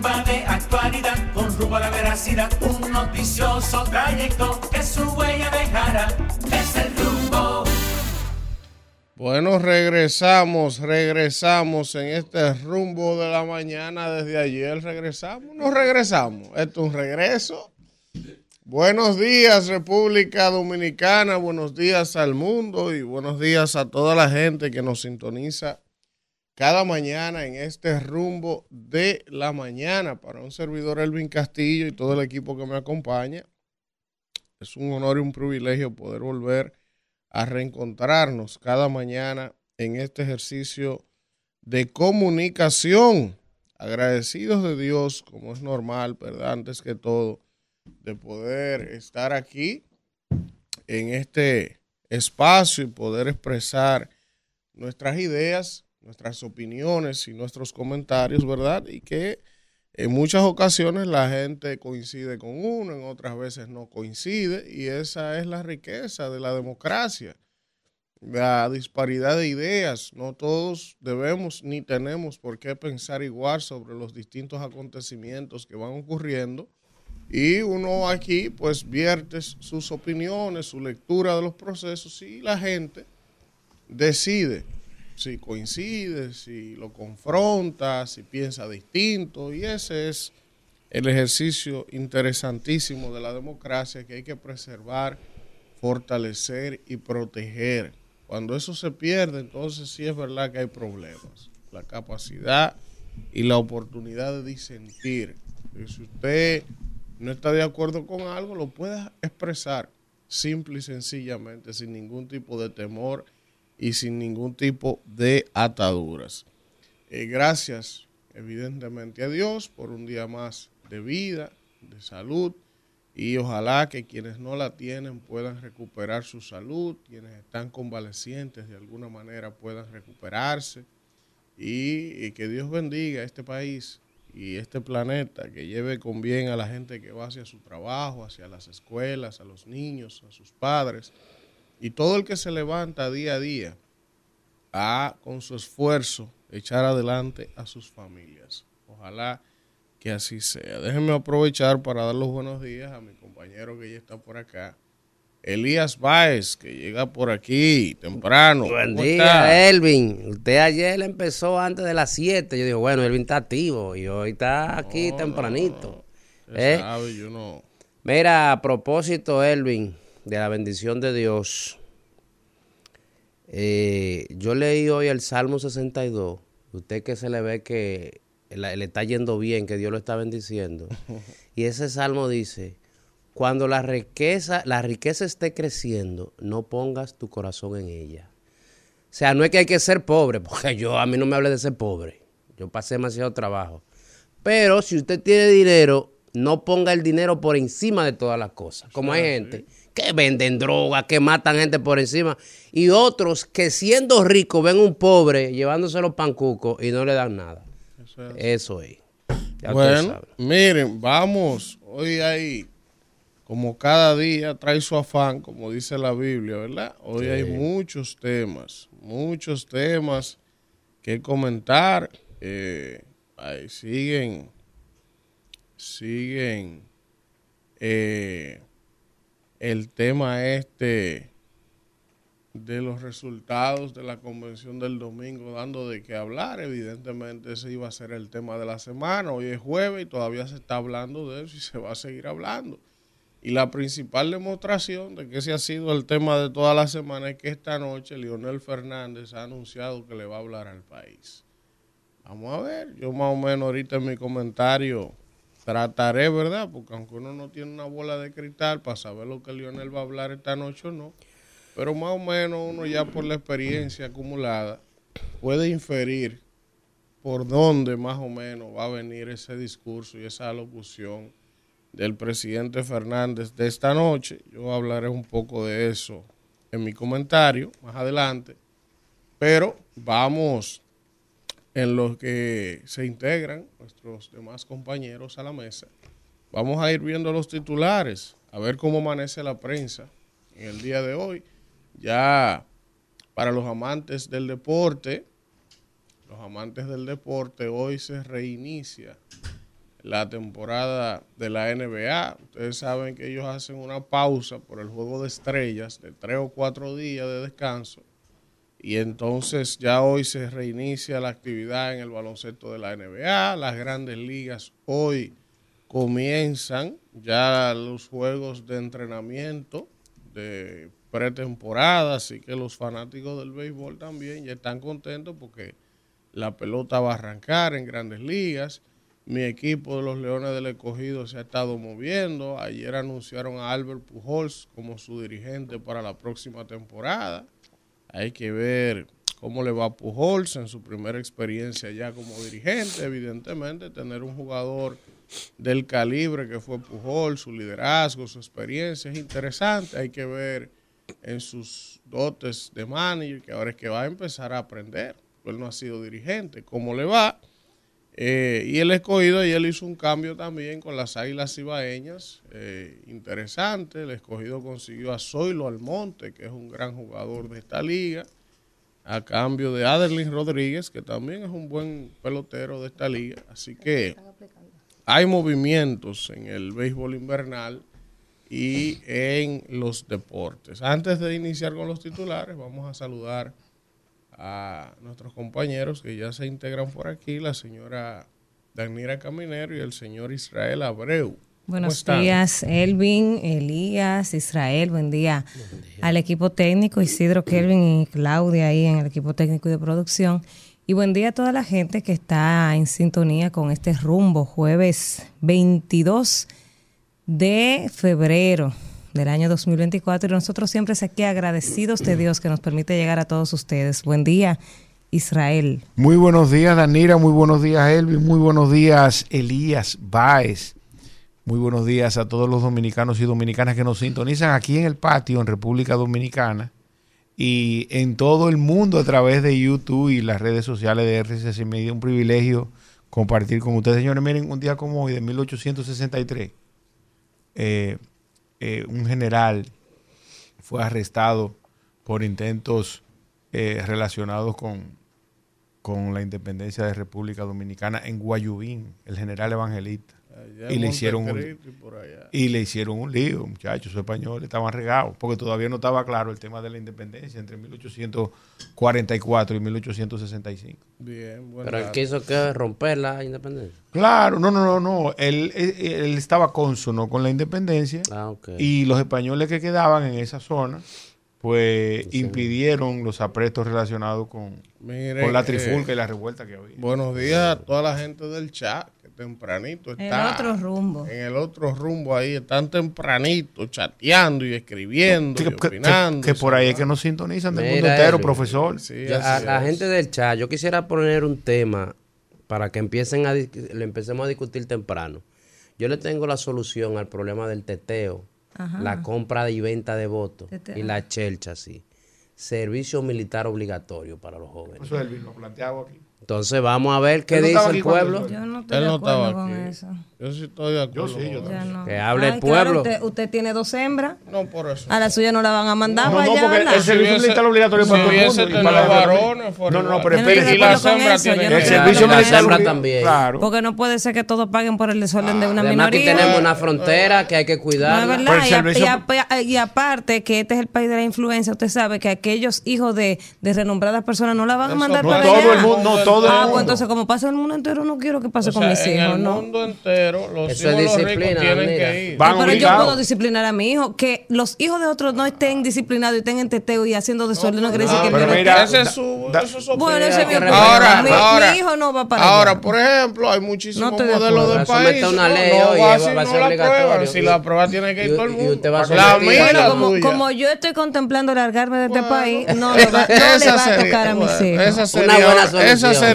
bomba de actualidad con rumbo a la veracidad, un noticioso trayecto que su huella dejará. Es el rumbo. Bueno, regresamos, regresamos en este rumbo de la mañana. Desde ayer regresamos, no regresamos. Esto es un regreso. Buenos días, República Dominicana. Buenos días al mundo y buenos días a toda la gente que nos sintoniza cada mañana en este rumbo de la mañana. Para un servidor Elvin Castillo y todo el equipo que me acompaña, es un honor y un privilegio poder volver a reencontrarnos cada mañana en este ejercicio de comunicación. Agradecidos de Dios, como es normal, ¿verdad? Antes que todo, de poder estar aquí en este espacio y poder expresar nuestras ideas nuestras opiniones y nuestros comentarios, ¿verdad? Y que en muchas ocasiones la gente coincide con uno, en otras veces no coincide, y esa es la riqueza de la democracia, la disparidad de ideas. No todos debemos ni tenemos por qué pensar igual sobre los distintos acontecimientos que van ocurriendo. Y uno aquí pues vierte sus opiniones, su lectura de los procesos y la gente decide si coincide, si lo confronta, si piensa distinto. Y ese es el ejercicio interesantísimo de la democracia que hay que preservar, fortalecer y proteger. Cuando eso se pierde, entonces sí es verdad que hay problemas. La capacidad y la oportunidad de disentir. si usted no está de acuerdo con algo, lo puede expresar simple y sencillamente, sin ningún tipo de temor y sin ningún tipo de ataduras. Eh, gracias, evidentemente, a Dios por un día más de vida, de salud, y ojalá que quienes no la tienen puedan recuperar su salud, quienes están convalecientes de alguna manera puedan recuperarse, y, y que Dios bendiga este país y este planeta, que lleve con bien a la gente que va hacia su trabajo, hacia las escuelas, a los niños, a sus padres y todo el que se levanta día a día a, con su esfuerzo, echar adelante a sus familias. Ojalá que así sea. Déjenme aprovechar para dar los buenos días a mi compañero que ya está por acá. Elías Báez, que llega por aquí temprano. Buen día, Elvin. Usted ayer empezó antes de las 7. Yo digo, bueno, Elvin está activo y hoy está aquí tempranito. ¿Eh? yo no. Mira, a propósito, Elvin, de la bendición de Dios. Eh, yo leí hoy el Salmo 62. Usted que se le ve que le está yendo bien, que Dios lo está bendiciendo. Y ese salmo dice, cuando la riqueza, la riqueza esté creciendo, no pongas tu corazón en ella. O sea, no es que hay que ser pobre, porque yo a mí no me hable de ser pobre. Yo pasé demasiado trabajo. Pero si usted tiene dinero, no ponga el dinero por encima de todas las cosas. Como hay gente que venden droga, que matan gente por encima. Y otros que siendo ricos ven un pobre llevándose los pancucos y no le dan nada. Eso es. bueno, miren, vamos. Hoy hay, como cada día trae su afán, como dice la Biblia, ¿verdad? Hoy hay muchos temas, muchos temas que comentar. Eh, ahí siguen, siguen. Eh, el tema este de los resultados de la convención del domingo dando de qué hablar. Evidentemente ese iba a ser el tema de la semana. Hoy es jueves y todavía se está hablando de eso y se va a seguir hablando. Y la principal demostración de que ese ha sido el tema de toda la semana es que esta noche Leonel Fernández ha anunciado que le va a hablar al país. Vamos a ver, yo más o menos ahorita en mi comentario Trataré, ¿verdad? Porque aunque uno no tiene una bola de cristal para saber lo que Lionel va a hablar esta noche o no, pero más o menos uno ya por la experiencia acumulada puede inferir por dónde más o menos va a venir ese discurso y esa locución del presidente Fernández de esta noche. Yo hablaré un poco de eso en mi comentario más adelante, pero vamos en los que se integran nuestros demás compañeros a la mesa. Vamos a ir viendo los titulares, a ver cómo amanece la prensa en el día de hoy. Ya para los amantes del deporte, los amantes del deporte, hoy se reinicia la temporada de la NBA. Ustedes saben que ellos hacen una pausa por el juego de estrellas de tres o cuatro días de descanso. Y entonces ya hoy se reinicia la actividad en el baloncesto de la NBA. Las grandes ligas hoy comienzan ya los juegos de entrenamiento de pretemporada, así que los fanáticos del béisbol también ya están contentos porque la pelota va a arrancar en grandes ligas. Mi equipo de los Leones del Escogido se ha estado moviendo. Ayer anunciaron a Albert Pujols como su dirigente para la próxima temporada. Hay que ver cómo le va a Pujols en su primera experiencia ya como dirigente. Evidentemente, tener un jugador del calibre que fue Pujols, su liderazgo, su experiencia es interesante. Hay que ver en sus dotes de manager, que ahora es que va a empezar a aprender. Él no ha sido dirigente. ¿Cómo le va? Eh, y el escogido, él hizo un cambio también con las águilas cibaeñas, eh, interesante. El escogido consiguió a Zoilo Almonte, que es un gran jugador de esta liga, a cambio de Adelín Rodríguez, que también es un buen pelotero de esta liga. Así que hay movimientos en el béisbol invernal y en los deportes. Antes de iniciar con los titulares, vamos a saludar a nuestros compañeros que ya se integran por aquí, la señora Danira Caminero y el señor Israel Abreu. Buenos días, Elvin, Elías, Israel, buen día. al equipo técnico, Isidro, Kelvin y Claudia ahí en el equipo técnico y de producción. Y buen día a toda la gente que está en sintonía con este rumbo, jueves 22 de febrero del año 2024 y nosotros siempre aquí agradecidos de Dios que nos permite llegar a todos ustedes. Buen día, Israel. Muy buenos días, Danira, muy buenos días, Elvis, muy buenos días, Elías Baez. Muy buenos días a todos los dominicanos y dominicanas que nos sintonizan aquí en el patio en República Dominicana y en todo el mundo a través de YouTube y las redes sociales de RCC Media. Un privilegio compartir con ustedes, señores. Miren, un día como hoy de 1863, eh, eh, un general fue arrestado por intentos eh, relacionados con, con la independencia de República Dominicana en Guayubín, el general evangelista. Y le hicieron un, y, le hicieron un lío, muchachos, los españoles estaban regados, porque todavía no estaba claro el tema de la independencia entre 1844 y 1865. Bien, bueno. Pero él quiso que romper la independencia. Claro, no, no, no, no. Él, él, estaba consono con la independencia ah, y los españoles que quedaban en esa zona pues impidieron los aprestos relacionados con, con la trifulca y la revuelta que había. Buenos días a toda la gente del chat tempranito está. En el otro rumbo. En el otro rumbo ahí, están tempranito, chateando y escribiendo y opinando. Que, por ahí es que nos sintonizan del mundo entero, profesor. a la gente del chat, yo quisiera poner un tema para que empiecen a le empecemos a discutir temprano. Yo le tengo la solución al problema del teteo, la compra y venta de votos y la chelcha, sí. Servicio militar obligatorio para los jóvenes. Eso es el mismo planteado aquí. Entonces vamos a ver qué dice el pueblo. Yo no estoy de acuerdo con eso. Yo sí estoy de acuerdo. Yo sí, yo también. Que hable el pueblo. usted, tiene dos hembras. No, por eso. A la suya no la van a mandar. No, no, porque el servicio militar obligatorio para todo el mundo. para los varones. No, no, pero espérese. Y las hembras tienen El servicio militar también. Claro. Porque no puede ser que todos paguen por el desorden de una minoría. Además, que tenemos una frontera que hay que cuidar. No es verdad. Y aparte que este es el país de la influencia, usted sabe que aquellos hijos de renombradas personas no la van a mandar para allá. Todo el mundo, no todo el mundo. Ah, pues entonces como pasa el mundo entero, no quiero que pase con mis hijos, ¿no? el mundo entero, los hijos disciplina, tienen que ir. pero yo puedo disciplinar a mi hijo. Que los hijos de otros no estén disciplinados y estén en teteo y haciendo desorden no, quiere decir que pero mira, ese es su, eso es Bueno, ese es mi ahora, mi, ahora, mi hijo no va para Ahora, allá. por ejemplo, hay muchísimos no modelos del país. Una ley, no, oye, va, si va, no la prueba. Si la prueba tiene que ir todo el mundo. Y usted va a la como, como yo estoy contemplando largarme de este país, no, le va, a tocar a mis hijos. Esa sería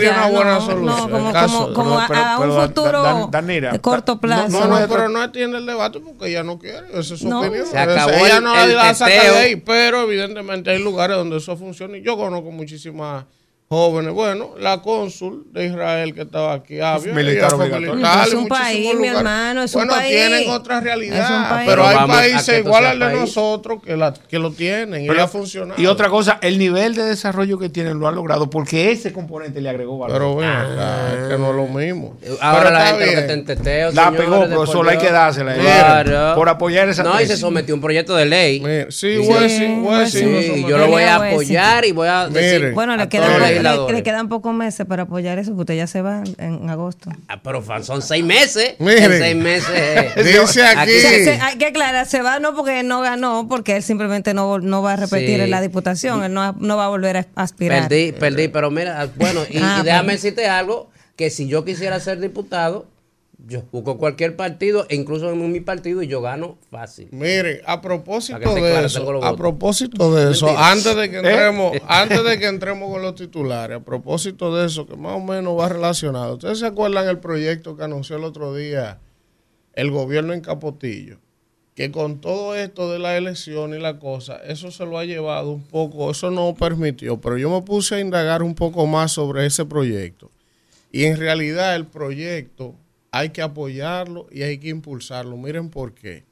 una buena solución. No, como, como, a un futuro de corto plazo. No, no, pero no atiende el debate porque ella no quiere. Esa es su opinión. Se acabó ella no la saca de ahí, pero evidentemente hay lugares donde eso funciona. Y yo conozco muchísimas jóvenes. Bueno, la cónsul de Israel que estaba aquí, militar ella fue obligatorio. militar Es y un país, mi lugares. hermano, es un bueno, país. tienen otra Es un realidad, país. pero hay a países igual al de país. nosotros que, la, que lo tienen y Pero- le ha funcionado. Y otra cosa, el nivel de desarrollo que tienen lo han logrado porque ese componente le agregó valor. Pero acá, es que no es lo mismo. Ahora Pero la gente lo que bien. está en teteo, La señores, pegó, profesor, hay que dársela. Claro. Por apoyar esa No, y se tesis. sometió un proyecto de ley. Mire, sí, lo Sí, sometió. yo lo voy a apoyar y voy a decir Mire. Bueno, a le todos le- le, legisladores. le quedan pocos meses para apoyar eso, porque usted ya se va en agosto. Ah, pero son seis meses. Mire. En seis meses. eh. Dice aquí, se- hay que aclarar, se va no porque él no ganó, porque él simplemente no, no va a repetir Sí. en la diputación, él no, no va a volver a aspirar. Perdí, perdí, pero mira, bueno, y, Ah, y déjame decirte algo, que si yo quisiera ser diputado, yo busco cualquier partido, e incluso en mi partido, y yo gano fácil. Mire, a propósito de eso, a propósito de eso, Mentira. antes de que entremos, antes de que entremos con los titulares, a propósito de eso, que más o menos va relacionado. ¿Ustedes se acuerdan el proyecto que anunció el otro día el gobierno en Capotillo? Que con todo esto de la elección y la cosa, eso se lo ha llevado un poco, eso no permitió, pero yo me puse a indagar un poco más sobre ese proyecto. Y en realidad el proyecto hay que apoyarlo y hay que impulsarlo. Miren por qué.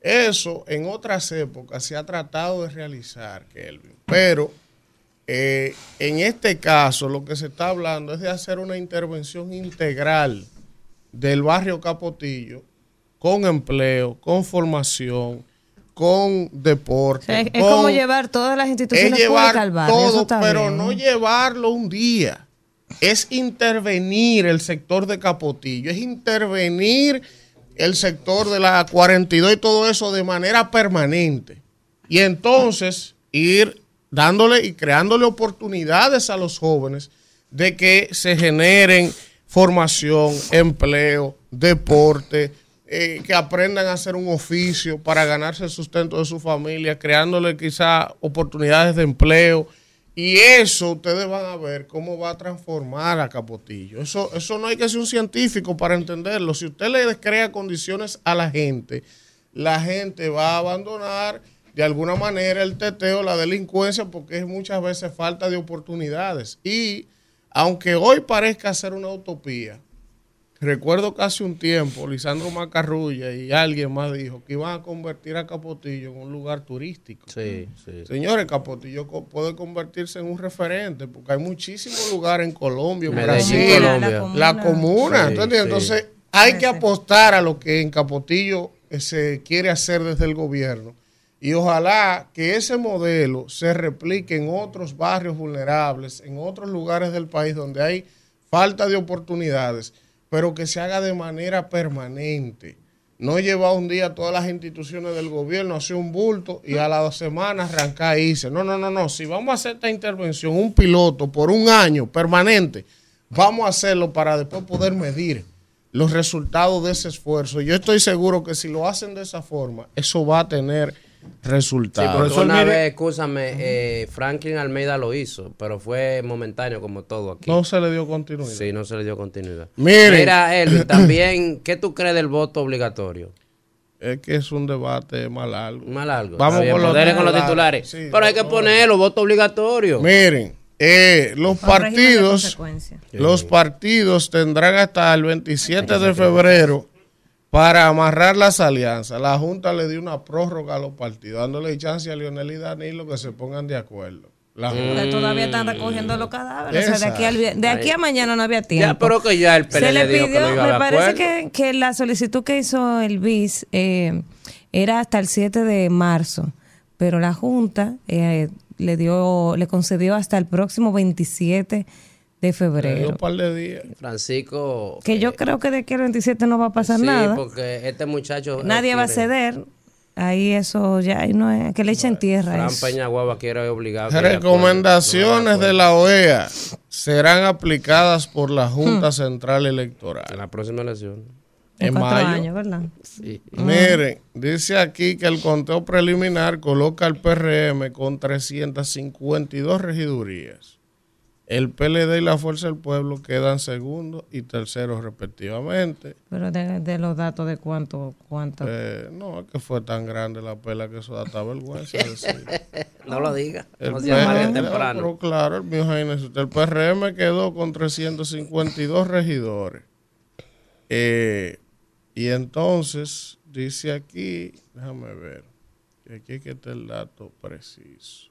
Eso en otras épocas se ha tratado de realizar, Kelvin. Pero eh, en este caso lo que se está hablando es de hacer una intervención integral del barrio Capotillo con empleo, con formación, con deporte. O sea, es, es con- como llevar todas las es instituciones públicas al barrio. todo, pero no llevarlo un día. Es intervenir el sector de Capotillo, es intervenir el sector de la 42 y todo eso de manera permanente. Y entonces ir dándole y creándole oportunidades a los jóvenes de que se generen formación, empleo, deporte, eh, que aprendan a hacer un oficio para ganarse el sustento de su familia, creándole quizá oportunidades de empleo. Y eso ustedes van a ver cómo va a transformar a Capotillo. Eso, eso no hay que ser un científico para entenderlo. Si usted le crea condiciones a la gente, la gente va a abandonar de alguna manera el teteo, la delincuencia, porque es muchas veces falta de oportunidades. Y aunque hoy parezca ser una utopía, recuerdo que hace un tiempo Lisandro Macarrulla y alguien más dijo que iban a convertir a Capotillo en un lugar turístico. Sí, sí. Señores, Capotillo co- puede convertirse en un referente porque hay muchísimos lugares en Colombia, Brasil, Colombia. la comuna. Entonces, hay que apostar a lo que en Capotillo eh, se quiere hacer desde el gobierno. Y ojalá que ese modelo se replique en otros barrios vulnerables, en otros lugares del país donde hay falta de oportunidades, pero que se haga de manera permanente. No llevar un día todas las instituciones del gobierno, hacer un bulto y a las dos semanas arrancar y irse. No, no, no, no. Si vamos a hacer esta intervención, un piloto por un año permanente, vamos a hacerlo para después poder medir los resultados de ese esfuerzo. Yo estoy seguro que si lo hacen de esa forma, eso va a tener Sí, porque Profesor, una mire- vez, escúchame, eh, Franklin Almeida lo hizo, pero fue momentáneo como todo aquí. no se le dio continuidad. Sí, no se le dio continuidad. Miren. Mira, Elvin, también, ¿qué tú crees del voto obligatorio? Es que es un debate más largo. Más largo. Vamos bien, con los dele con los titulares. Sí, pero hay que ponerlo, voto obligatorio. Miren, eh, los de partidos, consecuencia. los partidos tendrán hasta el 27 de febrero para amarrar las alianzas. La Junta le dio una prórroga a los partidos, dándole chance a Lionel y Danilo que se pongan de acuerdo. La Junta. Porque todavía están recogiendo los cadáveres. O sea, de aquí, al de aquí a mañana no había tiempo. Ya, pero que ya el Se PLD le dijo pidió, que no iba me de parece acuerdo. que, que la solicitud que hizo el BIS eh, era hasta el 7 de marzo, pero la Junta eh, le dio, le concedió hasta el próximo 27 de Dio febrero. un par de días. Francisco. Que yo creo que de aquí al 27 no va a pasar sí, nada. porque este muchacho. Nadie va a ceder. Ahí eso ya ahí no es que le echen tierra. Fran eso. Peñaguaba quiere obligar. de acuerdo. Recomendaciones de la OEA serán aplicadas por la Hmm. Junta Central En Electoral. la próxima elección. En cuatro mayo. años, ¿verdad? Sí. Miren, dice aquí que el conteo preliminar coloca al PRM con 352 regidurías. El PLD y la Fuerza del Pueblo quedan segundos y terceros respectivamente. Pero de, de los datos de cuánto, cuánto. Eh, no, es que fue tan grande la pela que eso da hasta vergüenza decir. No lo diga. El No temprano. pero claro, el mío Jaime, el PRM quedó con 352 regidores. Eh, y entonces, dice aquí, déjame ver, aquí es que está el dato preciso.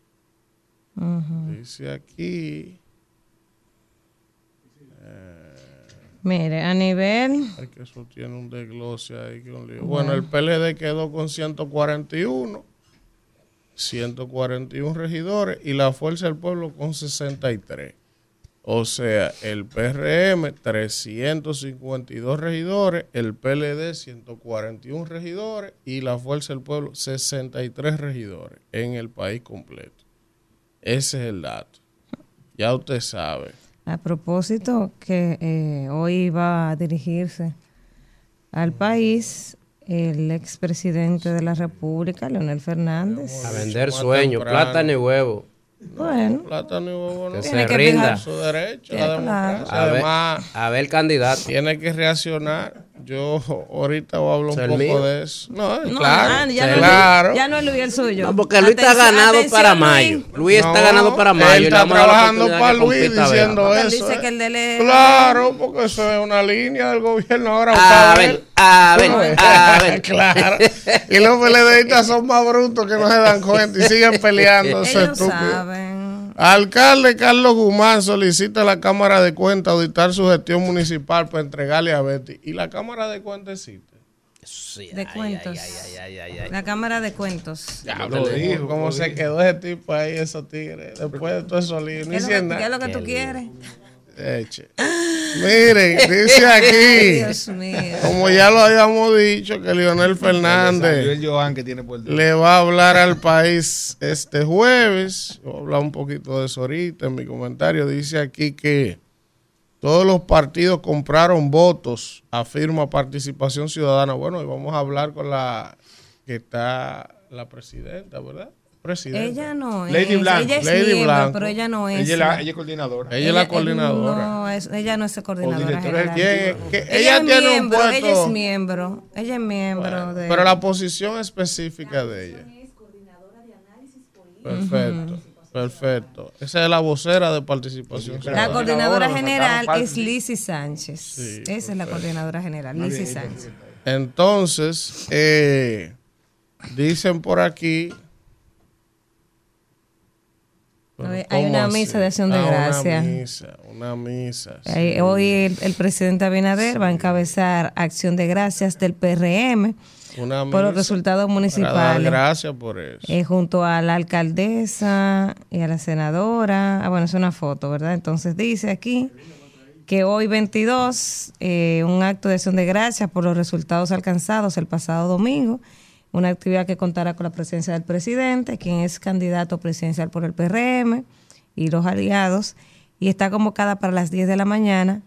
Dice aquí, Mire, a nivel. es que eso tiene un desglose ahí. Que un lío. Bueno, el PLD quedó con 141, 141 regidores y la Fuerza del Pueblo con 63. O sea, el PRM 352 regidores, el PLD 141 regidores y la Fuerza del Pueblo 63 regidores en el país completo. Ese es el dato. Ya usted sabe. A propósito, que eh, hoy va a dirigirse al país el expresidente de la República, Leonel Fernández. A vender sueños, plátano y huevo. Bueno, Plátano y huevo no. Que Tiene se que rinda. su derecho, Sí, la claro. democracia. A ver, Además, a ver candidato. tiene que reaccionar. Yo ahorita voy a hablar un ¿Es el poco mío? de eso. No, no, claro, ya, no, claro. ya no es Luis el suyo. No, porque Luis está ganado atención, para mayo. Luis está ganado para mayo. Él está trabajando para Luis diciendo eso. dice eh. que el de le- Claro, porque eso es una línea del gobierno ahora. A ver, a ver, a ver. claro. Y los PLDistas son más brutos que no se dan cuenta y siguen peleando. eso Ellos estúpido. saben. Alcalde Carlos Guzmán solicita a la Cámara de Cuentas auditar su gestión municipal para entregarle a Betty. ¿Y la Cámara de Cuentas existe? Sí, De ay, cuentos. ay, ay, ay, ay, ay. La Cámara de Cuentos. Lo dijo, ¿Cómo se quedó ese tipo ahí, esos tigres? Después de todo eso. Ni ¿Qué es lo que tú quieres? Eche. Miren, dice aquí, Dios mío. como ya lo habíamos dicho, que Leonel Salió Fernández el Joan que tiene por le va a hablar al país este jueves. Voy a hablar un poquito de eso ahorita en mi comentario. Dice aquí que todos los partidos compraron votos, afirma Participación Ciudadana. Bueno, y vamos a hablar con la que está la presidenta, ¿verdad? Presidenta. Ella no es. Lady Blanco. Ella es Lady miembro, Blanco. pero ella no es. Ella es, la, ella es coordinadora. Ella es la coordinadora. No, es- ella no es coordinadora general. ¿Quién es? Que Ella, ella es tiene un miembro, puesto. ella es miembro. Ella es miembro de. Pero la posición específica de ella. Perfecto, perfecto. Esa es la vocera de participación. La coordinadora general es. Lizzy Sánchez. Esa es la coordinadora general, Lizzy Sánchez. Entonces, eh, dicen por aquí. Pero Hay ¿cómo una así? misa de acción de Ah, gracia. Una misa, una misa. sí. Hoy el, el presidente Abinader va a encabezar acción de gracias del PRM Una por los resultados municipales. gracias por eso. eh, junto a la alcaldesa y a la senadora. Ah, bueno, es una foto, ¿verdad? Entonces dice aquí que hoy 22, eh, un acto de acción de gracias por los resultados alcanzados el pasado domingo, una actividad que contará con la presencia del presidente, quien es candidato presidencial por el PRM y los aliados, y está convocada para las 10 de la mañana.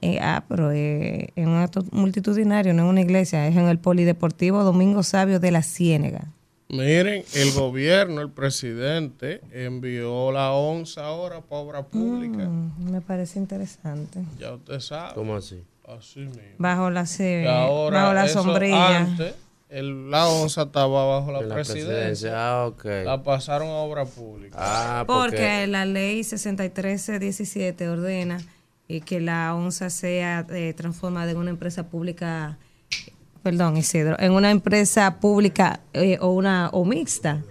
eh, ah, pero eh, en un acto multitudinario, no en una iglesia, es en el Polideportivo Domingo Sabio de la Ciénega. Miren, el gobierno, el presidente, envió la onza ahora para obra pública. Mm, me parece interesante. Ya usted sabe. ¿Cómo así? Así mismo. Bajo la, ahora, bajo la eso sombrilla. Antes, el- la onza estaba bajo la, En la presidencia. presidencia. Ah. La pasaron a obra pública. Ah, porque porque. la ley 6317 ordena eh, que la ONSA sea eh, transformada en una empresa pública, perdón, Isidro, en una empresa pública eh, o una o mixta.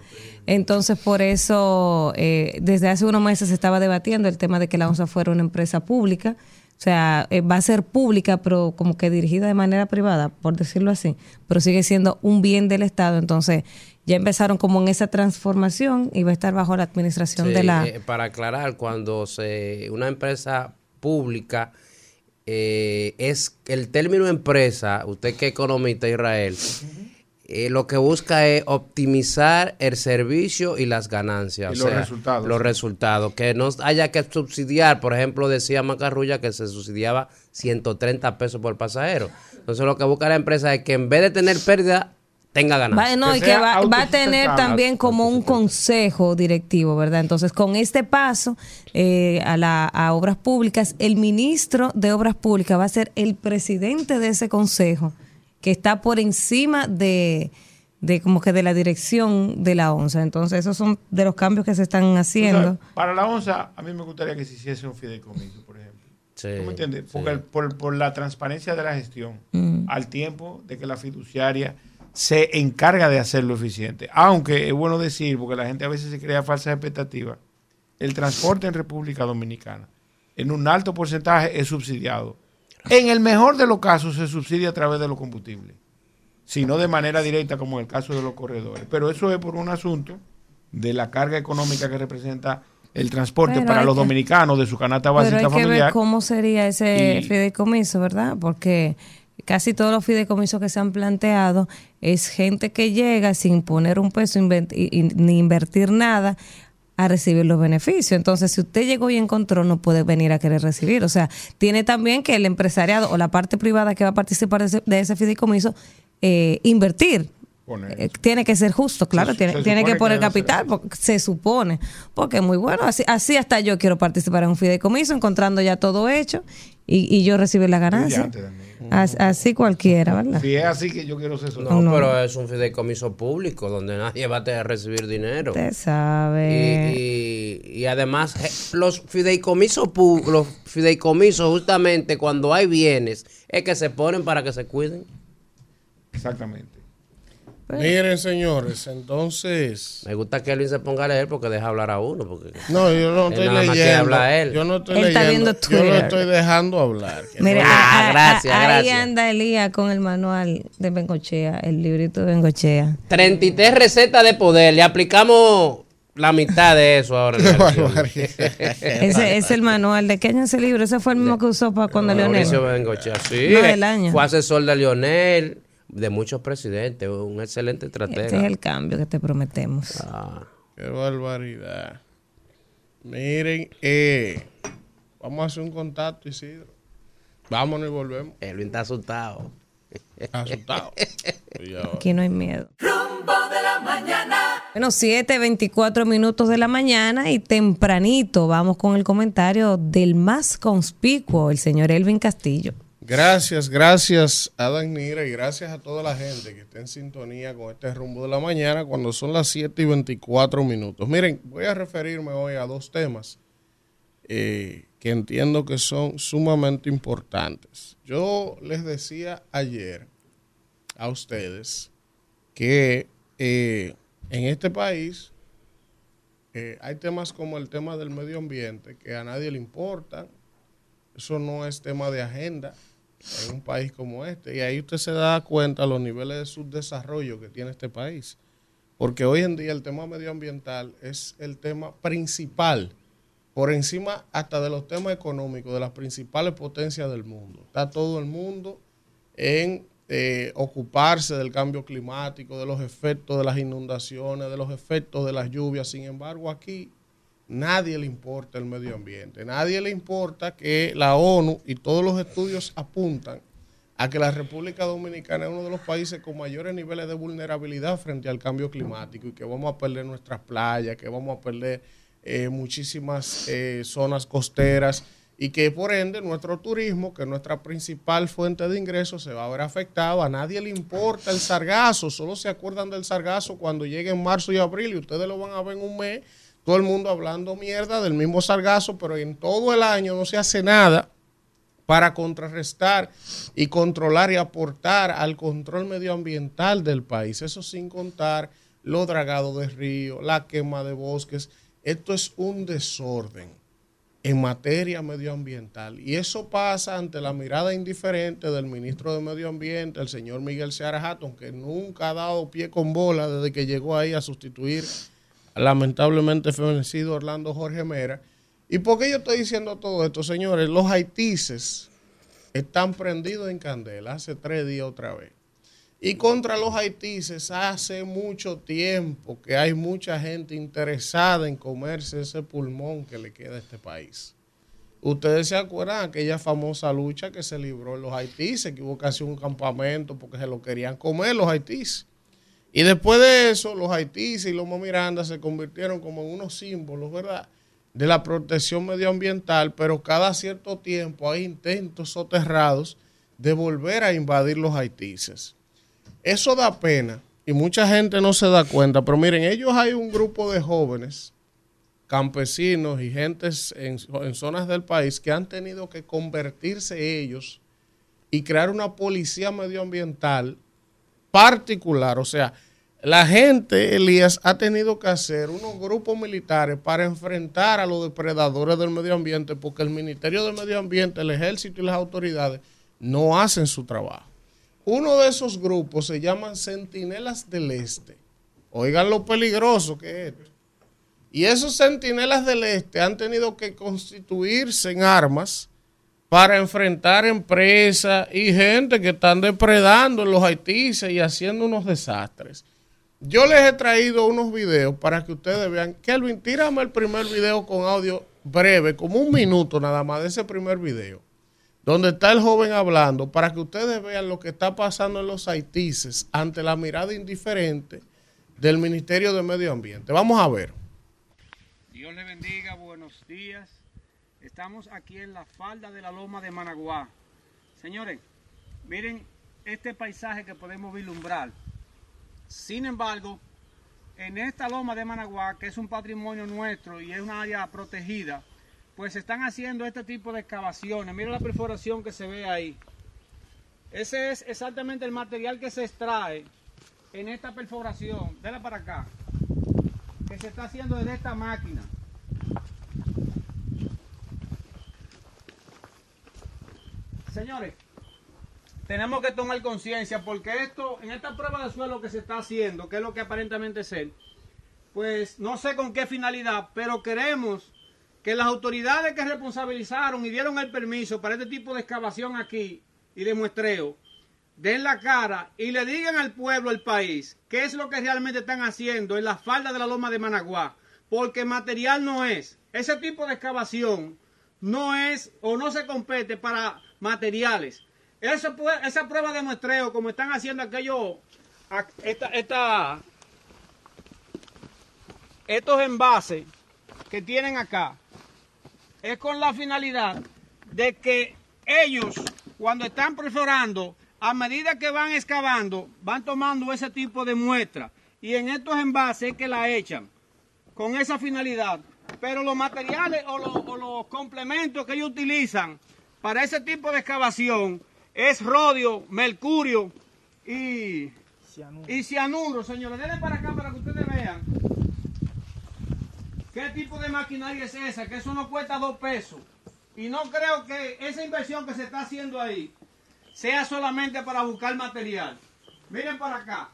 Entonces, por eso, eh, desde hace unos meses se estaba debatiendo el tema de que la ONSA fuera una empresa pública. O sea, eh, va a ser pública, pero como que dirigida de manera privada, por decirlo así, pero sigue siendo un bien del Estado. Entonces, ya empezaron como en esa transformación y va a estar bajo la administración Sí, de la... eh, para aclarar, cuando se una empresa pública eh, es el término empresa, usted que economista Israel, eh, lo que busca es optimizar el servicio y las ganancias. Y o los sea, resultados. Los resultados. Que no haya que subsidiar, por ejemplo, decía Macarrulla que se subsidiaba 130 pesos por pasajero. Entonces lo que busca la empresa es que en vez de tener pérdida, tenga ganancia. Va, no, Que y que va, va a tener también como un consejo directivo, ¿verdad? Entonces, con este paso eh, a, la, a obras públicas, el ministro de Obras Públicas va a ser el presidente de ese consejo, que está por encima de, de como que de la dirección de la ONSA. Entonces, esos son de los cambios que se están haciendo. para la ONSA, a mí me gustaría que se hiciese un fideicomiso, por ejemplo. Sí, ¿Tú me entiendes? sí. Porque el- por, por la transparencia de la gestión, Mm. al tiempo de que la fiduciaria se encarga de hacerlo eficiente. Aunque es bueno decir, porque la gente a veces se crea falsas expectativas, el transporte en República Dominicana en un alto porcentaje es subsidiado. En el mejor de los casos se subsidia a través de los combustibles, sino de manera directa como en el caso de los corredores. Pero eso es por un asunto de la carga económica que representa el transporte Pero para los que- dominicanos de su canasta Pero hay básica que ver familiar. cómo sería ese Y- fideicomiso, ¿verdad? Porque casi todos los fideicomisos que se han planteado es gente que llega sin poner un peso inven- y- y- ni invertir nada a recibir los beneficios. Entonces, si usted llegó y encontró, no puede venir a querer recibir. O sea, tiene también que el empresariado o la parte privada que va a participar de ese, de ese fideicomiso eh, invertir. Poner. Eh, tiene que ser justo, claro, Se- tiene, se tiene supone que que poner ser capital, porque se supone, porque es muy bueno, así, así hasta yo quiero participar en un fideicomiso, encontrando ya todo hecho y, y yo recibir la ganancia. Así, cualquiera, ¿verdad? Si es así que yo quiero ser socio. No, No. pero es un fideicomiso público donde nadie va a tener que recibir dinero. Usted sabe. Y, y- y además, los fideicomisos, los fideicomisos, justamente cuando hay bienes, es que se ponen para que se cuiden. Exactamente. Miren, señores, entonces. Me gusta que Elvin se ponga a leer porque deja hablar a uno. Porque... No, yo no Él estoy leyendo. él. Yo no estoy Él está leyendo. viendo yo lo estoy dejando hablar. no- Ah, a- a- gracias, a- ahí gracias. anda Elías con el manual de Bengochea, el librito de Bengochea. 33 recetas de poder. Le aplicamos la mitad de eso ahora. en la elección. Ese es el manual. ¿De qué año ese libro? Ese fue el mismo que usó para cuando Leonel. Bengochea, sí. No, del año. Fue asesor de Lionel, de muchos presidentes, un excelente estratega. Este es el cambio que te prometemos. Ah, Qué barbaridad. Miren, eh, vamos a hacer un contacto, Isidro. Vámonos y volvemos. Elvin está asustado. Asustado. Aquí no hay miedo. Rumbo de la mañana. Bueno, 7, 24 minutos de la mañana y tempranito vamos con el comentario del más conspicuo, el señor Elvin Castillo. Gracias, gracias a Dan Nira y gracias a toda la gente que está en sintonía con este rumbo de la mañana cuando son las 7 y 24 minutos. Miren, voy a referirme hoy a dos temas eh, que entiendo que son sumamente importantes. Yo les decía ayer a ustedes que eh, en este país eh, hay temas como el tema del medio ambiente que a nadie le importan. Eso no es tema de agenda en un país como este. Y ahí usted se da cuenta los niveles de subdesarrollo que tiene este país. Porque hoy en día el tema medioambiental es el tema principal, por encima hasta de los temas económicos, de las principales potencias del mundo. Está todo el mundo en eh, ocuparse del cambio climático, de los efectos de las inundaciones, de los efectos de las lluvias. Sin embargo, aquí nadie le importa el medio ambiente, nadie le importa que la ONU y todos los estudios apuntan a que la República Dominicana es uno de los países con mayores niveles de vulnerabilidad frente al cambio climático y que vamos a perder nuestras playas, que vamos a perder eh, muchísimas eh, zonas costeras y que por ende nuestro turismo, que es nuestra principal fuente de ingresos, se va a ver afectado. A nadie le importa el sargazo, solo se acuerdan del sargazo cuando llegue en marzo y abril y ustedes lo van a ver en un mes, todo el mundo hablando mierda del mismo sargazo, pero en todo el año no se hace nada para contrarrestar y controlar y aportar al control medioambiental del país. Eso sin contar los dragados de río, la quema de bosques. Esto es un desorden en materia medioambiental. Y eso pasa ante la mirada indiferente del ministro de Medio Ambiente, el señor Miguel Seara Hatton, que nunca ha dado pie con bola desde que llegó ahí a sustituir lamentablemente fenecido Orlando Jorge Mera. ¿Y por qué yo estoy diciendo todo esto, señores? Los haitises están prendidos en candela hace tres días otra vez. Y contra los haitises hace mucho tiempo que hay mucha gente interesada en comerse ese pulmón que le queda a este país. Ustedes se acuerdan de aquella famosa lucha que se libró en los haitises, que hubo casi un campamento porque se lo querían comer los haitises. Y después de eso, los Haití y los Miranda se convirtieron como en unos símbolos, ¿verdad? De la protección medioambiental, pero cada cierto tiempo hay intentos soterrados de volver a invadir los haitises. Eso da pena y mucha gente no se da cuenta, pero miren, ellos hay un grupo de jóvenes, campesinos y gentes en, en zonas del país que han tenido que convertirse ellos y crear una policía medioambiental particular. O sea, la gente, Elías, ha tenido que hacer unos grupos militares para enfrentar a los depredadores del medio ambiente, porque el Ministerio del Medio Ambiente, el Ejército y las autoridades no hacen su trabajo. Uno de esos grupos se llaman Centinelas del Este. Oigan lo peligroso que es. Y esos Centinelas del Este han tenido que constituirse en armas para enfrentar empresas y gente que están depredando en los haitises y haciendo unos desastres. Yo les he traído unos videos para que ustedes vean. Kelvin, tírame el primer video con audio breve, como un minuto nada más de ese primer video, donde está el joven hablando, para que ustedes vean lo que está pasando en los haitises ante la mirada indiferente del Ministerio de Medio Ambiente. Vamos a ver. Dios le bendiga, buenos días. Estamos aquí en la falda de la loma de Managuá. Señores, miren este paisaje que podemos vislumbrar. Sin embargo, en esta loma de Managuá, que es un patrimonio nuestro y es una área protegida, pues se están haciendo este tipo de excavaciones. Miren la perforación que se ve ahí. Ese es exactamente el material que se extrae en esta perforación. Dela para acá. Que se está haciendo desde esta máquina. Señores, tenemos que tomar conciencia porque esto, en esta prueba de suelo que se está haciendo, que es lo que aparentemente es él, pues no sé con qué finalidad, pero queremos que las autoridades que responsabilizaron y dieron el permiso para este tipo de excavación aquí y de muestreo, den la cara y le digan al pueblo, al país, qué es lo que realmente están haciendo en la falda de la loma de Managuá, porque material no es. Ese tipo de excavación no es o no se compete para materiales. Eso, esa prueba de muestreo, como están haciendo aquellos, esta, estos envases que tienen acá, es con la finalidad de que ellos, cuando están perforando, a medida que van excavando, van tomando ese tipo de muestra. Y en estos envases es que la echan, con esa finalidad. Pero los materiales o o los complementos que ellos utilizan para ese tipo de excavación es rodio, mercurio y cianuro. y cianuro, señores. Denle para acá para que ustedes vean qué tipo de maquinaria es esa, que eso no cuesta dos pesos. Y no creo que esa inversión que se está haciendo ahí sea solamente para buscar material. Miren para acá.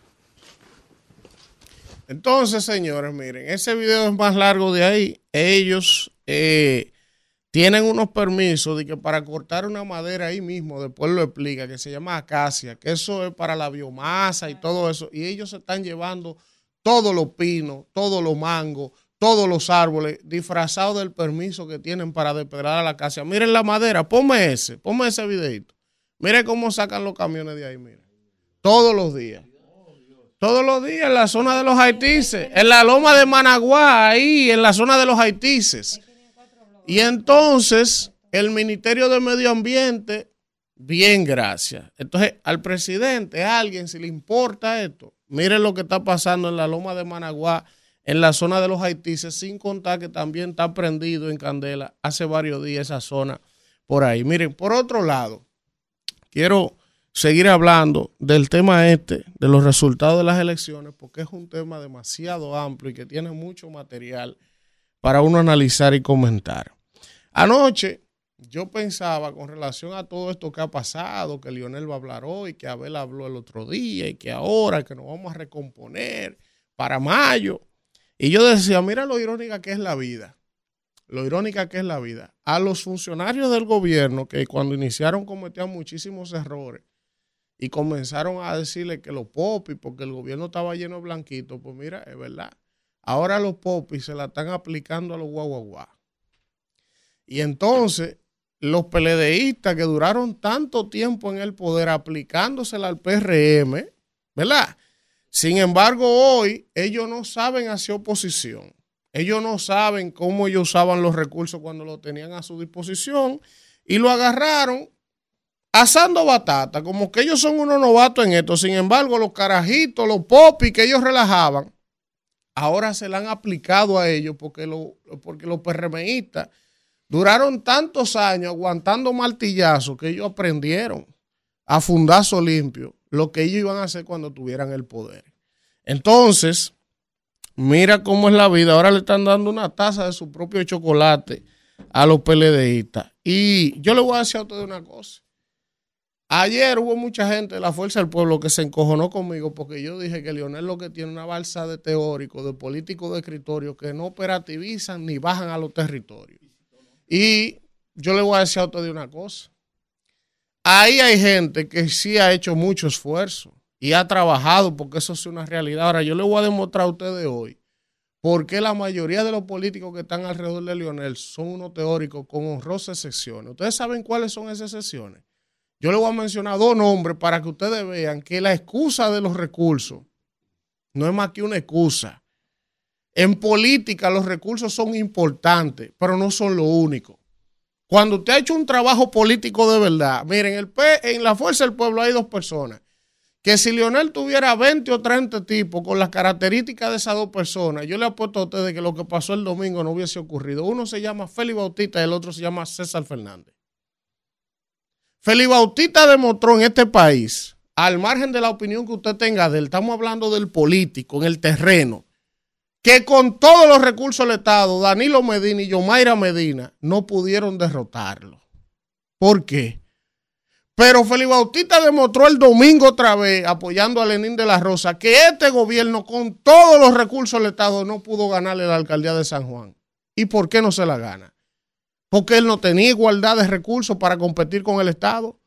Entonces, señores, miren, ese video es más largo de ahí. Ellos eh, tienen unos permisos de que para cortar una madera ahí mismo, después lo explica, que se llama acacia, que eso es para la biomasa y todo eso, y ellos se están llevando todos los pinos, todos los mangos, todos los árboles disfrazados del permiso que tienen para despedrar a la acacia. Miren la madera, ponme ese, ponme ese videito. Miren cómo sacan los camiones de ahí, miren. Todos los días. Todos los días en la zona de los haitises, en la loma de Managuá, ahí, en la zona de los haitises. Y entonces el Ministerio de Medio Ambiente, bien, gracias. Entonces al presidente, a alguien, si le importa esto, miren lo que está pasando en la loma de Managua, en la zona de los haitises, sin contar que también está prendido en candela hace varios días esa zona por ahí. Miren, por otro lado, quiero seguir hablando del tema este, de los resultados de las elecciones, porque es un tema demasiado amplio y que tiene mucho material para uno analizar y comentar. Anoche yo pensaba con relación a todo esto que ha pasado, que Lionel va a hablar hoy, que Abel habló el otro día y que ahora que nos vamos a recomponer para mayo. Y yo decía, mira lo irónica que es la vida. Lo irónica que es la vida. A los funcionarios del gobierno que cuando iniciaron cometían muchísimos errores y comenzaron a decirle que los popis, porque el gobierno estaba lleno de blanquitos, pues mira, es verdad. Ahora los popis se la están aplicando a los guaguaguá. Y entonces los PLDistas que duraron tanto tiempo en el poder aplicándosela al PRM, ¿verdad? Sin embargo, hoy ellos no saben hacer oposición. Ellos no saben cómo ellos usaban los recursos cuando lo tenían a su disposición y lo agarraron asando batata, como que ellos son unos novatos en esto. Sin embargo, los carajitos, los popis que ellos relajaban, ahora se le han aplicado a ellos porque, lo, porque los PRMistas duraron tantos años aguantando martillazos que ellos aprendieron a fundazo limpio lo que ellos iban a hacer cuando tuvieran el poder. Entonces, mira cómo es la vida. Ahora le están dando una taza de su propio chocolate a los PLDistas. Y yo le voy a decir a ustedes una cosa. Ayer hubo mucha gente de la Fuerza del Pueblo que se encojonó conmigo porque yo dije que Lionel lo que tiene una balsa de teóricos, de políticos de escritorio que no operativizan ni bajan a los territorios. Y yo le voy a decir a ustedes una cosa. Ahí hay gente que sí ha hecho mucho esfuerzo y ha trabajado porque eso es una realidad. Ahora, yo le voy a demostrar a ustedes hoy por qué la mayoría de los políticos que están alrededor de Lionel son unos teóricos con honrosas excepciones. ¿Ustedes saben cuáles son esas excepciones? Yo le voy a mencionar dos nombres para que ustedes vean que la excusa de los recursos no es más que una excusa. En política los recursos son importantes, pero no son lo único. Cuando usted ha hecho un trabajo político de verdad, miren, el en la Fuerza del Pueblo hay dos personas. Que si Lionel tuviera 20 o 30 tipos con las características de esas dos personas, yo le apuesto a ustedes que lo que pasó el domingo no hubiese ocurrido. Uno se llama Félix Bautista y el otro se llama César Fernández. Félix Bautista demostró en este país, al margen de la opinión que usted tenga de él, estamos hablando del político, en el terreno, que con todos los recursos del Estado, Danilo Medina y Yomaira Medina no pudieron derrotarlo. ¿Por qué? Pero Felipe Bautista demostró el domingo otra vez, apoyando a Lenín de la Rosa, que este gobierno con todos los recursos del Estado no pudo ganarle la alcaldía de San Juan. ¿Y por qué no se la gana? Porque él no tenía igualdad de recursos para competir con el Estado.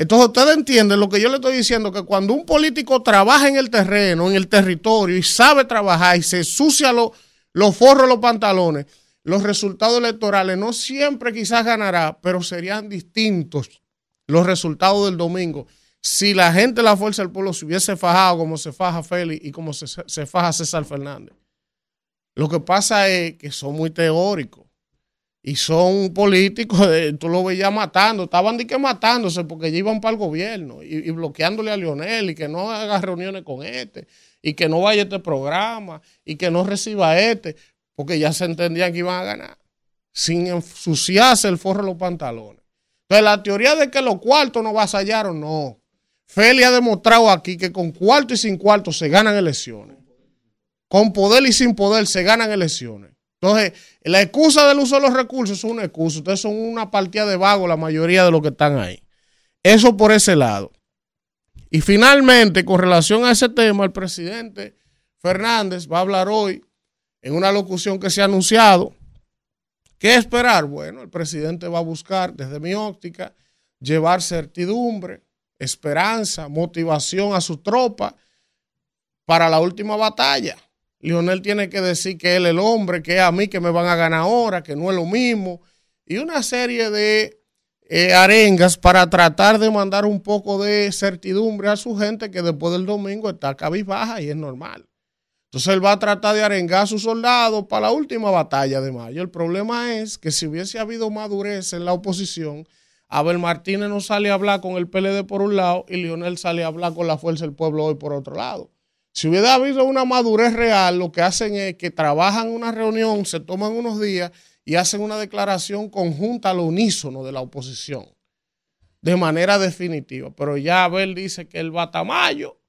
Entonces ustedes entienden lo que yo le estoy diciendo, que cuando un político trabaja en el terreno, en el territorio y sabe trabajar y se sucia los, los forros, los pantalones, los resultados electorales no siempre quizás ganará, pero serían distintos los resultados del domingo. Si la gente la Fuerza del Pueblo se hubiese fajado como se faja Félix y como se, se faja César Fernández. Lo que pasa es que son muy teóricos y son políticos, tú lo veías matando, estaban de que matándose porque ya iban para el gobierno y, bloqueándole a Lionel y que no haga reuniones con este y que no vaya a este programa y que no reciba este, porque ya se entendían que iban a ganar, sin ensuciarse el forro de los pantalones. Entonces la teoría de que los cuartos no vasallaron, no. Feli ha demostrado aquí que con cuarto y sin cuarto se ganan elecciones. Con poder y sin poder se ganan elecciones. Entonces, la excusa del uso de los recursos es una excusa. Ustedes son una partida de vagos la mayoría de los que están ahí. Eso por ese lado. Y finalmente, con relación a ese tema, el presidente Fernández va a hablar hoy en una locución que se ha anunciado. ¿Qué esperar? Bueno, el presidente va a buscar, desde mi óptica, llevar certidumbre, esperanza, motivación a su tropa para la última batalla. Lionel tiene que decir que él es el hombre, que es a mí que me van a ganar ahora, que no es lo mismo. Y una serie de eh, arengas para tratar de mandar un poco de certidumbre a su gente que después del domingo está cabizbaja y es normal. Entonces él va a tratar de arengar a sus soldados para la última batalla de mayo. El problema es que si hubiese habido madurez en la oposición, Abel Martínez no sale a hablar con el PLD por un lado y Lionel sale a hablar con la Fuerza del Pueblo hoy por otro lado. Si hubiera habido una madurez real, lo que hacen es que trabajan una reunión, se toman unos días y hacen una declaración conjunta al unísono de la oposición, de manera definitiva. Pero ya Abel dice que él va a Tamayo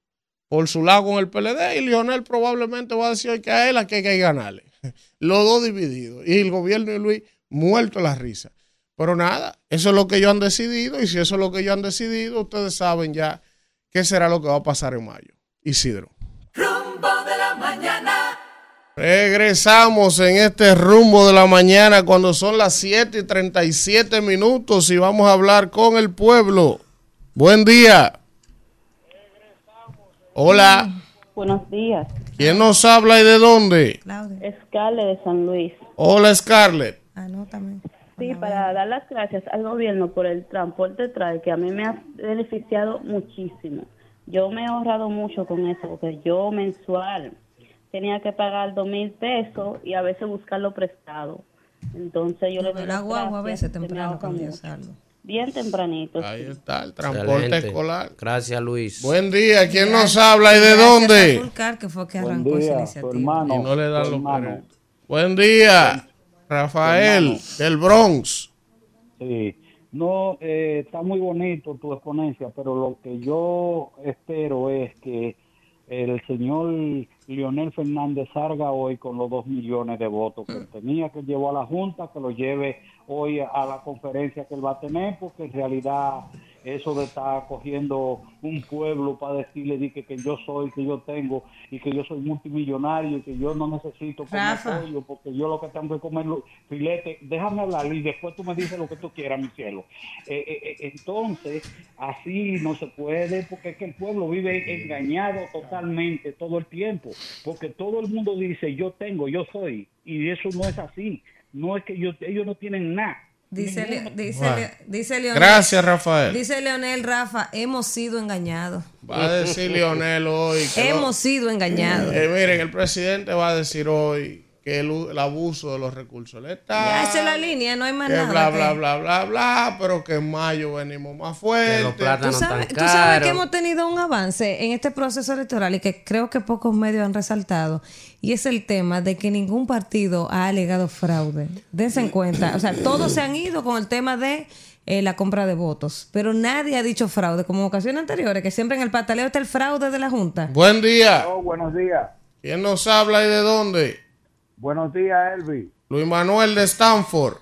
por su lado con el PLD y Lionel probablemente va a decir que a él a que hay que ganarle. Los dos divididos. Y el gobierno de Luis muerto la risa. Pero nada, eso es lo que ellos han decidido y si eso es lo que ellos han decidido, ustedes saben ya qué será lo que va a pasar en mayo. Isidro. Regresamos en este rumbo de la mañana cuando son las 7 y 37 minutos y vamos a hablar con el pueblo. Buen día. Hola. Buenos días. ¿Quién nos habla y de dónde? Claudia. Scarlett de San Luis. Hola Scarlett. Anótame. Sí, para dar las gracias al gobierno por el transporte trae, que a mí me ha beneficiado muchísimo. Yo me he ahorrado mucho con eso, porque yo mensual tenía que pagar dos mil pesos y a veces buscarlo prestado. Entonces yo le doy La guagua a veces temprano cuando mucho. salgo. Bien tempranito. Ahí sí. está, el transporte Excelente. escolar. Gracias, Luis. Buen día, ¿quién nos habla y de dónde? Fulcar, que fue que Buen arrancó esa día, tu iniciativa. hermano. Y no le dan los. Buen día, Rafael, del Bronx. Sí. No, eh, está muy bonito tu exponencia, pero lo que yo espero es que el señor Leonel Fernández salga hoy con los dos millones de votos que él tenía que llevó a la Junta, que lo lleve hoy a la conferencia que él va a tener, porque en realidad eso de estar cogiendo un pueblo para decirle di que, que yo soy, que yo tengo y que yo soy multimillonario y que yo no necesito comer pollo porque yo lo que tengo que comer filete, déjame hablar y después tú me dices lo que tú quieras, mi cielo. Eh, eh, eh, entonces, así no se puede porque es que el pueblo vive engañado totalmente todo el tiempo, porque todo el mundo dice yo tengo, yo soy y eso no es así. No es que yo, ellos no tienen nada. Dice, dice, Bueno. Dice Leonel. Gracias, Rafael. Dice Leonel, Rafa, hemos sido engañados. Va a decir Lionel hoy que lo- Hemos sido engañados. Eh, miren, el presidente va a decir hoy que el, abuso de los recursos del Estado. Ya esa es la línea, no hay más que nada. bla, que- bla, bla, bla, bla, pero que en mayo venimos más Que los fuertes. Tú plátanos sabes, tan tú sabes caros. que hemos tenido un avance en este proceso electoral y que creo que pocos medios han resaltado, y es el tema de que ningún partido ha alegado fraude. Dense en cuenta, o sea, todos se han ido con el tema de eh, la compra de votos, pero nadie ha dicho fraude, como en ocasiones anteriores, que siempre en el pataleo está el fraude de la Junta. Buen día. Oh, buenos días. ¿Quién nos habla y de dónde? Buenos días, Elvi. Luis Manuel de Stanford.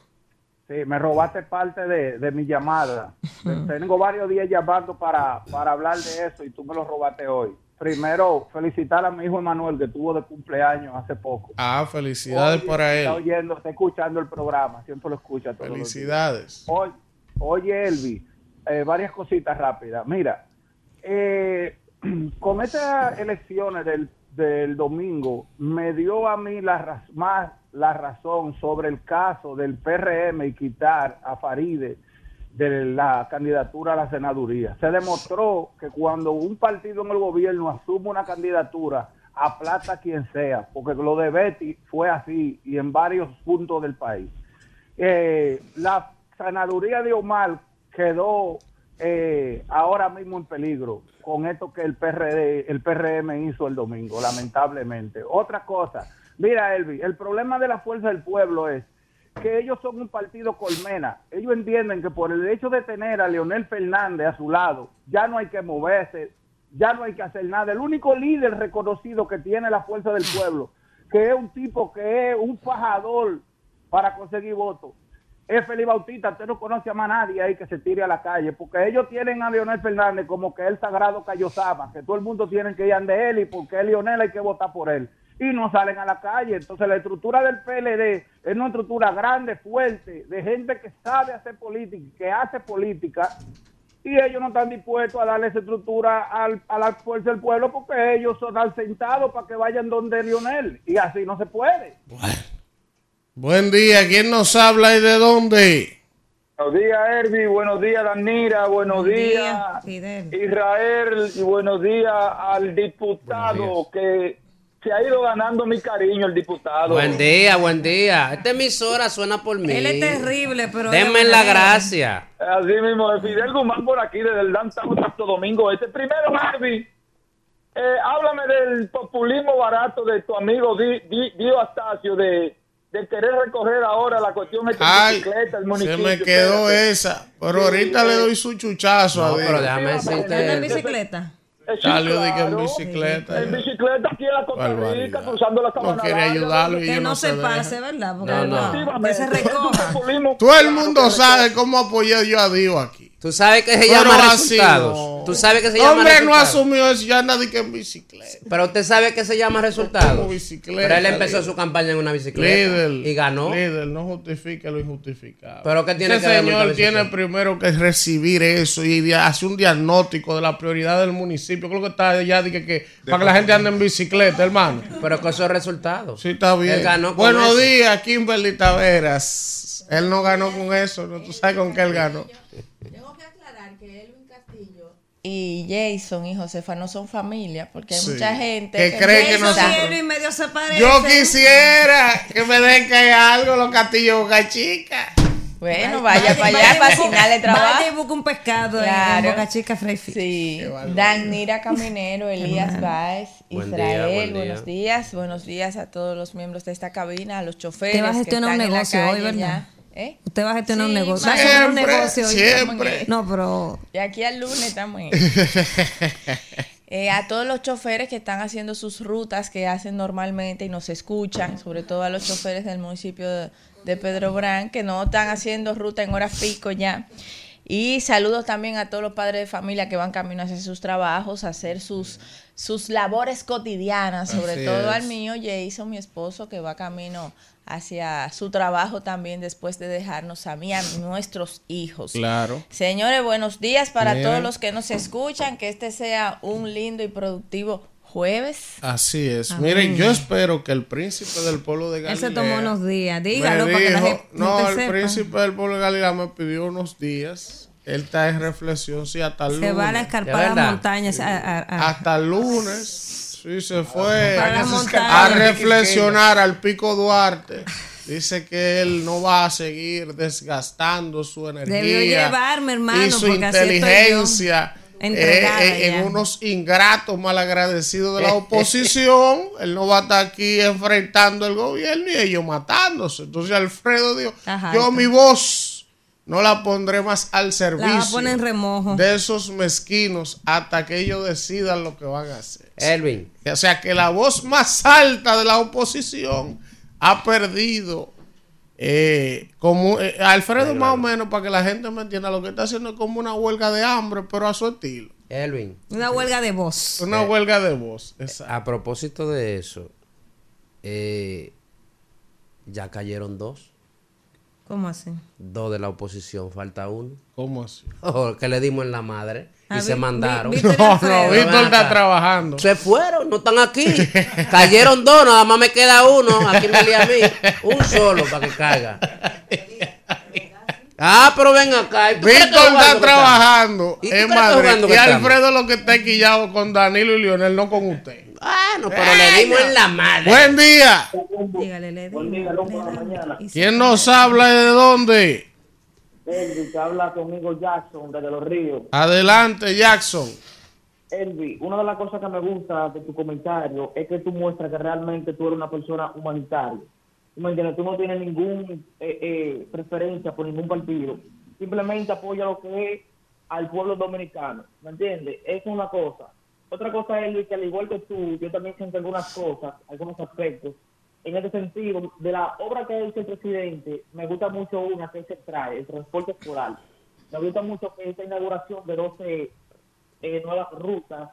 Sí, me robaste parte de, de mi llamada. Tengo varios días llamando para, para hablar de eso y tú me lo robaste hoy. Primero, felicitar a mi hijo Emanuel que tuvo de cumpleaños hace poco. Ah, felicidades para Está él. oyendo, está escuchando el programa, siempre lo escucha todos. Felicidades. Oye, oye Elvi, eh, varias cositas rápidas. Mira, eh, con estas elecciones del, del domingo, me dio a mí la más la razón sobre el caso del PRM y quitar a Faride de la candidatura a la senaduría. Se demostró que cuando un partido en el gobierno asume una candidatura, aplata a quien sea, porque lo de Betty fue así y en varios puntos del país eh, la senaduría de Omar quedó eh, ahora mismo en peligro con esto que el PRD, el PRM hizo el domingo, lamentablemente. Otra cosa, mira Elvi, el problema de la fuerza del pueblo es que ellos son un partido colmena. Ellos entienden que por el hecho de tener a Leonel Fernández a su lado, ya no hay que moverse, ya no hay que hacer nada. El único líder reconocido que tiene la fuerza del pueblo, que es un tipo que es un fajador para conseguir votos. Es Felipe Bautista, usted no conoce a más nadie ahí que se tire a la calle, porque ellos tienen a Leonel Fernández como que el sagrado Cayosama, que todo el mundo tiene que ir de él y porque es Leonel hay que votar por él. Y no salen a la calle. Entonces la estructura del PLD es una estructura grande, fuerte, de gente que sabe hacer política, que hace política, y ellos no están dispuestos a darle esa estructura al- a la fuerza del pueblo porque ellos son al sentado para que vayan donde Leonel, y así no se puede. Buen día. ¿Quién nos habla y de dónde? Buenos días, Herbie. Buenos días, Danira. Buenos Buen días, día. Israel. Y buenos días al diputado que se ha ido ganando mi cariño, el diputado. Buen día, buen día. Esta emisora suena por mí. Él es terrible, pero... Denme de la gracia. Así mismo, Fidel Guzmán por aquí, desde el Downtown Santo Domingo. Este primero, Herbie. Eh, háblame del populismo barato de tu amigo Di- Di- Dio Astacio de, de querer recoger ahora la cuestión de bicicleta, el se municipio. me quedó Espérate. esa. Pero ahorita le doy su chuchazo a No, pero Dios. déjame ¿Anda en decirte. bicicleta? Eh, sí, Salió de que en bicicleta. En bicicleta aquí en la Costa Rica, cruzando la No quiere ayudarlo y Que no se pase, ¿verdad? Porque No, no. no, que se recoja. Todo el mundo sabe cómo apoyé yo a Dios aquí. Tú sabes que se Pero llama así resultados. no. Tú sabes que se llama hombre no resultados. asumió eso, ya nadie que en bicicleta. Pero usted sabe que se llama resultados. Como bicicleta, Pero él empezó líder. su campaña en una bicicleta Líder. y ganó. Líder, no justifique lo injustificado. Pero ¿qué tiene que ver señor montar tiene bicicleta? primero que recibir eso y hacer un diagnóstico de la prioridad del municipio. Creo que está allá de que, que- para que la gente ande en bicicleta, hermano. Pero con esos resultados. Sí, está bien. Él ganó con Buenos eso. días, Kimberly Taveras. Él no ganó con eso, ¿no? Tú sabes con qué él ganó. Tengo que aclarar que Elvin Castillo y Jason y Josefa no son familia, porque hay Sí. mucha gente Que cree que nosotros- Jason y medio se parecen. Yo quisiera que me den caer algo los castillos Boca Chica. Bueno, vaya para allá para asignarle trabajo. Vaya y busca un pescado en- en Claro. Boca Chica Frey. Sí, Danira Caminero, Elías Baez, Buen día, Israel, buen día. buenos días, buenos días a todos los miembros de esta cabina, a los choferes. Te vas a que gestionar un están en la negocio hoy, ¿verdad? ya. ¿Eh? Usted va a gestionar un Sí, negocio. Va a gestionar un Siempre, negocio hoy. siempre. No, pero De aquí al lunes estamos. Eh, a todos los choferes que están haciendo sus rutas que hacen normalmente y nos escuchan, sobre todo a los choferes del municipio de, de Pedro Brán, que no están haciendo ruta en horas pico ya. Y saludos también a todos los padres de familia que van camino hacia sus trabajos, a hacer sus, sus labores cotidianas, sobre Así todo es. al mío Jason, mi esposo, que va camino hacia su trabajo también después de dejarnos a mí, a nuestros hijos. Claro. Señores, buenos días para Bien. todos los que nos escuchan, que este sea un lindo y productivo jueves. Así es. Amén. Miren, yo espero que el príncipe del pueblo de él Galilea. se tomó unos días. Dígalo para que la gente no, el sepa. príncipe del pueblo de Galilea me pidió unos días. Él está en reflexión, sí, hasta el Se lunes. va a la ¿De escarpada verdad? montañas. A, a- a- Hasta el lunes. Sí, se fue a reflexionar al Pico Duarte. Dice que él no va a seguir desgastando su energía Debió llevarme, hermano, y su inteligencia Entregada eh, en unos ingratos malagradecidos de la oposición. él no va a estar aquí enfrentando el gobierno y ellos matándose. Entonces Alfredo dijo, Ajá, yo mi voz no la pondré más al la servicio en remojo. de esos mezquinos hasta que ellos decidan lo que van a hacer. Elvin, O sea que la voz más alta de la oposición ha perdido. eh, como eh, Alfredo, más o menos, para que la gente me entienda, lo que está haciendo es como una huelga de hambre, pero a su estilo. Elvin, Una huelga de voz. Una huelga de voz. Exacto. a propósito de eso, eh, ya cayeron dos. ¿Cómo así? Dos de la oposición, falta uno. ¿Cómo así? Oh, que le dimos en la madre y Ah, se vi- mandaron. vi- Víctor No, no, Víctor está trabajando. Se fueron, no están aquí. Cayeron dos, nada más me queda uno. Aquí me a mí. Un solo para que caiga. Ah, pero ven acá. ¿y tú crees que Víctor está trabajando ¿Y tú en Madrid. Y? Alfredo lo que está equillado con Danilo y Lionel, no con usted. Bueno, pero le dimos en la madre. Buen día. Dígale, le ¿Quién nos habla y de dónde? Elvi, que habla conmigo Jackson desde Los Ríos. Adelante, Jackson. Elvi, una de las cosas que me gusta de tu comentario es que tú muestras que realmente tú eres una persona humanitaria. ¿Tú? Tú no tienes ninguna preferencia por ningún partido. Simplemente apoya lo que es al pueblo dominicano. ¿Me entiendes? Es una cosa. Otra cosa, Elvi, que al igual que tú, yo también siento algunas cosas, algunos aspectos. En este sentido, de la obra que hecho el presidente, me gusta mucho una que se trae, el transporte escolar. Me gusta mucho que esta inauguración de 12 eh, nuevas rutas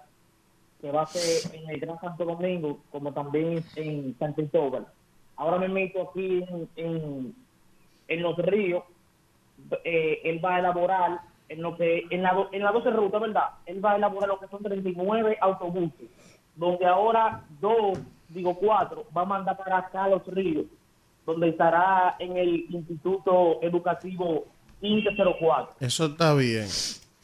que va a ser en el Gran Santo Domingo, como también en San Cristóbal. Ahora me meto aquí en, en, en Los Ríos, eh, él va a elaborar en lo que en la, en la 12 ruta, ¿verdad? Él va a elaborar lo que son 39 autobuses, donde ahora dos, digo cuatro, va a mandar para acá a Los Ríos, donde estará en el Instituto Educativo 1504. Eso está bien.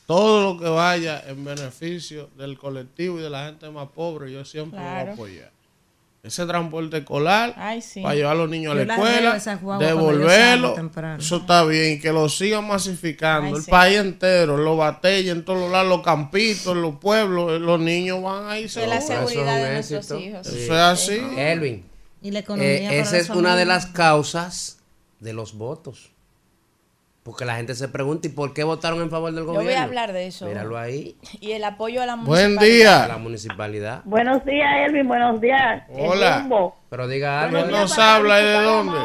Todo lo que vaya en beneficio del colectivo y de la gente más pobre, yo siempre lo voy a apoyar. Ese transporte escolar, Ay, sí. para llevar a los niños a la escuela, devolverlo, temprano. eso está bien. Que lo sigan masificando. Ay, el sí. país entero, los batallas en todos los lados, los campitos, los pueblos, los niños van a irse. De la seguro. seguridad de nuestros. Eso es así. Elvin, Y la economía eh, para esa es una de las causas de los votos. Porque la gente se pregunta, ¿y por qué votaron en favor del Yo gobierno? voy a hablar de eso. Míralo ahí, Y el apoyo a la Buen municipalidad. a la día. municipalidad. Buenos días, Elvin. Buenos días. El Hola. Pero diga algo. ¿Quién Buenos nos habla de dónde?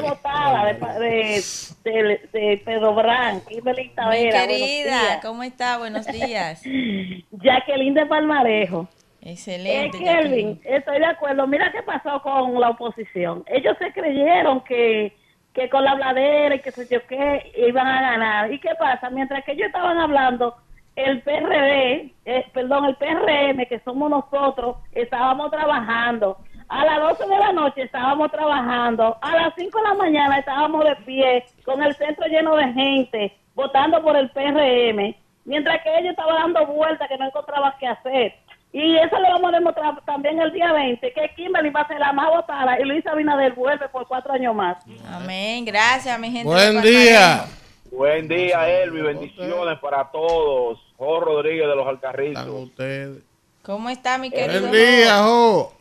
de, de, de, de Pedro Brán, Kimberly Mi Tavera. querida. ¿cómo está? Buenos días. Jacqueline de Palmarejo. Es Excelente. que, Elvin, estoy de acuerdo. Mira qué pasó con la oposición. Ellos se creyeron que, que con la habladera y que sé yo qué iban a ganar. ¿Y qué pasa? Mientras que ellos estaban hablando, el PRD, eh, perdón, el PRM, que somos nosotros, estábamos trabajando. A las 12 de la noche estábamos trabajando. A las 5 de la mañana estábamos de pie, con el centro lleno de gente, votando por el PRM. mientras que ella estaba dando vueltas que no encontraba qué hacer. Y eso lo vamos a demostrar también el día 20, que Kimberly va a ser la más votada y Luis Abinader vuelve por cuatro años más. Amén. Gracias, mi gente. Buen día. Buen día, Elvi. Bendiciones para todos. Jo Rodríguez de los Alcarritos. ustedes. ¿Cómo está, mi querido? Buen día, Jo.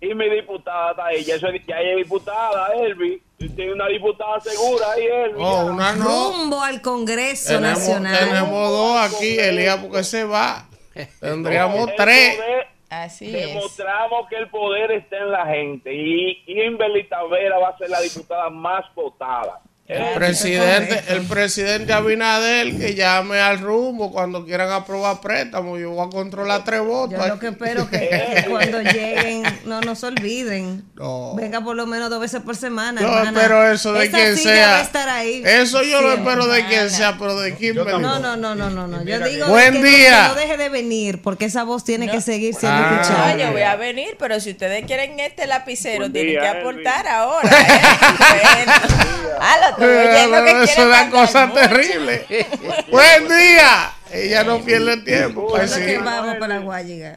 Y mi diputada está ahí. Ya, es- ya ella es diputada, Elvi. Tiene una diputada segura ahí, Elvi. Oh, una no. Rumbo al Congreso Tenemos, Nacional. tenemos dos aquí, Elías, porque se va. Tendríamos El tres. poder- Así es. Demostramos que el poder está en la gente. Y Kimberly Tavera va a ser la diputada más votada. El presidente, el presidente Abinader que llame al rumbo cuando quieran aprobar préstamos. Yo voy a controlar tres votos. Yo lo que espero que, que cuando lleguen no nos olviden. No. Venga por lo menos dos veces por semana. Yo hermana. espero eso de Esa quien silla sea. estar ahí. Eso yo lo espero de quien sea, pero de Kimberly. No, no, no, no, no, no. Yo digo Buen que, día. que no deje de venir porque esa voz tiene que seguir siendo Ah. No, escuchada. yo voy a venir, pero si ustedes quieren este lapicero, Buen tienen día, que aportar ahora. ¿eh? Es una cosa terrible. Buen día. Ella no pierde tiempo. para ¿Cuándo es que decir, vamos para Guayiga?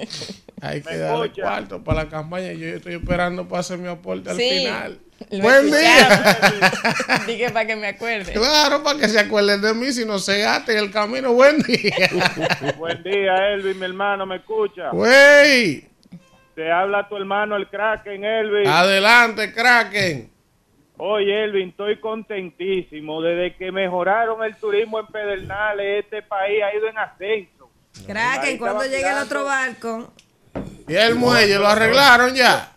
Hay que darle cuarto para la campaña. Yo estoy esperando para hacer mi aporte al Sí, final. Buen día. Dije para que me acuerde. Claro, para que se acuerden de mí si no se gasten el camino. Buen día. Buen día, Elvi, mi hermano, ¿me escucha? Güey. Te habla tu hermano, el Kraken, Elvi. Adelante, Kraken. Oye, Elvin, estoy contentísimo. Desde que mejoraron el turismo en Pedernales, este país ha ido en ascenso. Kraken, cuando llegue el otro barco. Y el muelle lo arreglaron ya.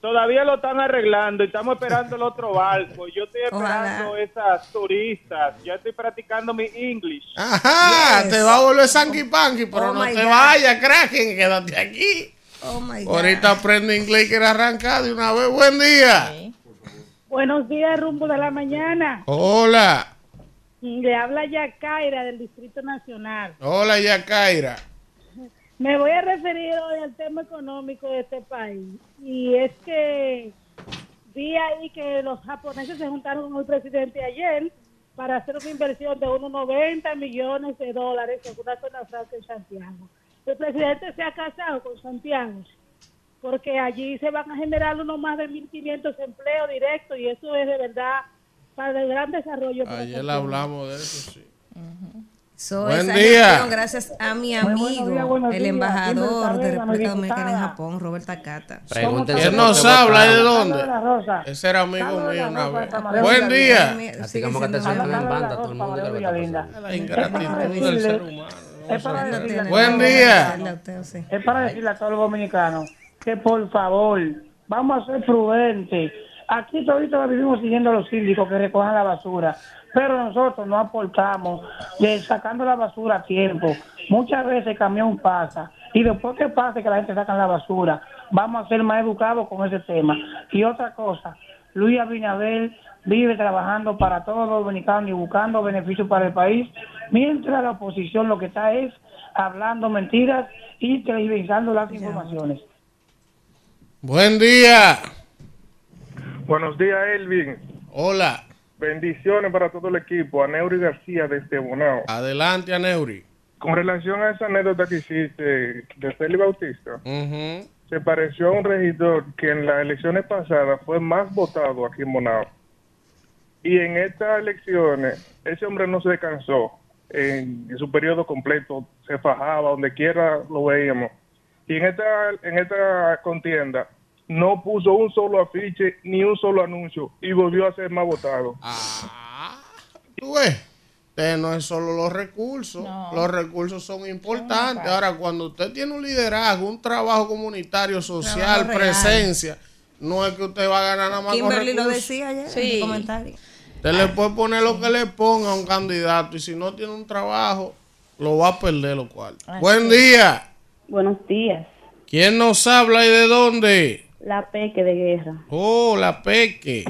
Todavía lo están arreglando y estamos esperando el otro barco. Yo estoy esperando esas turistas. Ya estoy practicando mi English. Ajá, te va a volver Sanky Panky, pero Oh no my te God. vayas, Kraken, quédate aquí. Oh my Ahorita aprende inglés y quiere arrancar de una vez. Buen día. Buenos días, rumbo de la mañana. Hola. Le habla Yacaira del Distrito Nacional. Hola, Yacaira. Me voy a referir hoy al tema económico de este país. Y es que vi ahí que los japoneses se juntaron con el presidente ayer para hacer una inversión de unos 90 millones de dólares en una zona franca en Santiago. El presidente se ha casado con Santiago porque allí se van a generar unos más de 1.500 empleos directos y eso es de verdad para el gran desarrollo. Ayer hablamos de eso, sí. So, Buen esa día. gestión, gracias a mi amigo, buenos días, buenos el días. embajador de República Dominicana en. Japón, Robert Takata. Pregúntense ¿Quién por nos habla de dónde? Ese era amigo mío una Rosa, vez. Buen día. Así como que te sientan en banda, todo el mundo. La Es ingratitud para del decirle- ser humano. Buen día. Es para decirle a todos los dominicanos que por favor vamos a ser prudentes. Aquí todavía vivimos siguiendo a los síndicos que recojan la basura, pero nosotros no aportamos de sacando la basura a tiempo. Muchas veces el camión pasa y después que pase que la gente saca la basura, vamos a ser más educados con ese tema. Y otra cosa, Luis Abinader vive trabajando para todos los dominicanos y buscando beneficios para el país, mientras la oposición lo que está es hablando mentiras y televisando las informaciones. Buen día. Buenos días, Elvin. Hola. Bendiciones para todo el equipo. A Neuri García desde Bonao. Adelante, Aneuri. Con relación a esa anécdota que hiciste de Félix Bautista, se pareció a un regidor que en las elecciones pasadas fue más votado aquí en Bonao. Y en estas elecciones, ese hombre no se cansó. En, en su periodo completo se fajaba, donde quiera lo veíamos. Y en esta, en esta contienda no puso un solo afiche ni un solo anuncio y volvió a ser más votado. Tú ves, usted no es solo los recursos, los recursos son importantes. Ahora, cuando usted tiene un liderazgo, un trabajo comunitario, social, Trabajo presencia, no es que usted va a ganar nada más con Kimberly lo recursos. decía ayer en Sí. su comentario. Usted le puede poner lo que le ponga a un candidato y si no tiene un trabajo, lo va a perder lo cual. Buen es. día. Buenos días. ¿Quién nos habla y de dónde? La Peque de Guerra. Oh, la Peque.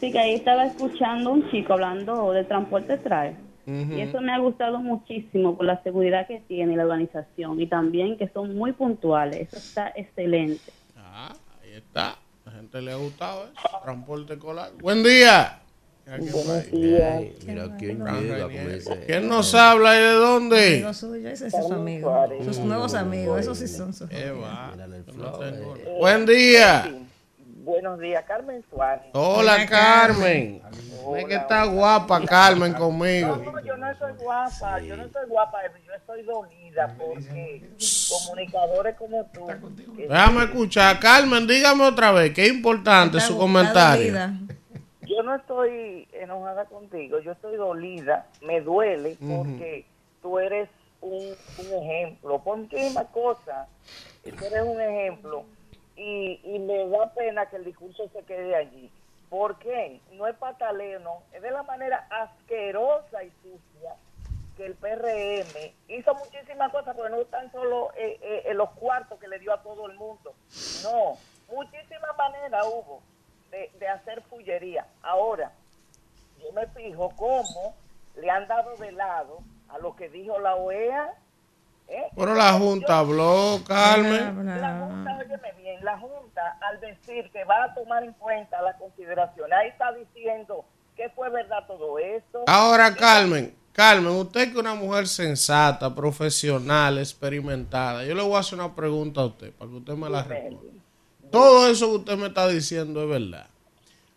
Sí, que ahí estaba escuchando un chico hablando de transporte trae. Y eso me ha gustado muchísimo por la seguridad que tiene la organización y también que son muy puntuales. Eso está excelente. Ahí está. A la gente le ha gustado eso. Transporte escolar. Buen día. Buenos días. Mira quién llega, como dice. ¿Quién nos habla y de dónde? Amigo suyo, ese es su amigo. Sus nuevos amigos, esos sí son sus amigos. Buen día. Buenos días, Carmen Suárez. Hola, Carmen. Es que está guapa Carmen conmigo. No, yo no estoy guapa, yo no estoy guapa, yo estoy dolida porque comunicadores como tú. Déjame escuchar. Carmen, dígame otra vez, qué importante su comentario. Yo no estoy enojada contigo, yo estoy dolida, me duele porque tú eres un, un ejemplo. Por muchísimas cosas, tú eres un ejemplo y, y me da pena que el discurso se quede allí. ¿Por qué? No es pataleo, no. Es de la manera asquerosa y sucia que el PRM hizo muchísimas cosas, porque no tan solo eh, eh, en los cuartos que le dio a todo el mundo. No, muchísimas maneras hubo de, de hacer fullería. Ahora, yo me fijo cómo le han dado de lado a lo que dijo la OEA. ¿eh? Pero la Junta habló, Carmen. La Junta, óyeme bien, la Junta al decir que va a tomar en cuenta las consideraciones, ahí está diciendo que fue verdad todo esto. Ahora, Carmen, Carmen, usted que es una mujer sensata, profesional, experimentada, yo le voy a hacer una pregunta a usted para que usted me la responda. Todo eso que usted me está diciendo es verdad.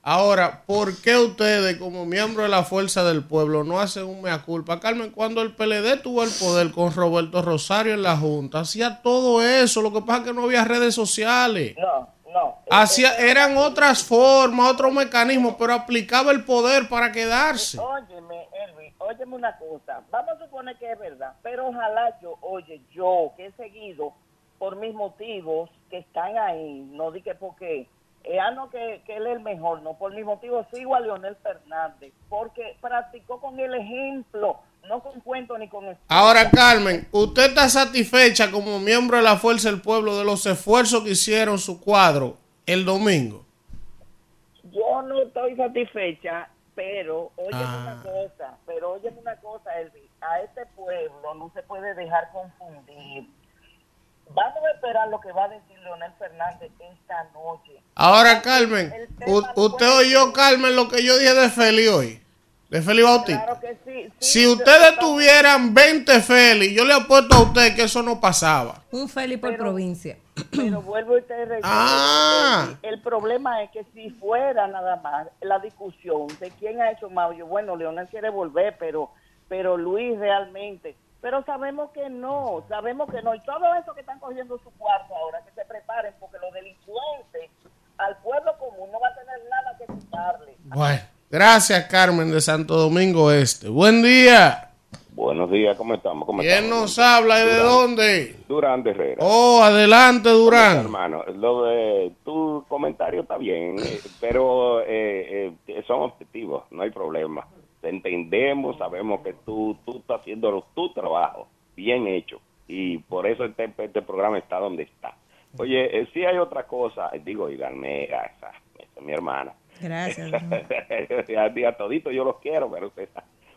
Ahora, ¿por qué ustedes, como miembros de la Fuerza del Pueblo, no hacen un mea culpa? Carmen, cuando el PLD tuvo el poder con Roberto Rosario en la Junta, hacía todo eso. Lo que pasa es que no había redes sociales. No, no. Hacía, eran otras formas, otros mecanismos, pero aplicaba el poder para quedarse. Óyeme, Elvi, óyeme una cosa. Vamos a suponer que es verdad, pero ojalá yo, oye, yo que he seguido por mis motivos que están ahí, no di que porque, eh, ah, no, que, que él es el mejor, no, por mis motivos sigo a Leonel Fernández, porque practicó con el ejemplo, no con cuento ni con... Ahora, Carmen, ¿usted está satisfecha como miembro de la Fuerza del Pueblo de los esfuerzos que hicieron su cuadro el domingo? Yo no estoy satisfecha, pero óyeme Ah. una cosa, pero óyeme una cosa, Elvi, a este pueblo no se puede dejar confundir. Vamos a esperar lo que va a decir Leonel Fernández esta noche. Ahora, Carmen, usted oyó, Carmen, lo que yo dije de Feli hoy, de Feli Bautista. Claro que sí. Si ustedes tuvieran 20 Feli, yo le apuesto a usted que eso no pasaba. Un Feli por provincia. Pero vuelvo y te recuerdo, Ah. El problema es que si fuera nada más la discusión de quién ha hecho más, yo, bueno, Leonel quiere volver, pero, pero Luis realmente, pero sabemos que no, sabemos que no, y todo eso que están cogiendo su cuarto ahora, que se preparen, porque los delincuentes al pueblo común no va a tener nada que quitarle. Bueno, gracias, Carmen de Santo Domingo Este. Buen día. Buenos días, ¿cómo estamos? ¿Cómo ¿Quién estamos? nos habla y de dónde? Durán de Herrera. Oh, adelante, ¿Cómo estás, Durán. hermano, lo de tu comentario está bien, eh, pero eh, eh, son objetivos, no hay problema. Te entendemos, sabemos que tú, tú estás haciendo tu trabajo bien hecho y por eso este, este programa está donde está. Oye, eh, si hay otra cosa, eh, digo, díganme, esa, esa es mi hermana. Gracias. a, a todito yo los quiero, pero ustedes,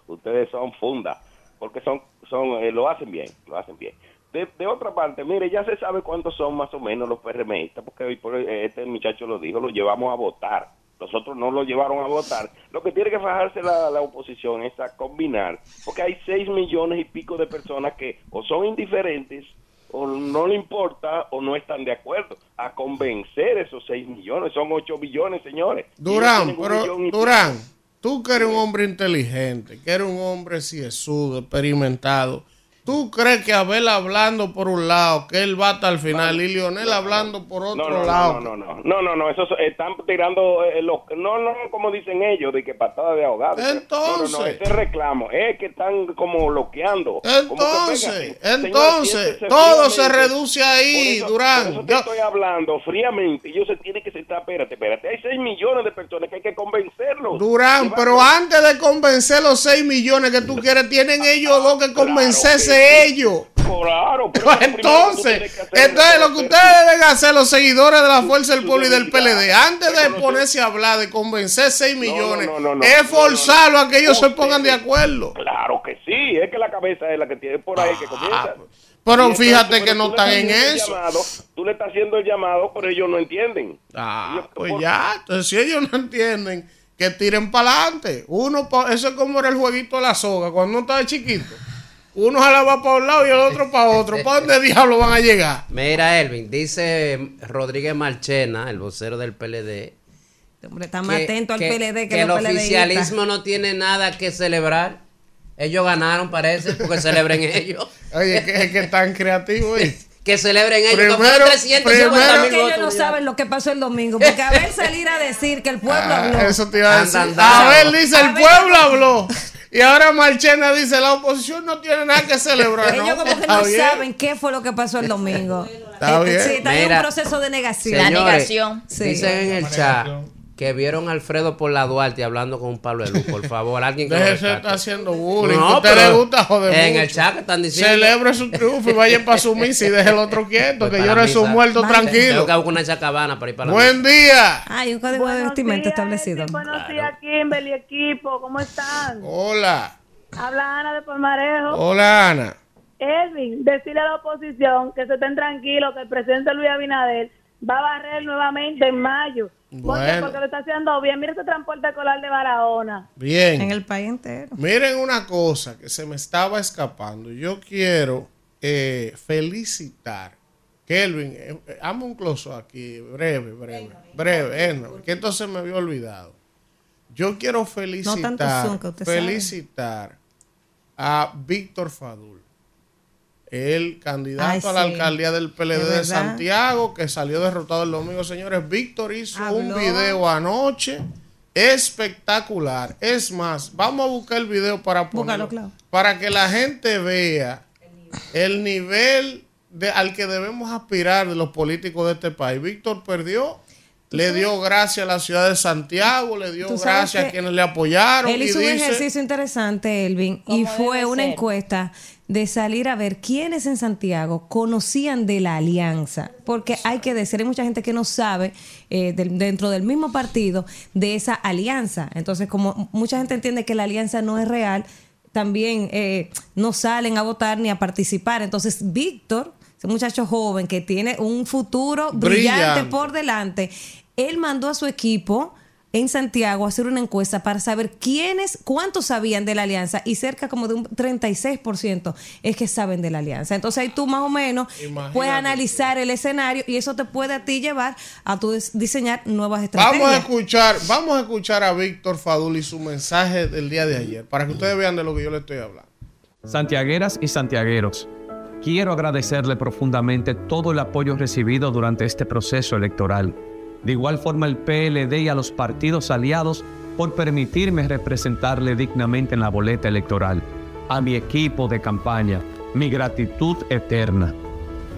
ustedes son funda, porque son, son eh, lo hacen bien, lo hacen bien. De, de otra parte, mire, ya se sabe cuántos son más o menos los PRMistas, porque hoy por- eh, este muchacho lo dijo, lo llevamos a votar. Nosotros no lo llevaron a votar. Lo que tiene que fajarse la, la oposición es a combinar, porque hay seis millones y pico de personas que o son indiferentes o no le importa o no están de acuerdo a convencer esos 6 millones. Son 8 billones, señores. Durán, un pero Durán, tú que eres un hombre inteligente, que eres un hombre ciesudo, experimentado, ¿tú crees que Abel hablando por un lado, que él va hasta el final, y Lionel hablando por otro No, no, lado? no, no, no, no, no, no, eso es- están tirando eh, los, no, no, como dicen ellos, de que patada de ahogado. No, no, no, Entonces. ese reclamo es que están como bloqueando. Entonces, entonces, todo se reduce ahí, Durán. Por eso te estoy hablando fríamente. Ellos se tienen que sentar, espérate, espérate. Hay 6 millones de personas que hay que convencerlos. Durán, pero antes de convencer los 6 millones que tú quieres, tienen ellos dos que convencerse ellos. Claro, pero Pues entonces, entonces lo que ustedes deben hacer los seguidores de la Fuerza del Pueblo y del PLD, antes de ponerse a hablar de convencer 6 millones, no, no, no, es forzarlo a que ellos se pongan de acuerdo. Claro que sí, es que la cabeza es la que tiene por ahí que comienza. Pero fíjate que no están en eso. tú le estás haciendo el llamado, pero ellos no entienden. Ah, pues ya, entonces si ellos no entienden que tiren para adelante. Uno, eso es como era el jueguito de la soga, cuando uno estaba chiquito. Uno se la va para un lado y el otro para otro. ¿Para dónde diablo van a llegar? Mira, Elvin, dice Rodríguez Marchena, el vocero del PLD. Hombre, está más atento al PLD que el los PLDistas. oficialismo no tiene nada que celebrar. Ellos ganaron, parece, porque celebren ellos. Oye, es que, es que tan creativo. ¿eh? Que celebren ellos. Primero- que fueron 350 primero- mil que ellos no ya. saben lo que pasó el domingo. Porque a ver salir a decir que el pueblo Ah, habló. eso te iba a decir. A ver, dice, el pueblo habló. Y ahora Marchena dice, la oposición no tiene nada que celebrar. Ellos ¿no? como que no bien. saben qué fue lo que pasó el domingo. Está bien. Sí, está en un proceso de negación. Señores, Sí. Dicen en el chat que vieron a Alfredo por la Duarte hablando con un Pablo de luz. Por favor, alguien que lo Déjese rescate. estar haciendo bullying. No, que usted pero le gusta joder En mucho. el chat que están diciendo. Celebre su triunfo y vayan para su misa y deje el otro quieto, Pues que llore su muerto Tengo tranquilo. que buscar una chacabana para ir para la Buen día. Hay un código de vestimenta establecido. Buenos días, Kimberly, equipo. ¿Cómo están? Hola. Habla Ana de Palmarejo. Hola, Ana. Elvin, decirle a la oposición que se estén tranquilos, que el presidente Luis Abinader va a barrer nuevamente en mayo. ¿Por qué? Bueno. Porque lo está haciendo bien. Mira ese transporte escolar de Barahona. Bien. En el país entero. Miren una cosa que se me estaba escapando. Yo quiero eh, felicitar. Kelvin, eh, eh, hazme un close aquí, breve, breve, breve, eh, no, que entonces me había olvidado. Yo quiero felicitar, zoom, que usted sabe. felicitar a Víctor Fadul, el candidato Ay, a la alcaldía del PLD de. Santiago, que salió derrotado el domingo. Señores, Víctor hizo un video anoche espectacular. Es más, vamos a buscar el video para ponerlo, Búscalo, para que la gente vea el nivel de, al que debemos aspirar de los políticos de este país. Víctor perdió, le dio gracias a la ciudad de Santiago, le dio gracias a quienes le apoyaron. Él y hizo un dice, ejercicio interesante, Elvin, y fue una ser. encuesta de salir a ver quiénes en Santiago conocían de la alianza, porque hay que decir, hay mucha gente que no sabe eh, del- dentro del mismo partido de esa alianza. Entonces, como mucha gente entiende que la alianza no es real, también eh, no salen a votar ni a participar. Entonces, Víctor, ese muchacho joven que tiene un futuro brillante, Brillante. por delante, él mandó a su equipo en Santiago a hacer una encuesta para saber quiénes, cuántos sabían de la alianza y cerca como de un 36% es que saben de la alianza. Entonces ahí tú más o menos Imagínate puedes analizar el escenario y eso te puede a ti llevar a tu des- diseñar nuevas estrategias. Vamos a escuchar, vamos a escuchar a Víctor Fadul y su mensaje del día de ayer, para que ustedes vean de lo que yo le estoy hablando. Santiagueras y santiagueros, quiero agradecerle profundamente todo el apoyo recibido durante este proceso electoral. De igual forma el PLD y a los partidos aliados por permitirme representarle dignamente en la boleta electoral. A mi equipo de campaña, mi gratitud eterna.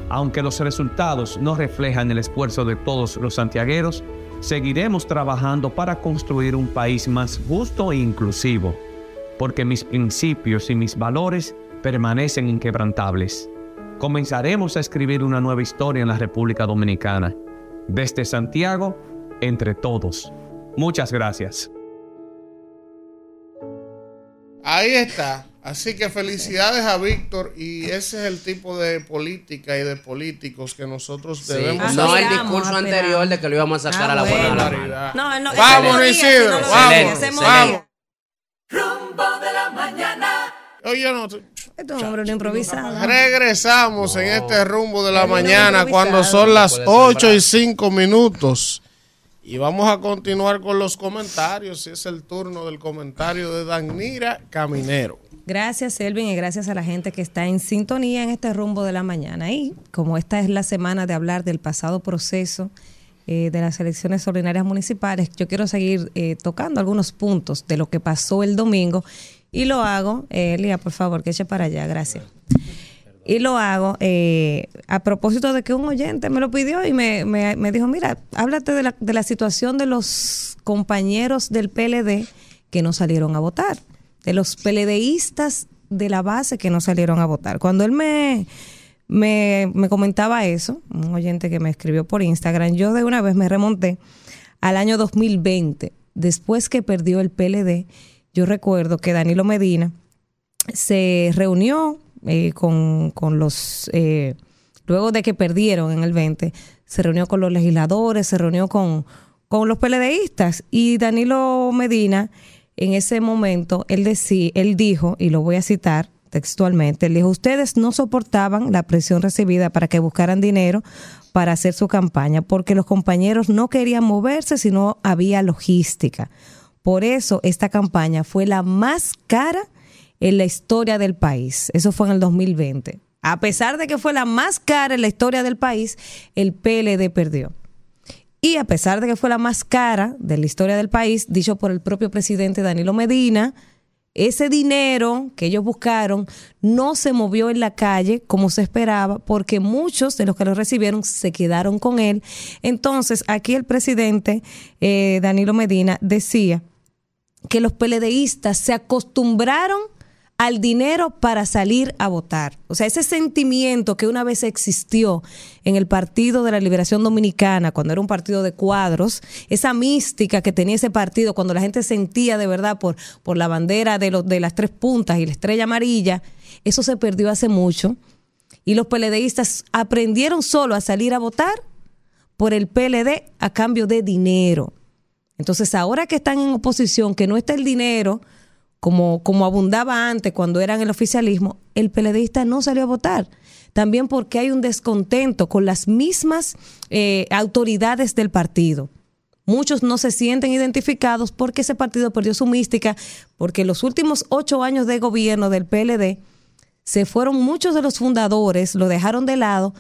Aunque los resultados no reflejan el esfuerzo de todos los santiagueros, seguiremos trabajando para construir un país más justo e inclusivo porque mis principios y mis valores permanecen inquebrantables. Comenzaremos a escribir una nueva historia en la República Dominicana. Desde Santiago, entre todos. Muchas gracias. Ahí está. Así que felicidades a Víctor y ese es el tipo de política y de políticos que nosotros Sí. debemos No el discurso anterior de que lo íbamos a sacar a la buena de la mano. No, no, Vamos, Isidro, vamos, vamos. Rumbo de la mañana. Oye, no, Esto es un hombre no improvisado. Regresamos en este rumbo de la mañana cuando son las Puede 8 sembrar. y 5 minutos. Y vamos a continuar con los comentarios. Es el turno del comentario de Danira Caminero. Gracias, Elvin, y gracias a la gente que está en sintonía en este rumbo de la mañana. Y como esta es la semana de hablar del pasado proceso eh, de las elecciones ordinarias municipales, yo quiero seguir eh, tocando algunos puntos de lo que pasó el domingo. Y lo hago, eh, por favor, que eche para allá, gracias. Y lo hago eh, a propósito de que un oyente me lo pidió y me, me- me dijo, mira, háblate de la, de la situación de los compañeros del PLD que no salieron a votar, de los PLDistas de la base que no salieron a votar. Cuando él me, me, me comentaba eso, un oyente que me escribió por Instagram, yo de una vez me remonté al año 2020, después que perdió el PLD, yo recuerdo que Danilo Medina se reunió eh, con, con los, eh, luego de que perdieron en el 20, se reunió con los legisladores, se reunió con, con los PLDistas. Y Danilo Medina, en ese momento, él, decí, él dijo, y lo voy a citar textualmente, él dijo, ustedes no soportaban la presión recibida para que buscaran dinero para hacer su campaña, porque los compañeros no querían moverse si no había logística. Por eso esta campaña fue la más cara en la historia del país. Eso fue en el 2020. A pesar de que fue la más cara en la historia del país, el PLD perdió. Y a pesar de que fue la más cara de la historia del país, dicho por el propio presidente Danilo Medina, ese dinero que ellos buscaron no se movió en la calle como se esperaba porque muchos de los que lo recibieron se quedaron con él. Entonces, aquí el presidente eh, Danilo Medina decía que los peledeístas se acostumbraron al dinero para salir a votar. O sea, ese sentimiento que una vez existió en el Partido de la Liberación Dominicana, cuando era un partido de cuadros, esa mística que tenía ese partido, cuando la gente sentía de verdad por, por la bandera de, los, de las tres puntas y la estrella amarilla, eso se perdió hace mucho. Y los PLDistas aprendieron solo a salir a votar por el PLD a cambio de dinero. Entonces, ahora que están en oposición, que no está el dinero como, como abundaba antes cuando eran el oficialismo, el PLDista no salió a votar. También porque hay un descontento con las mismas eh, autoridades del partido. Muchos no se sienten identificados porque ese partido perdió su mística, porque los últimos ocho años de gobierno del PLD se fueron muchos de los fundadores, lo dejaron de lado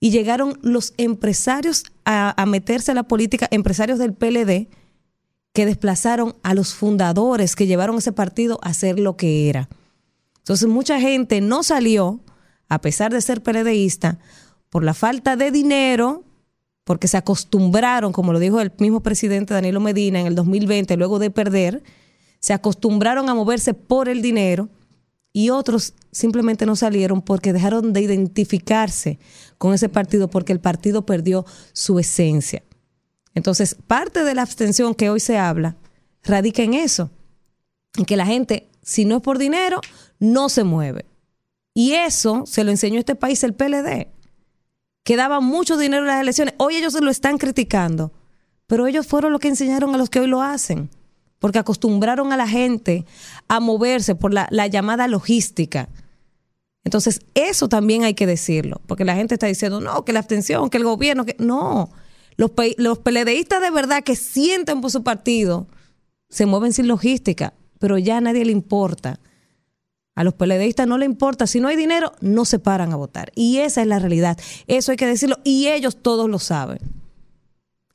y llegaron los empresarios a, a meterse a la política, empresarios del PLD, que desplazaron a los fundadores que llevaron ese partido a ser lo que era. Entonces mucha gente no salió, a pesar de ser PLDista, por la falta de dinero, porque se acostumbraron, como lo dijo el mismo presidente Danilo Medina en el 2020, luego de perder, se acostumbraron a moverse por el dinero y otros simplemente no salieron porque dejaron de identificarse con ese partido porque el partido perdió su esencia. Entonces, parte de la abstención que hoy se habla radica en eso, en que la gente, si no es por dinero, no se mueve. Y eso se lo enseñó este país el PLD, que daba mucho dinero en las elecciones. Hoy ellos se lo están criticando, pero ellos fueron los que enseñaron a los que hoy lo hacen, porque acostumbraron a la gente a moverse por la, la llamada logística. Entonces, eso también hay que decirlo, porque la gente está diciendo, no, que la abstención, que el gobierno, que no. Los, los PLDistas de verdad que sienten por su partido se mueven sin logística, pero ya a nadie le importa. A los PLDistas no le importa. Si no hay dinero, no se paran a votar. Y esa es la realidad. Eso hay que decirlo. Y ellos todos lo saben.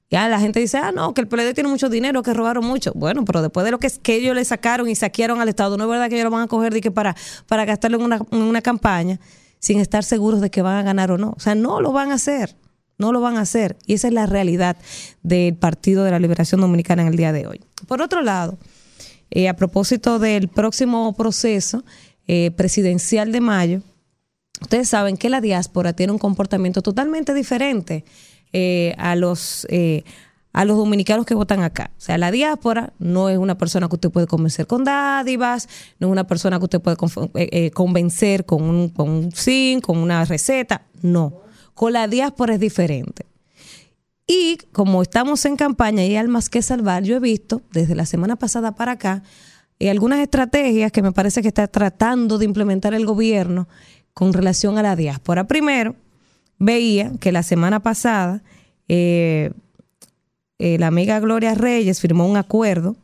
Ya la gente dice, ah, no, que el PLD tiene mucho dinero, que robaron mucho. Bueno, pero después de lo que, que ellos le sacaron y saquearon al Estado, no es verdad que ellos lo van a coger de que para, para gastarlo en una, en una campaña sin estar seguros de que van a ganar o no. O sea, no lo van a hacer. No lo van a hacer. Y esa es la realidad del Partido de la Liberación Dominicana en el día de hoy. Por otro lado, eh, a propósito del próximo proceso eh, presidencial de mayo, ustedes saben que la diáspora tiene un comportamiento totalmente diferente eh, a los a los dominicanos que votan acá. O sea, la diáspora no es una persona que usted puede convencer con dádivas, no es una persona que usted puede convencer con un, con un con una receta, no con la diáspora es diferente. Y como estamos en campaña y hay almas que salvar, yo he visto desde la semana pasada para acá eh, algunas estrategias que me parece que está tratando de implementar el gobierno con relación a la diáspora. Primero, veía que la semana pasada eh, eh, la amiga Gloria Reyes firmó un acuerdo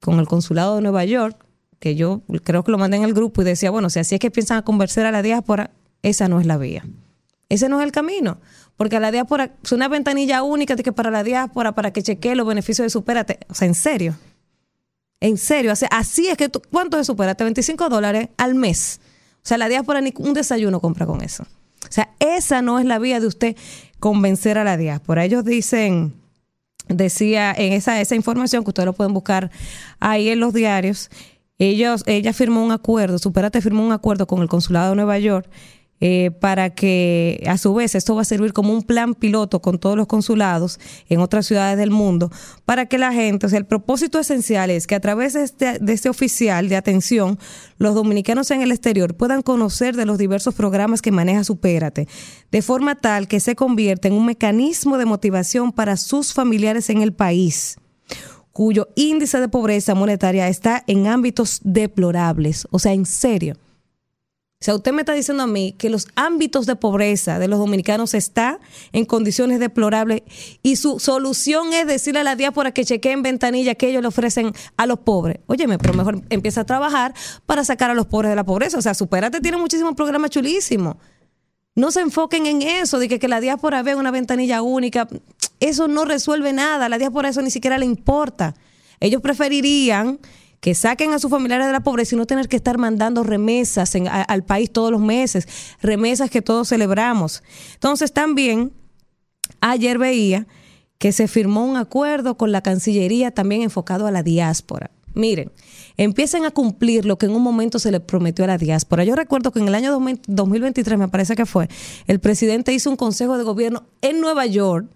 con el consulado de Nueva York, que yo creo que lo mandé en el grupo y decía, bueno, si así es que piensan convencer a la diáspora, esa no es la vía. Ese no es el camino. Porque la diáspora es una ventanilla única de que para la diáspora, para que chequee los beneficios de Supérate. O sea, en serio. En serio. así es que tú, ¿cuánto es Supérate? 25 dólares al mes. O sea, la diáspora ni un desayuno compra con eso. O sea, esa no es la vía de usted convencer a la diáspora. Ellos dicen, decía en esa, esa información que ustedes lo pueden buscar ahí en los diarios, ellos, ella firmó un acuerdo, Superate firmó un acuerdo con el consulado de Nueva York eh, para que a su vez esto va a servir como un plan piloto con todos los consulados en otras ciudades del mundo, para que la gente, o sea, el propósito esencial es que a través de este, de este oficial de atención, los dominicanos en el exterior puedan conocer de los diversos programas que maneja Supérate, de forma tal que se convierta en un mecanismo de motivación para sus familiares en el país cuyo índice de pobreza monetaria está en ámbitos deplorables, o sea, en serio. O sea, usted me está diciendo a mí que los ámbitos de pobreza de los dominicanos está en condiciones deplorables y su solución es decirle a la diáspora que chequeen ventanilla que ellos le ofrecen a los pobres. Óyeme, pero mejor empieza a trabajar para sacar a los pobres de la pobreza. O sea, Superate tiene muchísimos programas chulísimos. No se enfoquen en eso, de que, que la diáspora vea una ventanilla única. Eso no resuelve nada. A la diáspora eso ni siquiera le importa. Ellos preferirían que saquen a sus familiares de la pobreza y no tener que estar mandando remesas al país todos los meses, remesas que todos celebramos. Entonces también ayer veía que se firmó un acuerdo con la Cancillería también enfocado a la diáspora. Miren, empiecen a cumplir lo que en un momento se les prometió a la diáspora. Yo recuerdo que en el año 2000 2023, me parece que fue, el presidente hizo un consejo de gobierno en Nueva York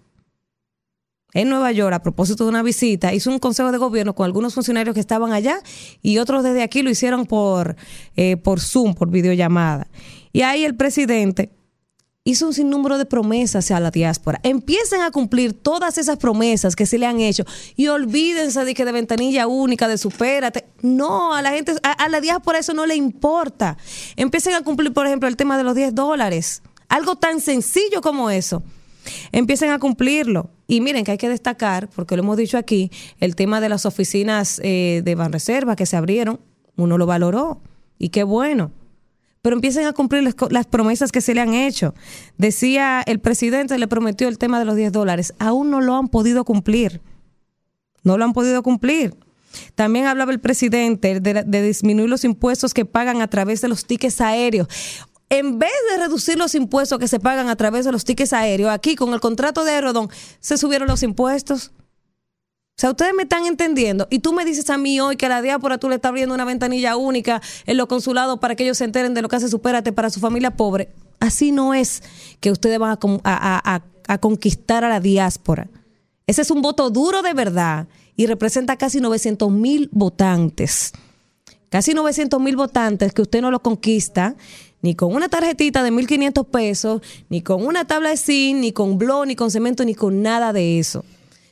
en Nueva York a propósito de una visita, hizo un consejo de gobierno con algunos funcionarios que estaban allá y otros desde aquí lo hicieron por, eh, por Zoom, por videollamada. Y ahí el presidente hizo un sinnúmero de promesas a la diáspora. Empiecen a cumplir todas esas promesas que se le han hecho y olvídense de que de ventanilla única, de supérate. No, a la gente, a, a la diáspora eso no le importa. Empiecen a cumplir, por ejemplo, el tema de los 10 dólares. Algo tan sencillo como eso empiecen a cumplirlo. Y miren que hay que destacar, porque lo hemos dicho aquí, el tema de las oficinas eh, de Banreserva que se abrieron, uno lo valoró y qué bueno. Pero empiecen a cumplir las, promesas que se le han hecho. Decía el presidente, le prometió el tema de los 10 dólares, aún no lo han podido cumplir. No lo han podido cumplir. También hablaba el presidente de, de disminuir los impuestos que pagan a través de los tickets aéreos en vez de reducir los impuestos que se pagan a través de los tickets aéreos, aquí con el contrato de Aerodón se subieron los impuestos. O sea, ustedes me están entendiendo. Y tú me dices a mí hoy que a la diáspora tú le estás abriendo una ventanilla única en los consulados para que ellos se enteren de lo que hace Supérate para su familia pobre. Así no es que ustedes van a, a conquistar a la diáspora. Ese es un voto duro de verdad y representa casi 900 mil votantes. Casi 900 mil votantes que usted no lo conquista ni con una tarjetita de 1.500 pesos, ni con una tabla de zinc, ni con blog, ni con cemento, ni con nada de eso.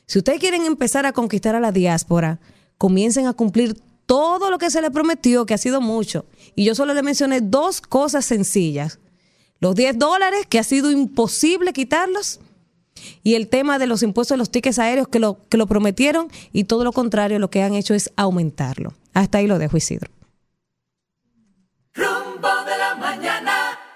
Si ustedes quieren empezar a conquistar a la diáspora, comiencen a cumplir todo lo que se les prometió, que ha sido mucho. Y yo solo le mencioné dos cosas sencillas. Los 10 dólares, que ha sido imposible quitarlos, y el tema de los impuestos de los tickets aéreos, que lo, que lo prometieron, y todo lo contrario, lo que han hecho es aumentarlo. Hasta ahí lo dejo, Isidro. Rumbo de la.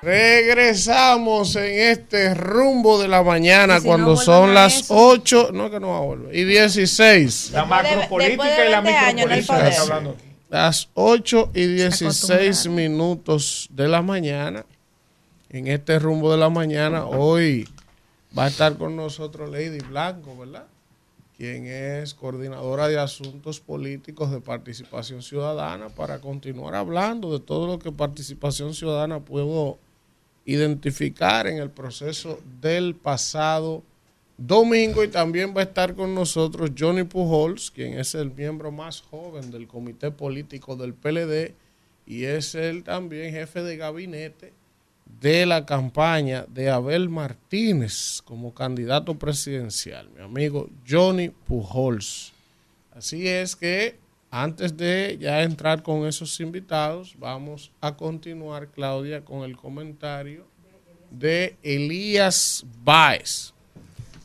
Regresamos en este rumbo de la mañana si cuando no son las eso. 8, no que no va a volver, y 16. La macropolítica y la micropolítica está hablando. Las 8 y 16 minutos de la mañana. En este rumbo de la mañana, hoy va a estar con nosotros Lady Blanco, ¿verdad? Quien es coordinadora de asuntos políticos de participación ciudadana, para continuar hablando de todo lo que participación ciudadana pudo identificar en el proceso del pasado domingo y también va a estar con nosotros Johnny Pujols, quien es el miembro más joven del comité político del PLD y es el también jefe de gabinete de la campaña de Abel Martínez como candidato presidencial, mi amigo Johnny Pujols. Así es que antes de ya entrar con esos invitados, vamos a continuar, Claudia, con el comentario de Elías Báez.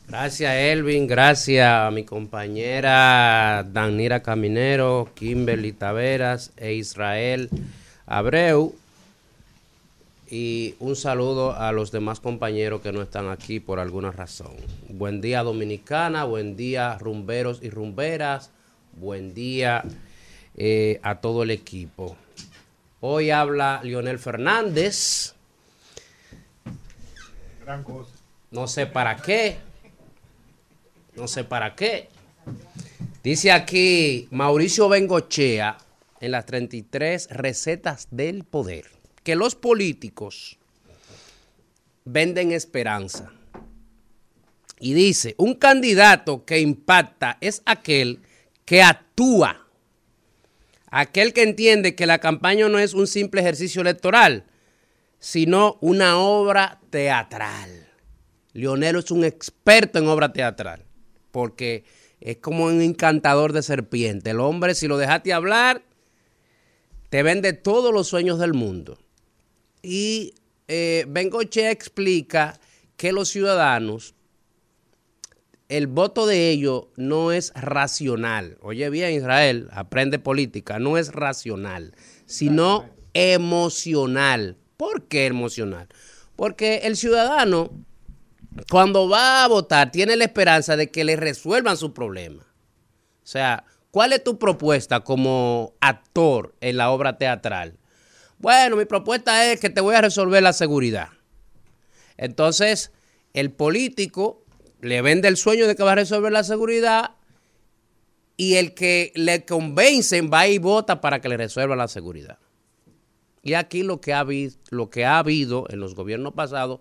Gracias, Elvin. Gracias a mi compañera Danira Caminero, Kimberly Taveras e Israel Abreu. Y un saludo a los demás compañeros que no están aquí por alguna razón. Buen día, Dominicana. Buen día, rumberos y rumberas. Buen día eh, a todo el equipo. Hoy habla Leonel Fernández. Gran cosa. No sé para qué. No sé para qué. Dice aquí Mauricio Bengochea en las 33 recetas del poder que los políticos venden esperanza. Y dice, un candidato que impacta es aquel que actúa, aquel que entiende que la campaña no es un simple ejercicio electoral, sino una obra teatral. Leonel es un experto en obra teatral, porque es como un encantador de serpiente. El hombre, si lo dejaste hablar, te vende todos los sueños del mundo. Y eh, Bengoche explica que los ciudadanos, el voto de ellos no es racional. Oye bien, Israel, aprende política, no es racional, sino emocional. ¿Por qué emocional? Porque el ciudadano, cuando va a votar, tiene la esperanza de que le resuelvan su problema. O sea, ¿cuál es tu propuesta como actor en la obra teatral? Bueno, mi propuesta es que te voy a resolver la seguridad. Entonces, el político le vende el sueño de que va a resolver la seguridad y el que le convencen va y vota para que le resuelva la seguridad. Y aquí lo que ha, lo que ha habido en los gobiernos pasados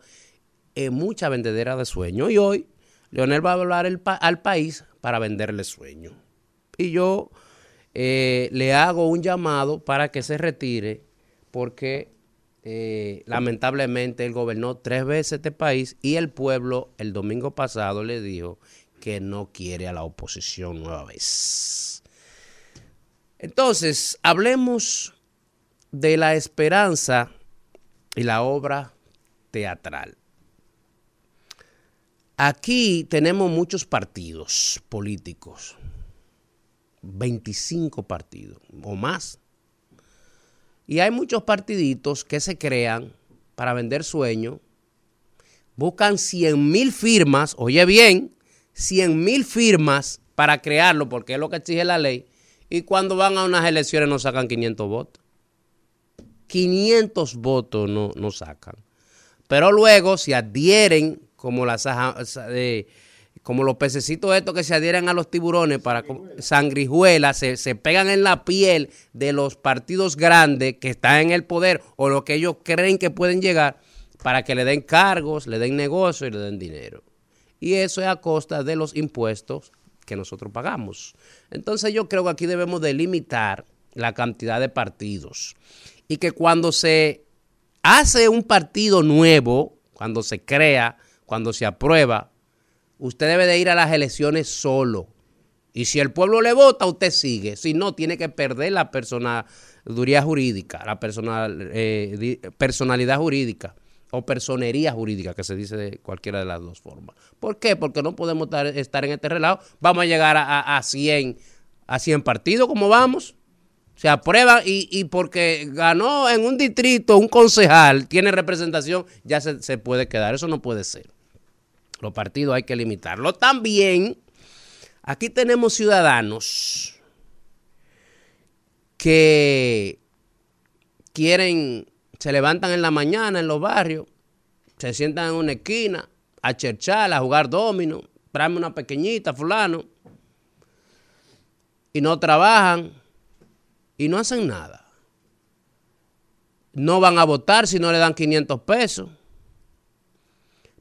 es mucha vendedera de sueño. Y hoy Leonel va a hablar al país para venderle sueño. Y yo eh, le hago un llamado para que se retire porque eh, lamentablemente él gobernó tres veces este país y el pueblo el domingo pasado le dijo que no quiere a la oposición nueva vez. Entonces, hablemos de la esperanza y la obra teatral. Aquí tenemos muchos partidos políticos, 25 partidos o más. Y hay muchos partiditos que se crean para vender sueños, buscan 100 mil firmas, oye bien, 100 mil firmas para crearlo, porque es lo que exige la ley, y cuando van a unas elecciones no sacan 500 votos. 500 votos no, no sacan. Pero luego se adhieren como las de, como los pececitos estos que se adhieren a los tiburones para sangrijuelas, se, se, pegan en la piel de los partidos grandes que están en el poder o lo que ellos creen que pueden llegar para que le den cargos, le den negocio y le den dinero. Y eso es a costa de los impuestos que nosotros pagamos. Entonces yo creo que aquí debemos delimitar la cantidad de partidos y que cuando se hace un partido nuevo, cuando se crea, cuando se aprueba, usted debe de ir a las elecciones solo. Y si el pueblo le vota, usted sigue. Si no, tiene que perder la personalidad jurídica, la personal, eh, personalidad jurídica o personería jurídica, que se dice de cualquiera de las dos formas. ¿Por qué? Porque no podemos estar, en este relajo. Vamos a llegar a, a, 100, a 100 partidos como vamos se aprueba y, y, porque ganó en un distrito un concejal, tiene representación, ya se, puede quedar. Eso no puede ser. Los partidos hay que limitarlo. También, aquí tenemos ciudadanos que quieren, se levantan en la mañana en los barrios, se sientan en una esquina a cherchar, a jugar domino, tráeme una pequeñita, fulano, y no trabajan y no hacen nada. No van a votar si no le dan 500 pesos.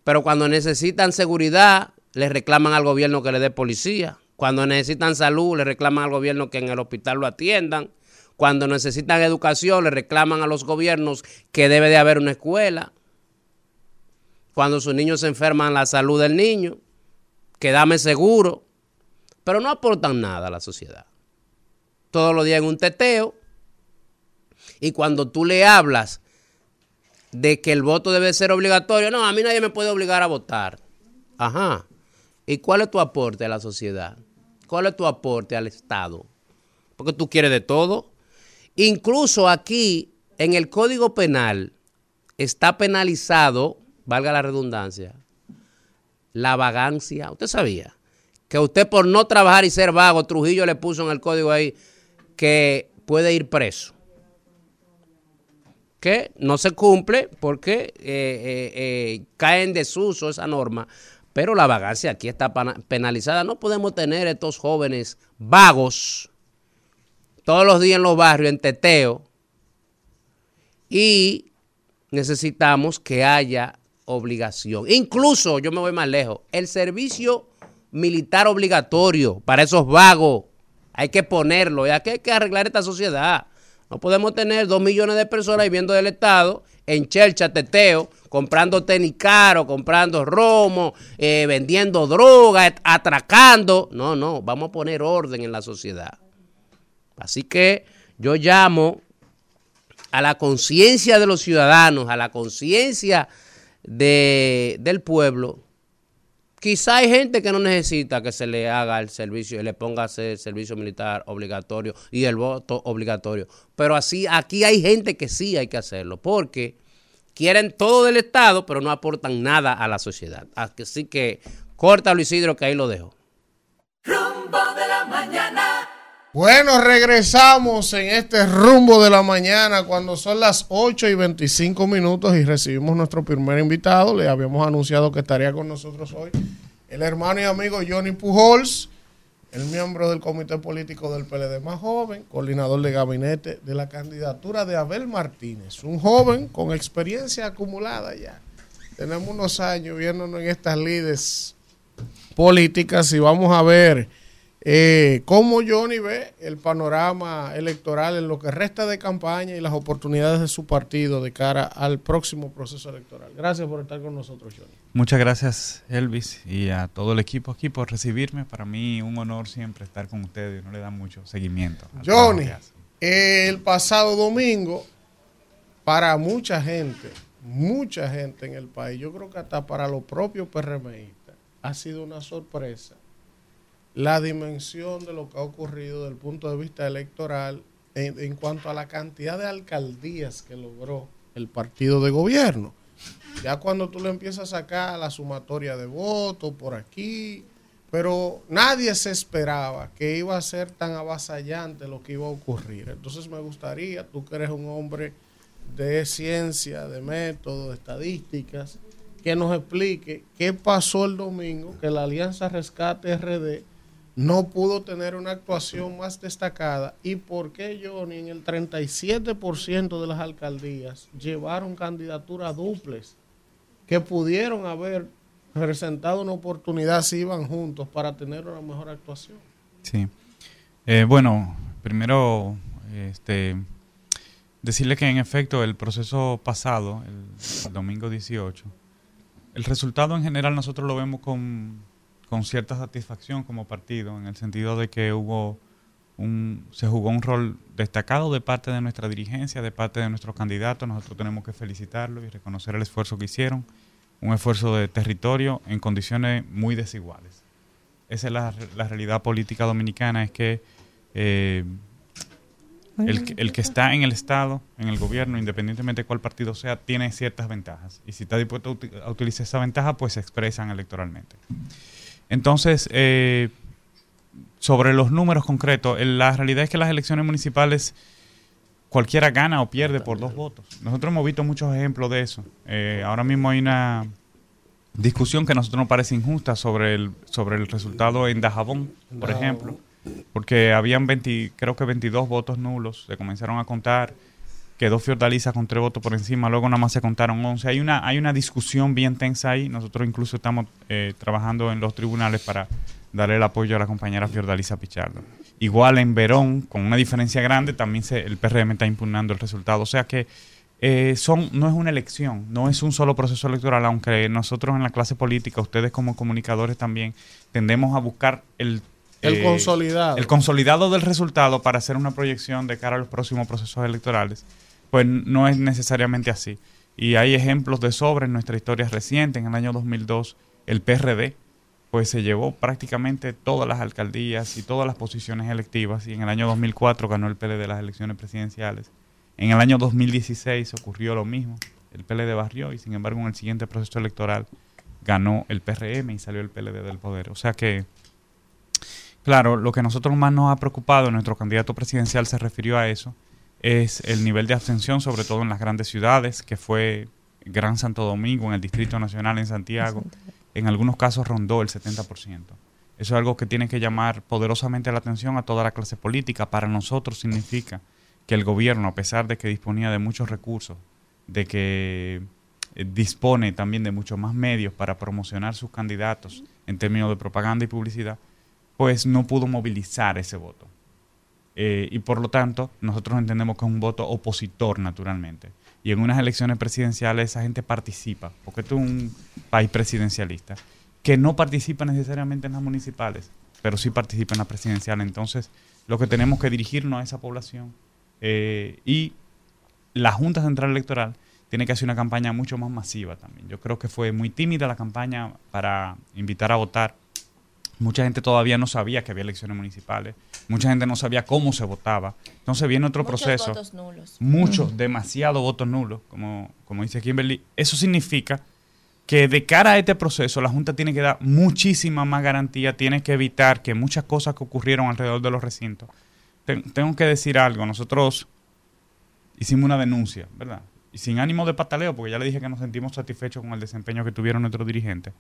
Pero cuando necesitan seguridad, le reclaman al gobierno que le dé policía. Cuando necesitan salud, le reclaman al gobierno que en el hospital lo atiendan. Cuando necesitan educación, le reclaman a los gobiernos que debe de haber una escuela. Cuando sus niños se enferman, la salud del niño, que dame seguro. Pero no aportan nada a la sociedad todos los días en un teteo. Y cuando tú le hablas de que el voto debe ser obligatorio, no, a mí nadie me puede obligar a votar. Ajá. ¿Y cuál es tu aporte a la sociedad? ¿Cuál es tu aporte al Estado? Porque tú quieres de todo. Incluso aquí, en el Código Penal, está penalizado, valga la redundancia, la vagancia. ¿Usted sabía? Que usted por no trabajar y ser vago, Trujillo le puso en el código ahí, que puede ir preso. Que no se cumple porque eh, eh, eh, cae en desuso esa norma, pero la vagancia aquí está penalizada. No podemos tener estos jóvenes vagos todos los días en los barrios, en teteo, y necesitamos que haya obligación. Incluso, yo me voy más lejos, el servicio militar obligatorio para esos vagos. Hay que ponerlo, ya que hay que arreglar esta sociedad. No podemos tener dos millones de personas viviendo del Estado en chelcha, teteo, comprando tenis caro, comprando romo, eh, vendiendo droga, atracando. No, no, vamos a poner orden en la sociedad. Así que yo llamo a la conciencia de los ciudadanos, a la conciencia de, del pueblo. Quizá hay gente que no necesita que se le haga el servicio, le ponga el servicio militar obligatorio y el voto obligatorio. Pero así, aquí hay gente que sí hay que hacerlo, porque quieren todo del Estado, pero no aportan nada a la sociedad. Así que corta Luis Isidro, que ahí lo dejo. Rumbo de la mañana. Bueno, regresamos en este rumbo de la mañana cuando son las 8 y 25 minutos y recibimos nuestro primer invitado. Le habíamos anunciado que estaría con nosotros hoy el hermano y amigo Johnny Pujols, el miembro del comité político del PLD más joven, coordinador de gabinete de la candidatura de Abel Martínez, un joven con experiencia acumulada ya. Tenemos unos años viéndonos en estas lides políticas y vamos a ver eh, cómo Johnny ve el panorama electoral en lo que resta de campaña y las oportunidades de su partido de cara al próximo proceso electoral. Gracias por estar con nosotros, Johnny. Muchas gracias, Elvis, y a todo el equipo aquí por recibirme. Para mí un honor siempre estar con ustedes. No le da mucho seguimiento. Johnny, el pasado domingo, para mucha gente, mucha gente en el país, yo creo que hasta para los propios PRMistas, ha sido una sorpresa la dimensión de lo que ha ocurrido desde el punto de vista electoral en, cuanto a la cantidad de alcaldías que logró el partido de gobierno. Ya cuando tú le empiezas a sacar la sumatoria de votos por aquí, pero nadie se esperaba que iba a ser tan avasallante lo que iba a ocurrir. Entonces me gustaría, tú que eres un hombre de ciencia, de método, de estadísticas, que nos explique qué pasó el domingo, que la Alianza Rescate RD no pudo tener una actuación más destacada y por qué Johnny en el 37% de las alcaldías llevaron candidaturas duples que pudieron haber presentado una oportunidad si iban juntos para tener una mejor actuación. Sí. Eh, bueno, primero este, decirle que en efecto el proceso pasado, el, el domingo 18, el resultado en general nosotros lo vemos con con cierta satisfacción como partido, en el sentido de que hubo un, se jugó un rol destacado de parte de nuestra dirigencia, de parte de nuestros candidatos. Nosotros tenemos que felicitarlos y reconocer el esfuerzo que hicieron, un esfuerzo de territorio en condiciones muy desiguales. Esa es la, la realidad política dominicana, es que eh, el, el, que está en el Estado, en el gobierno, independientemente de cuál partido sea, tiene ciertas ventajas. Y si está dispuesto a utilizar esa ventaja, pues se expresan electoralmente. Entonces, eh, sobre los números concretos, la realidad es que las elecciones municipales cualquiera gana o pierde por dos votos. Nosotros hemos visto muchos ejemplos de eso. Eh, ahora mismo hay una discusión que a nosotros nos parece injusta sobre el, sobre el resultado en Dajabón, por ejemplo, porque habían 20, creo que 22 votos nulos, se comenzaron a contar, quedó Fiordaliza con tres votos por encima, luego nada más se contaron 11. Hay una, hay una discusión bien tensa ahí, nosotros incluso estamos eh, trabajando en los tribunales para darle el apoyo a la compañera Fiordaliza Pichardo. Igual en Verón, con una diferencia grande, también se, el PRM está impugnando el resultado. O sea que eh, son, no es una elección, no es un solo proceso electoral, aunque nosotros en la clase política, ustedes como comunicadores también, tendemos a buscar el el eh, consolidado. El consolidado del resultado para hacer una proyección de cara a los próximos procesos electorales, pues no es necesariamente así. Y hay ejemplos de sobre en nuestra historia reciente. En el año 2002, el PRD pues se llevó prácticamente todas las alcaldías y todas las posiciones electivas. Y en el año 2004 ganó el PLD las elecciones presidenciales. En el año 2016 ocurrió lo mismo. El PLD barrió y sin embargo en el siguiente proceso electoral ganó el PRM y salió el PLD del poder. O sea que Claro, lo que a nosotros más nos ha preocupado, nuestro candidato presidencial se refirió a eso, es el nivel de abstención, sobre todo en las grandes ciudades, que fue Gran Santo Domingo, en el Distrito Nacional, en Santiago. En algunos casos rondó el 70%. Eso es algo que tiene que llamar poderosamente la atención a toda la clase política. Para nosotros significa que el gobierno, a pesar de que disponía de muchos recursos, de que eh, dispone también de muchos más medios para promocionar sus candidatos en términos de propaganda y publicidad, pues no pudo movilizar ese voto. Eh, y por lo tanto, nosotros entendemos que es un voto opositor naturalmente. Y en unas elecciones presidenciales esa gente participa, porque esto es un país presidencialista, que no participa necesariamente en las municipales, pero sí participa en las presidenciales. Entonces, lo que tenemos que dirigirnos a esa población eh, y la Junta Central Electoral tiene que hacer una campaña mucho más masiva también. Yo creo que fue muy tímida la campaña para invitar a votar. Mucha gente todavía no sabía que había elecciones municipales. Mucha gente no sabía cómo se votaba. Entonces viene otro Muchos proceso. votos nulos. Muchos, demasiado votos nulos, como, como dice Kimberly. Eso significa que de cara a este proceso la Junta tiene que dar muchísima más garantía, tiene que evitar que muchas cosas que ocurrieron alrededor de los recintos. Ten- tengo que decir algo, nosotros hicimos una denuncia, ¿verdad? Y sin ánimo de pataleo, porque ya le dije que nos sentimos satisfechos con el desempeño que tuvieron nuestros dirigentes,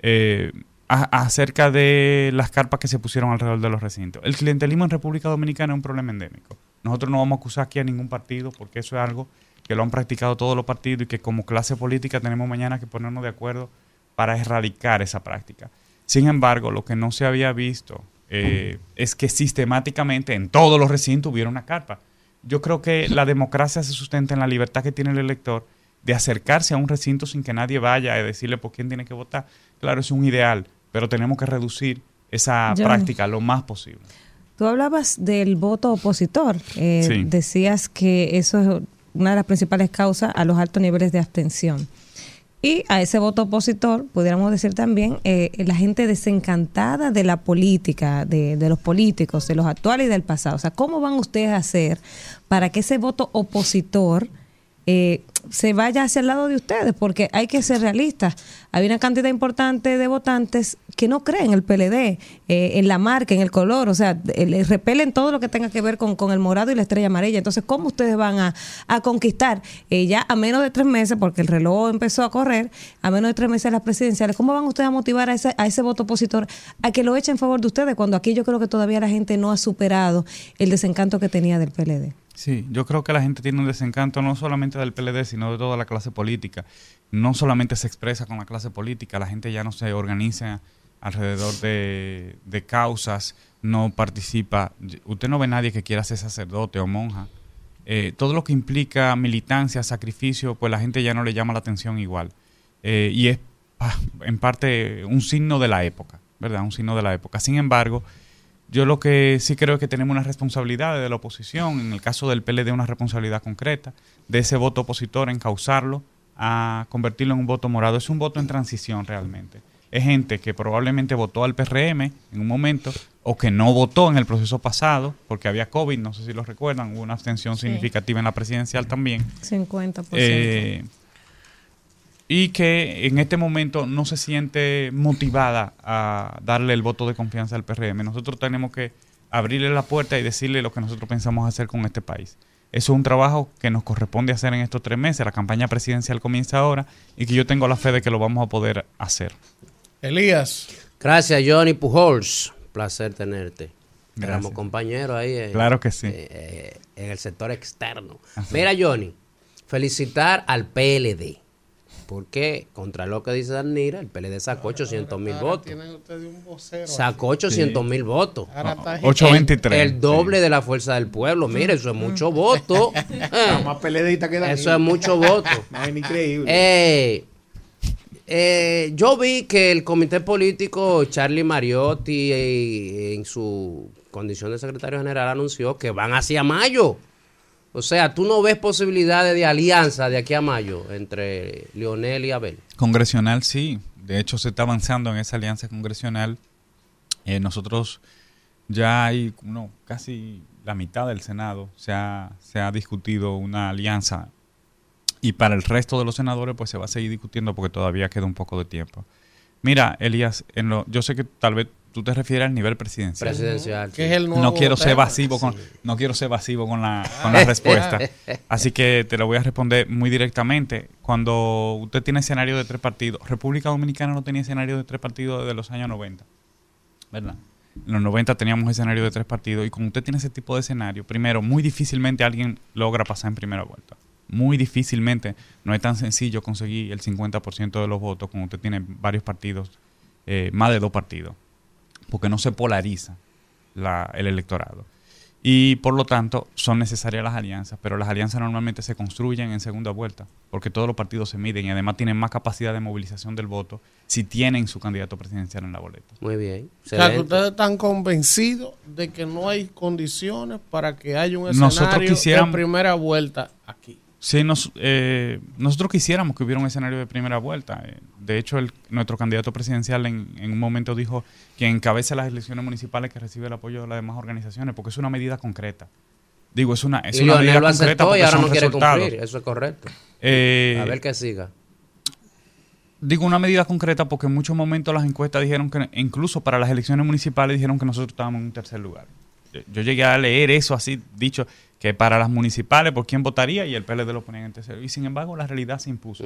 eh, acerca de las carpas que se pusieron alrededor de los recintos. El clientelismo en República Dominicana es un problema endémico. Nosotros no vamos a acusar aquí a ningún partido, porque eso es algo que lo han practicado todos los partidos y que como clase política tenemos mañana que ponernos de acuerdo para erradicar esa práctica. Sin embargo, lo que no se había visto eh, es que sistemáticamente en todos los recintos hubiera una carpa. Yo creo que la democracia se sustenta en la libertad que tiene el elector de acercarse a un recinto sin que nadie vaya a decirle por quién tiene que votar. Claro, es un ideal, pero tenemos que reducir esa práctica lo más posible. Tú hablabas del voto opositor. Eh, Sí. Decías que eso es una de las principales causas a los altos niveles de abstención. Y a ese voto opositor, pudiéramos decir también, eh, la gente desencantada de la política, de, de los políticos, de los actuales y del pasado. O sea, ¿cómo van ustedes a hacer para que ese voto opositor eh, se vaya hacia el lado de ustedes? Porque hay que ser realistas. Hay una cantidad importante de votantes que no creen en el PLD, eh, en la marca, en el color, o sea, eh, le repelen todo lo que tenga que ver con, con el morado y la estrella amarilla. Entonces, ¿cómo ustedes van a, a conquistar eh, ya a menos de tres meses, porque el reloj empezó a correr, a menos de tres meses las presidenciales, ¿cómo van ustedes a motivar a ese, a ese voto opositor a que lo eche en favor de ustedes cuando aquí yo creo que todavía la gente no ha superado el desencanto que tenía del PLD? Sí, yo creo que la gente tiene un desencanto no solamente del PLD, sino de toda la clase política. No solamente se expresa con la clase política, la gente ya no se organiza alrededor de, de causas, no participa. Usted no ve nadie que quiera ser sacerdote o monja. Eh, todo lo que implica militancia, sacrificio, pues la gente ya no le llama la atención igual. Eh, y es en parte un signo de la época, ¿verdad? Un signo de la época. Sin embargo, yo lo que sí creo es que tenemos una responsabilidad de la oposición, en el caso del PLD una responsabilidad concreta, de ese voto opositor, encauzarlo a convertirlo en un voto morado. Es un voto en transición realmente. Es gente que probablemente votó al PRM en un momento o que no votó en el proceso pasado porque había COVID, no sé si lo recuerdan, hubo una abstención Sí. significativa en la presidencial también. 50%. Eh, y que en este momento no se siente motivada a darle el voto de confianza al PRM. Nosotros tenemos que abrirle la puerta y decirle lo que nosotros pensamos hacer con este país. Eso es un trabajo que nos corresponde hacer en estos tres meses. La campaña presidencial comienza ahora y que yo tengo la fe de que lo vamos a poder hacer. Elías. Gracias, Johnny Pujols. Placer tenerte. Gracias. Éramos compañeros ahí. eh, Claro que sí. eh, eh, en el sector externo. Mira, Johnny, felicitar al PLD. Porque, contra lo que dice Danira, el PLD sacó 800 mil Ahora votos. tienen ustedes un vocero Sacó aquí. 800 mil votos. Ahora está El- 823, El, doble de la fuerza del pueblo. Mire, eso es mucho voto. Eh, más PLDista que Danilo. Eso es mucho voto. No, es increíble. Eh, eh, yo vi que el comité político Charlie Mariotti eh, en su condición de secretario general anunció que van hacia mayo. O sea, tú no ves posibilidades de alianza de aquí a mayo entre Lionel y Abel. Congresional sí, de hecho se está avanzando en esa alianza congresional. Eh, nosotros ya hay no, casi la mitad del Senado se ha, se ha discutido una alianza y para el resto de los senadores pues se va a seguir discutiendo porque todavía queda un poco de tiempo. Mira, Elías, en lo, yo sé que tal vez tú te refieres al nivel presidencial. Presidencial, Que es el nuevo no quiero ser tema. evasivo con no quiero ser evasivo con la, con la respuesta. Así que te lo voy a responder muy directamente. Cuando usted tiene escenario de tres partidos, República Dominicana no tenía escenario de tres partidos desde los años 90. ¿Verdad? En los 90 teníamos escenario de tres partidos y cuando usted tiene ese tipo de escenario, primero, muy difícilmente alguien logra pasar en primera vuelta. muy difícilmente, no es tan sencillo conseguir el 50% de los votos cuando usted tiene varios partidos, eh, más de dos partidos, porque no se polariza la- el electorado. Y por lo tanto son necesarias las alianzas, pero las alianzas normalmente se construyen en segunda vuelta, porque todos los partidos se miden y además tienen más capacidad de movilización del voto si tienen su candidato presidencial en la boleta. Muy bien. O sea, que ustedes están convencidos de que no hay condiciones para que haya un Nosotros escenario quisiéramos- de primera vuelta aquí. Sí, nos, eh, nosotros quisiéramos que hubiera un escenario de primera vuelta. Eh, De hecho, el- nuestro candidato presidencial en, en un momento dijo que encabece las elecciones municipales que recibe el apoyo de las demás organizaciones, porque es una medida concreta. Digo, es una, es y una medida lo concreta aceptó y ahora son no quiere resultados. cumplir. Eso es correcto. Eh, a ver que siga. Digo una medida concreta porque en muchos momentos las encuestas dijeron que, incluso para las elecciones municipales, dijeron que nosotros estábamos en un tercer lugar. Yo, llegué a leer eso así, dicho que para las municipales, por quién votaría, y el PLD lo ponían en tercero. Y sin embargo, la realidad se impuso.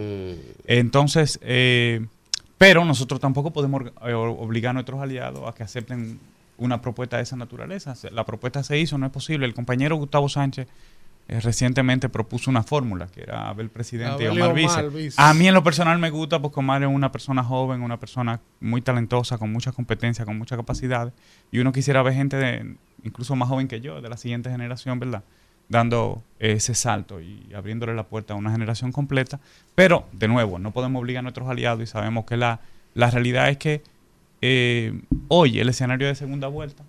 Entonces, eh, pero nosotros tampoco podemos eh, obligar a nuestros aliados a que acepten una propuesta de esa naturaleza. La propuesta se hizo, no es posible. El compañero Gustavo Sánchez eh, recientemente propuso una fórmula, que era Abel presidente y Omar, Omar vice. A mí en lo personal me gusta porque Omar es una persona joven, una persona muy talentosa, con mucha competencia, con mucha capacidad. Y uno quisiera ver gente de, incluso más joven que yo, de la siguiente generación, ¿verdad? Dando ese salto y abriéndole la puerta a una generación completa. Pero, de nuevo, no podemos obligar a nuestros aliados y sabemos que la, la realidad es que eh, hoy el escenario de segunda vuelta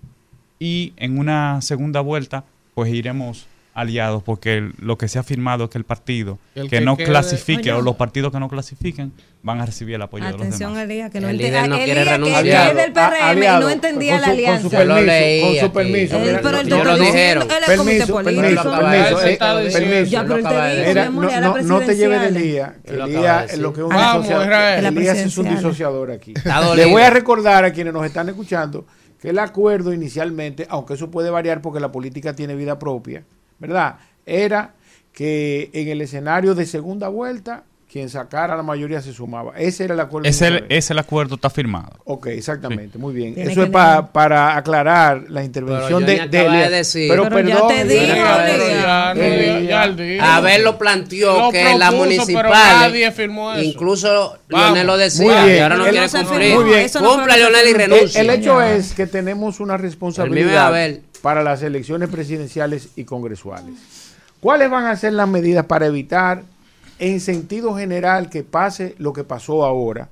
y en una segunda vuelta pues iremos aliados porque el- lo que se ha firmado es que el partido El que, que no quede- clasifique Oye. o los partidos que no clasifiquen van a recibir el apoyo de los Atención, demás. Elías, que no El entendía. líder no quiere que- es del PRM y aliado, no entendía con la alianza. Con su permiso, leí con su permiso. Él, mira, pero yo está lo dijeron. él es comité Permiso, político. eh, permiso. Ya, pero él te no, la no, no te lleves de. Elías. Elías lo que es un. La Elías es un disociador aquí. Le voy a recordar a quienes nos están escuchando que el acuerdo inicialmente, aunque eso puede variar porque la política tiene vida propia, ¿verdad? Era que en el escenario de segunda vuelta, quien sacara la mayoría se sumaba. Ese era el acuerdo. Ese, el, ese el acuerdo está firmado. Ok, exactamente, muy bien. Tiene Eso es pa- para aclarar la intervención Pero de, de de decir. Pero, Pero ya perdón, te. Ya, no, Elías. ya, ya él dijo. Abel lo planteó Lo que propuso, firmó eso. incluso Vamos. Leonel lo Muy decía, bien. y ahora no quiere cumplir. Muy bien. Cumpla, Leonel, y firmó. El, renuncia. el hecho Ya. es que tenemos una responsabilidad. Para las elecciones presidenciales y congresuales. ¿Cuáles van a ser las medidas para evitar, en sentido general, que pase lo que pasó ahora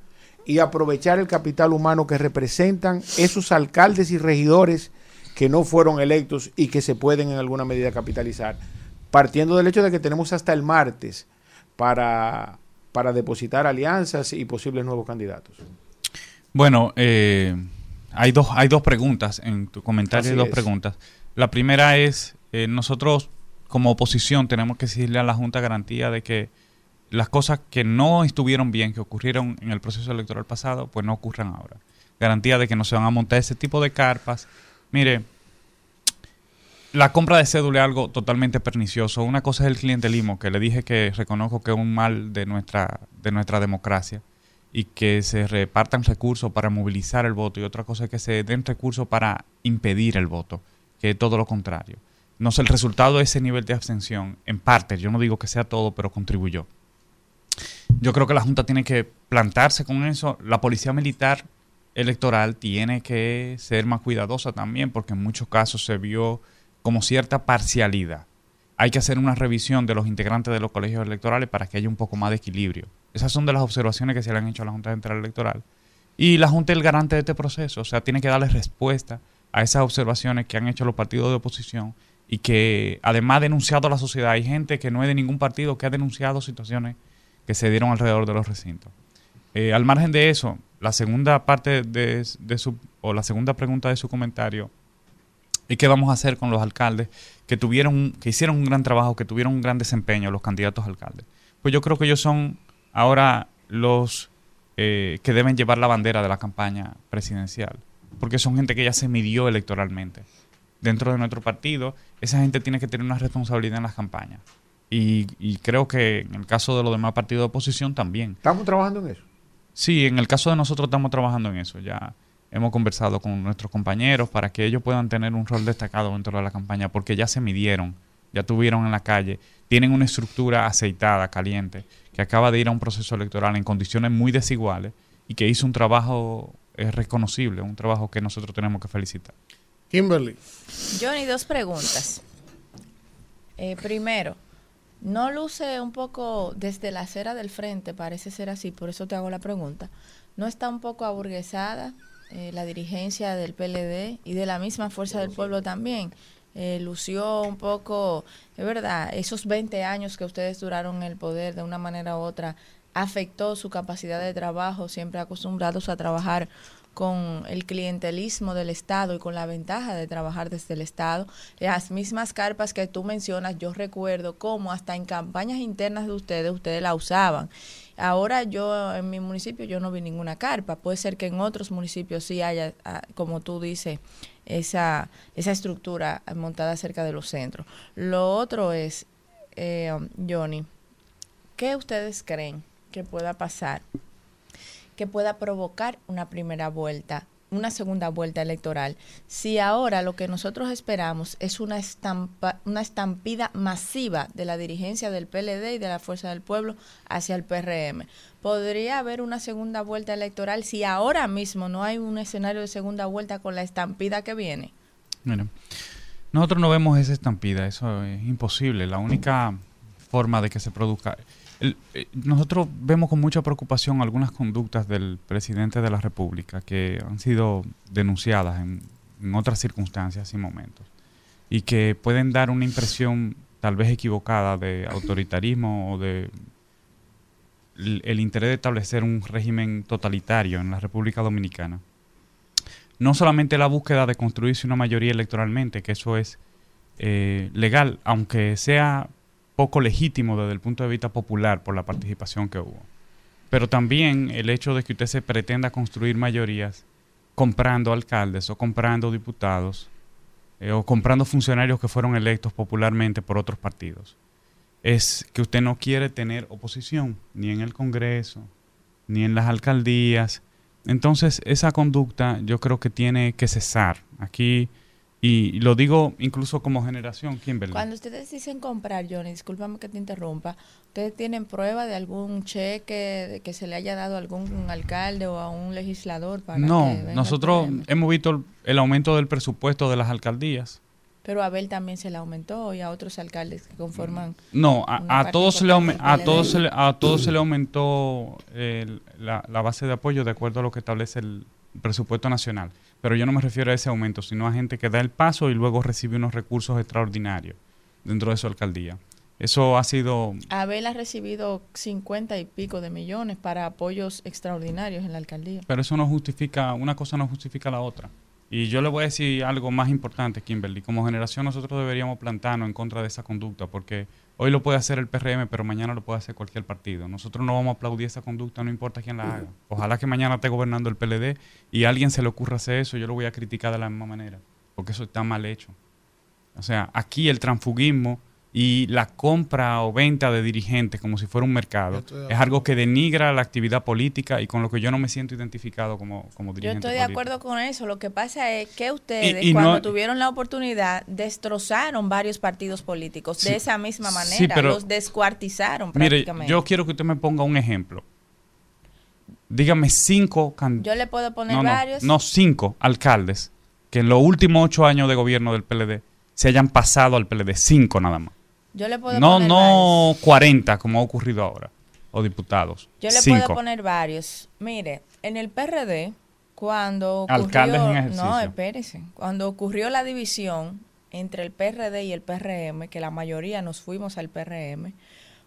y aprovechar el capital humano que representan esos alcaldes y regidores que no fueron electos y que se pueden en alguna medida capitalizar? Partiendo del hecho de que tenemos hasta el martes para, para depositar alianzas y posibles nuevos candidatos. Bueno, eh, hay, dos, hay dos preguntas en tu comentario, hay dos es. preguntas. La primera es, eh, nosotros como oposición tenemos que exigirle a la Junta garantía de que las cosas que no estuvieron bien, que ocurrieron en el proceso electoral pasado, pues no ocurran ahora. Garantía de que no se van a montar ese tipo de carpas. Mire, la compra de cédula es algo totalmente pernicioso. Una cosa es el clientelismo, que le dije que reconozco que es un mal de nuestra, de nuestra democracia y que se repartan recursos para movilizar el voto y otra cosa es que se den recursos para impedir el voto, que es todo lo contrario. No sé, el resultado de ese nivel de abstención, en parte, yo no digo que sea todo, pero contribuyó. Yo creo que la Junta tiene que plantarse con eso. La Policía Militar Electoral tiene que ser más cuidadosa también, porque en muchos casos se vio como cierta parcialidad. Hay que hacer una revisión de los integrantes de los colegios electorales para que haya un poco más de equilibrio. Esas son de las observaciones que se le han hecho a la Junta Central Electoral. Y la Junta es el garante de este proceso, o sea, tiene que darle respuesta a esas observaciones que han hecho los partidos de oposición y que además ha denunciado a la sociedad. Hay gente que no es de ningún partido que ha denunciado situaciones que se dieron alrededor de los recintos. Eh, al margen de eso, la segunda parte de, su, o la segunda pregunta de su comentario es qué vamos a hacer con los alcaldes que tuvieron, que hicieron un gran trabajo, que tuvieron un gran desempeño, los candidatos a alcaldes. Pues yo creo que ellos son ahora los eh, que deben llevar la bandera de la campaña presidencial, porque son gente que ya se midió electoralmente. Dentro de nuestro partido, esa gente tiene que tener una responsabilidad en las campañas. Y, y creo que en el caso de los demás partidos de oposición también. ¿Estamos trabajando en eso? Sí, en el caso de nosotros estamos trabajando en eso. Ya hemos conversado con nuestros compañeros para que ellos puedan tener un rol destacado dentro de la campaña, porque ya se midieron, ya tuvieron en la calle tienen una estructura aceitada, caliente, que acaba de ir a un proceso electoral en condiciones muy desiguales y que hizo un trabajo eh, reconocible, un trabajo que nosotros tenemos que felicitar. Kimberly. Johnny, dos preguntas. Eh, primero, ¿no luce un poco desde la acera del frente? Parece ser así, por eso te hago la pregunta. ¿No está un poco aburguesada eh, la dirigencia del PLD y de la misma Fuerza del Pueblo también? Eh, lució un poco, es verdad, esos 20 años que ustedes duraron en el poder de una manera u otra afectó su capacidad de trabajo, siempre acostumbrados a trabajar con el clientelismo del Estado y con la ventaja de trabajar desde el Estado. Las mismas carpas que tú mencionas, yo recuerdo cómo hasta en campañas internas de ustedes, ustedes la usaban. Ahora yo en mi municipio yo no vi ninguna carpa. Puede ser que en otros municipios sí haya, ah, como tú dices, esa, esa estructura montada cerca de los centros. Lo otro es, eh, Johnny, ¿qué ustedes creen que pueda pasar? Que pueda provocar una primera vuelta, una segunda vuelta electoral. Si ahora lo que nosotros esperamos es una, estampa, una estampida masiva de la dirigencia del PLD y de la Fuerza del Pueblo hacia el PRM, podría haber una segunda vuelta electoral si ahora mismo no hay un escenario de segunda vuelta con la estampida que viene. Mira, nosotros no vemos esa estampida, eso es imposible. La única forma de que se produzca... eh, nosotros vemos con mucha preocupación algunas conductas del presidente de la República que han sido denunciadas en, otras circunstancias y momentos y que pueden dar una impresión tal vez equivocada de autoritarismo o de el, el interés de establecer un régimen totalitario en la República Dominicana. No solamente la búsqueda de construirse una mayoría electoralmente, que eso es eh, legal, aunque sea poco legítimo desde el punto de vista popular por la participación que hubo. Pero también el hecho de que usted se pretenda construir mayorías comprando alcaldes o comprando diputados eh, o comprando funcionarios que fueron electos popularmente por otros partidos. Es que usted no quiere tener oposición ni en el Congreso, ni en las alcaldías. Entonces, esa conducta yo creo que tiene que cesar. Aquí, y lo digo incluso como generación, Kimberly. Cuando ustedes dicen comprar, Johnny, discúlpame que te interrumpa, ¿ustedes tienen prueba de algún cheque de que se le haya dado a algún alcalde o a un legislador para No, nosotros hemos visto el, el aumento del presupuesto de las alcaldías. Pero a Abel también se le aumentó y a otros alcaldes que conforman... No, a, todos se le a todos se le, a todos se le aumentó el- la, la base de apoyo de acuerdo a lo que establece el presupuesto nacional. Pero yo no me refiero a ese aumento, sino a gente que da el paso y luego recibe unos recursos extraordinarios dentro de su alcaldía. Eso ha sido Abel ha recibido 50 y pico de millones para apoyos extraordinarios en la alcaldía. Pero eso no justifica, una cosa no justifica la otra. Y yo le voy a decir algo más importante, Kimberly. Como generación nosotros deberíamos plantarnos en contra de esa conducta, porque hoy lo puede hacer el PRM, pero mañana lo puede hacer cualquier partido. Nosotros no vamos a aplaudir esa conducta, no importa quién la haga. Ojalá que mañana esté gobernando el PLD y a alguien se le ocurra hacer eso, yo lo voy a criticar de la misma manera, porque eso está mal hecho. O sea, aquí el transfugismo y la compra o venta de dirigentes como si fuera un mercado es algo que denigra la actividad política y con lo que yo no me siento identificado como, como Yo dirigente estoy de acuerdo con eso. Lo que pasa es que ustedes, Y- y cuando no- tuvieron la oportunidad, destrozaron varios partidos políticos Sí. de esa misma manera. Sí, pero- los descuartizaron Mire, prácticamente. yo quiero que usted me ponga un ejemplo. Dígame cinco candidatos. Yo le puedo poner no, no, varios. no, cinco alcaldes que en los últimos ocho años de gobierno del PLD se hayan pasado al PLD. Cinco nada más. Yo le puedo No, poner no 40 como ha ocurrido ahora. O diputados. Yo le cinco. puedo poner varios. Mire, en el PRD, cuando ocurrió... Alcaldes en ejercicio. No, espérese. Cuando ocurrió la división entre el PRD y el PRM, que la mayoría nos fuimos al PRM,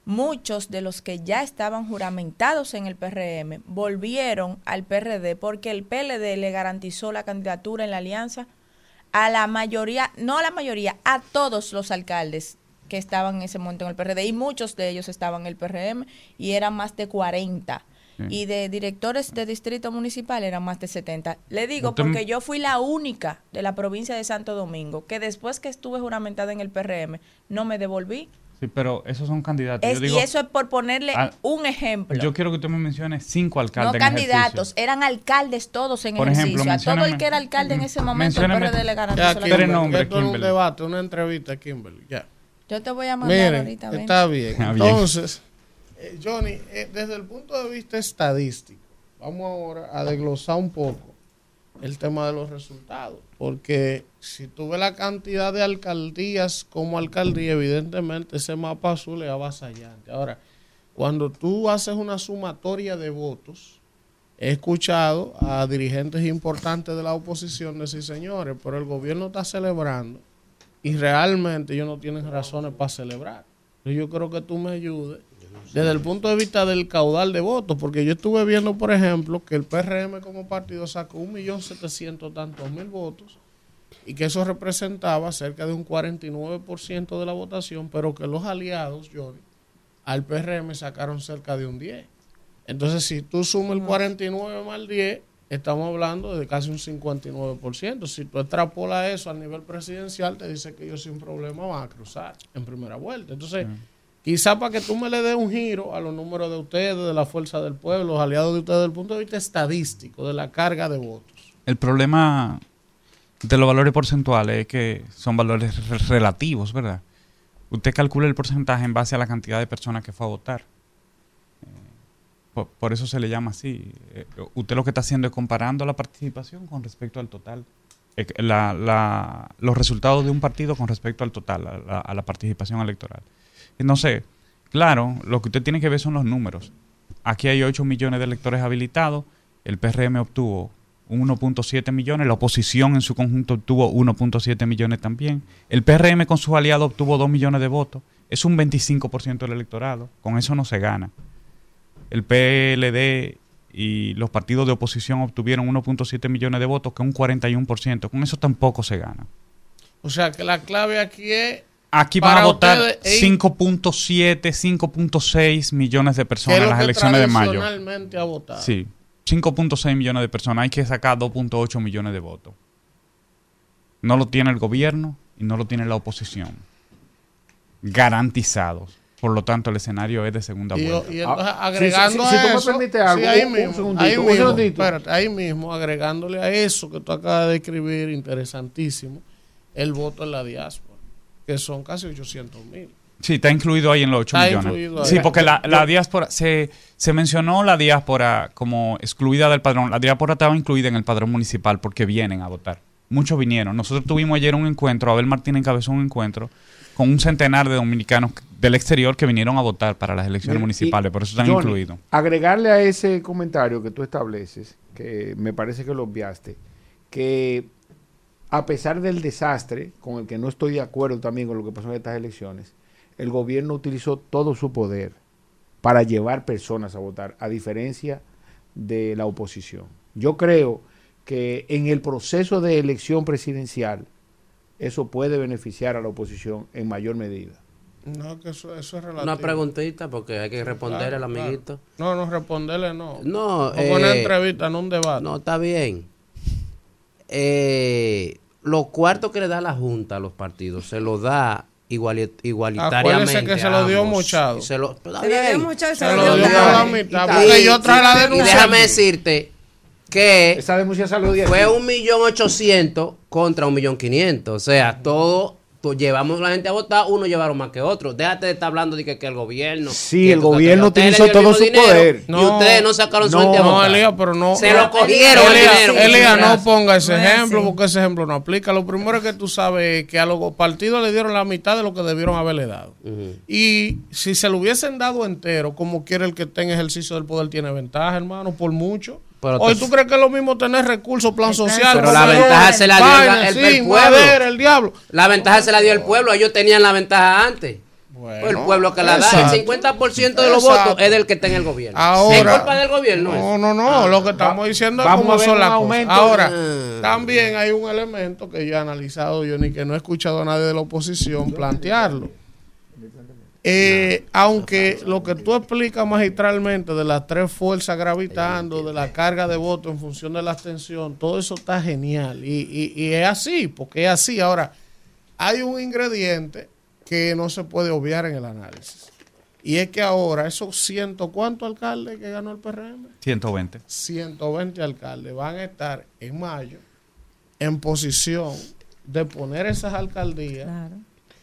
muchos de los que ya estaban juramentados en el PRM volvieron al PRD porque el PLD le garantizó la candidatura en la alianza a la mayoría, no a la mayoría, a todos los alcaldes que estaban en ese momento en el PRD y muchos de ellos estaban en el PRM y eran más de 40 Sí. y de directores de distrito municipal eran más de 70. Le digo Usted porque yo fui la única de la provincia de Santo Domingo que después que estuve juramentada en el PRM no me devolví. Sí, pero esos son candidatos. Es- yo digo, y eso es por ponerle un ejemplo. yo quiero que usted me mencione cinco no alcaldes. en candidatos, eran alcaldes todos en Por ejercicio. ejemplo, a todo el que era alcalde en ese momento, el PRD le garantizó Ya, la Kimberly, nombres, esto es un Kimberly. debate, una entrevista, Kimberly. Ya. Yo te voy a mandar Miren, ahorita. ven. está bien. Ah. Entonces, eh, Johnny, eh, desde el punto de vista estadístico, vamos ahora a desglosar un poco el tema de los resultados. Porque si tú ves la cantidad de alcaldías como alcaldía, evidentemente ese mapa azul es avasallante. Ahora, cuando tú haces una sumatoria de votos, he escuchado a dirigentes importantes de la oposición decir, señores, pero el gobierno está celebrando y realmente ellos no tienen razones para celebrar. Yo creo que tú me ayudes desde el punto de vista del caudal de votos, porque yo estuve viendo, por ejemplo, que el PRM como partido sacó un millón setecientos tantos mil votos y que eso representaba cerca de un 49% de la votación, pero que los aliados, Johnny, al PRM sacaron cerca de un 10. Entonces, si tú sumas el 49 más el 10, estamos hablando de casi un 59%. Si tú extrapolas eso a nivel presidencial, te dice que ellos sin problema van a cruzar en primera vuelta. Entonces, quizá para que tú me le des un giro a los números de ustedes, de la fuerza del pueblo, los aliados de ustedes, desde el punto de vista estadístico, de la carga de votos. El problema de los valores porcentuales es que son valores re- relativos, ¿verdad? Usted calcula el porcentaje en base a la cantidad de personas que fue a votar. Por, eso se le llama así. Eh, Usted lo que está haciendo es comparando la participación con respecto al total. Eh, los resultados de un partido con respecto al total, a la, participación electoral. Entonces, claro, lo que usted tiene que ver son los números. Aquí hay 8 millones de electores habilitados. El PRM obtuvo 1.7 millones. La oposición en su conjunto obtuvo 1.7 millones también. El PRM con sus aliados obtuvo 2 millones de votos. Es un 25% del electorado. Con eso no se gana. El PLD y los partidos de oposición obtuvieron 1.7 millones de votos, que es un 41%. Con eso tampoco se gana. O sea, que la clave aquí es... Aquí van a votar ustedes, es- 5.7, 5.6 millones de personas en las elecciones de mayo. ha votado. Sí, 5.6 millones de personas. Hay que sacar 2.8 millones de votos. No lo tiene el gobierno y no lo tiene la oposición. Garantizados. Por lo tanto, el escenario es de segunda Y, vuelta. y entonces Ah, agregando si- si- si a tú me eso, permites algo, sí, ahí un- un mismo, segundito, ahí un mismo, segundito. espérate, ahí mismo, agregándole a eso que tú acabas de escribir, interesantísimo, el voto en la diáspora, que son casi 800 mil. Sí, está incluido ahí en los 8 Está millones. Sí, porque la, diáspora, se, se mencionó la diáspora como excluida del padrón. La diáspora estaba incluida en el padrón municipal porque vienen a votar. Muchos vinieron. Nosotros tuvimos ayer un encuentro, Abel Martínez encabezó un encuentro con un centenar de dominicanos del exterior que vinieron a votar para las elecciones municipales. Por eso están Johnny, incluidos. Agregarle a ese comentario que tú estableces, que me parece que lo obviaste, que a pesar del desastre, con el que no estoy de acuerdo también con lo que pasó en estas elecciones, el gobierno utilizó todo su poder para llevar personas a votar, a diferencia de la oposición. Yo creo que en el proceso de elección presidencial, eso puede beneficiar a la oposición en mayor medida. No, que eso, eso es relativo. Una preguntita porque hay que responder Claro, al claro. amiguito. No, no, responderle no. No, No una eh, entrevista, no un debate. No, está bien. Eh, los cuartos que le da la Junta a los partidos se los da iguali- igualitariamente. Acuérdese que se lo dio. Y Se lo, está Se lo dio y se Se lo dio por la mitad, Y- porque yo traje la y denuncia. déjame decirte que Esa denuncia fue un millón ochocientos contra un millón quinientos. O sea, todo, to- llevamos la gente a votar, uno llevaron más que otro. Déjate de estar hablando de que, que el gobierno. Sí, el gobierno utilizó todo su dinero poder. Y ustedes no sacaron su gente a No, votar. Elías, pero no. Se lo cogieron el Elías, dinero. Elías, no ponga ese No es ejemplo así. porque ese ejemplo no aplica. Lo primero es que tú sabes que a los partidos le dieron la mitad de lo que debieron haberle dado. Y si se lo hubiesen dado entero, como quiere el que esté en ejercicio del poder, tiene ventaja, hermano, por mucho. Pero Hoy te- tú crees que es lo mismo tener recursos, plan social, Pero la ventaja se la dio el- vainas, el- sí, el pueblo. el diablo. La ventaja se la dio el pueblo. Ellos tenían la ventaja antes. Fue el pueblo que la da. El 50% de los Exacto. votos es del que está en el gobierno. Ahora- ¿Es culpa del gobierno? No, eso? no, no. lo que estamos diciendo es vamos cómo a ver son las cosas. aumento. Ahora, Ah. también hay un elemento que yo he analizado, yo ni que no he escuchado a nadie de la oposición plantearlo. Eh, aunque lo que tú explicas magistralmente de las tres fuerzas gravitando, de la carga de votos en función de la abstención, todo eso está genial. Y, y- y es así, porque es así. Ahora, hay un ingrediente que no se puede obviar en el análisis. Y es que ahora esos ciento cuántos alcaldes que ganó el PRM, 120. 120 alcaldes van a estar en mayo en posición de poner esas alcaldías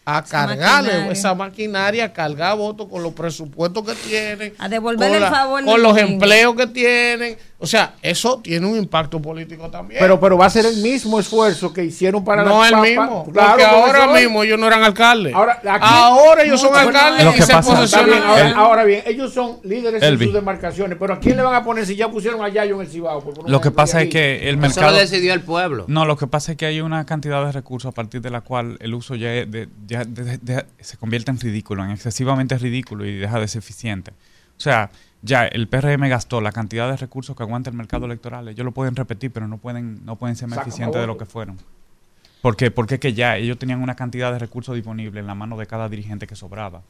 a cargarle esa maquinaria, a cargar votos con los presupuestos que tienen, A devolverle con, el favor con los empleos que tienen. O sea, eso tiene un impacto político también. Pero, pero va a ser el mismo esfuerzo que hicieron para no la el mismo, claro, porque por ahora eso mismo ellos no eran alcaldes. Ahora, aquí- Ahora ellos No, son alcaldes y se posesionan. bien, ahora, El- ahora bien, ellos son líderes en sus demarcaciones, pero ¿a quién le van a poner si ya pusieron a Yayo en el Cibao? Por Lo que pasa es que el Eso mercado... lo decidió el pueblo. No, lo que pasa es que hay una cantidad de recursos a partir de la cual el uso ya, es de- ya de- de- se convierte en ridículo, en excesivamente ridículo y deja de ser eficiente. O sea, ya el PRM gastó la cantidad de recursos que aguanta el mercado electoral. Ellos lo pueden repetir, pero no pueden, no pueden ser más eficientes de lo que fueron. ¿Por qué? Porque es que ya ellos tenían una cantidad de recursos disponibles en la mano de cada dirigente que sobraba.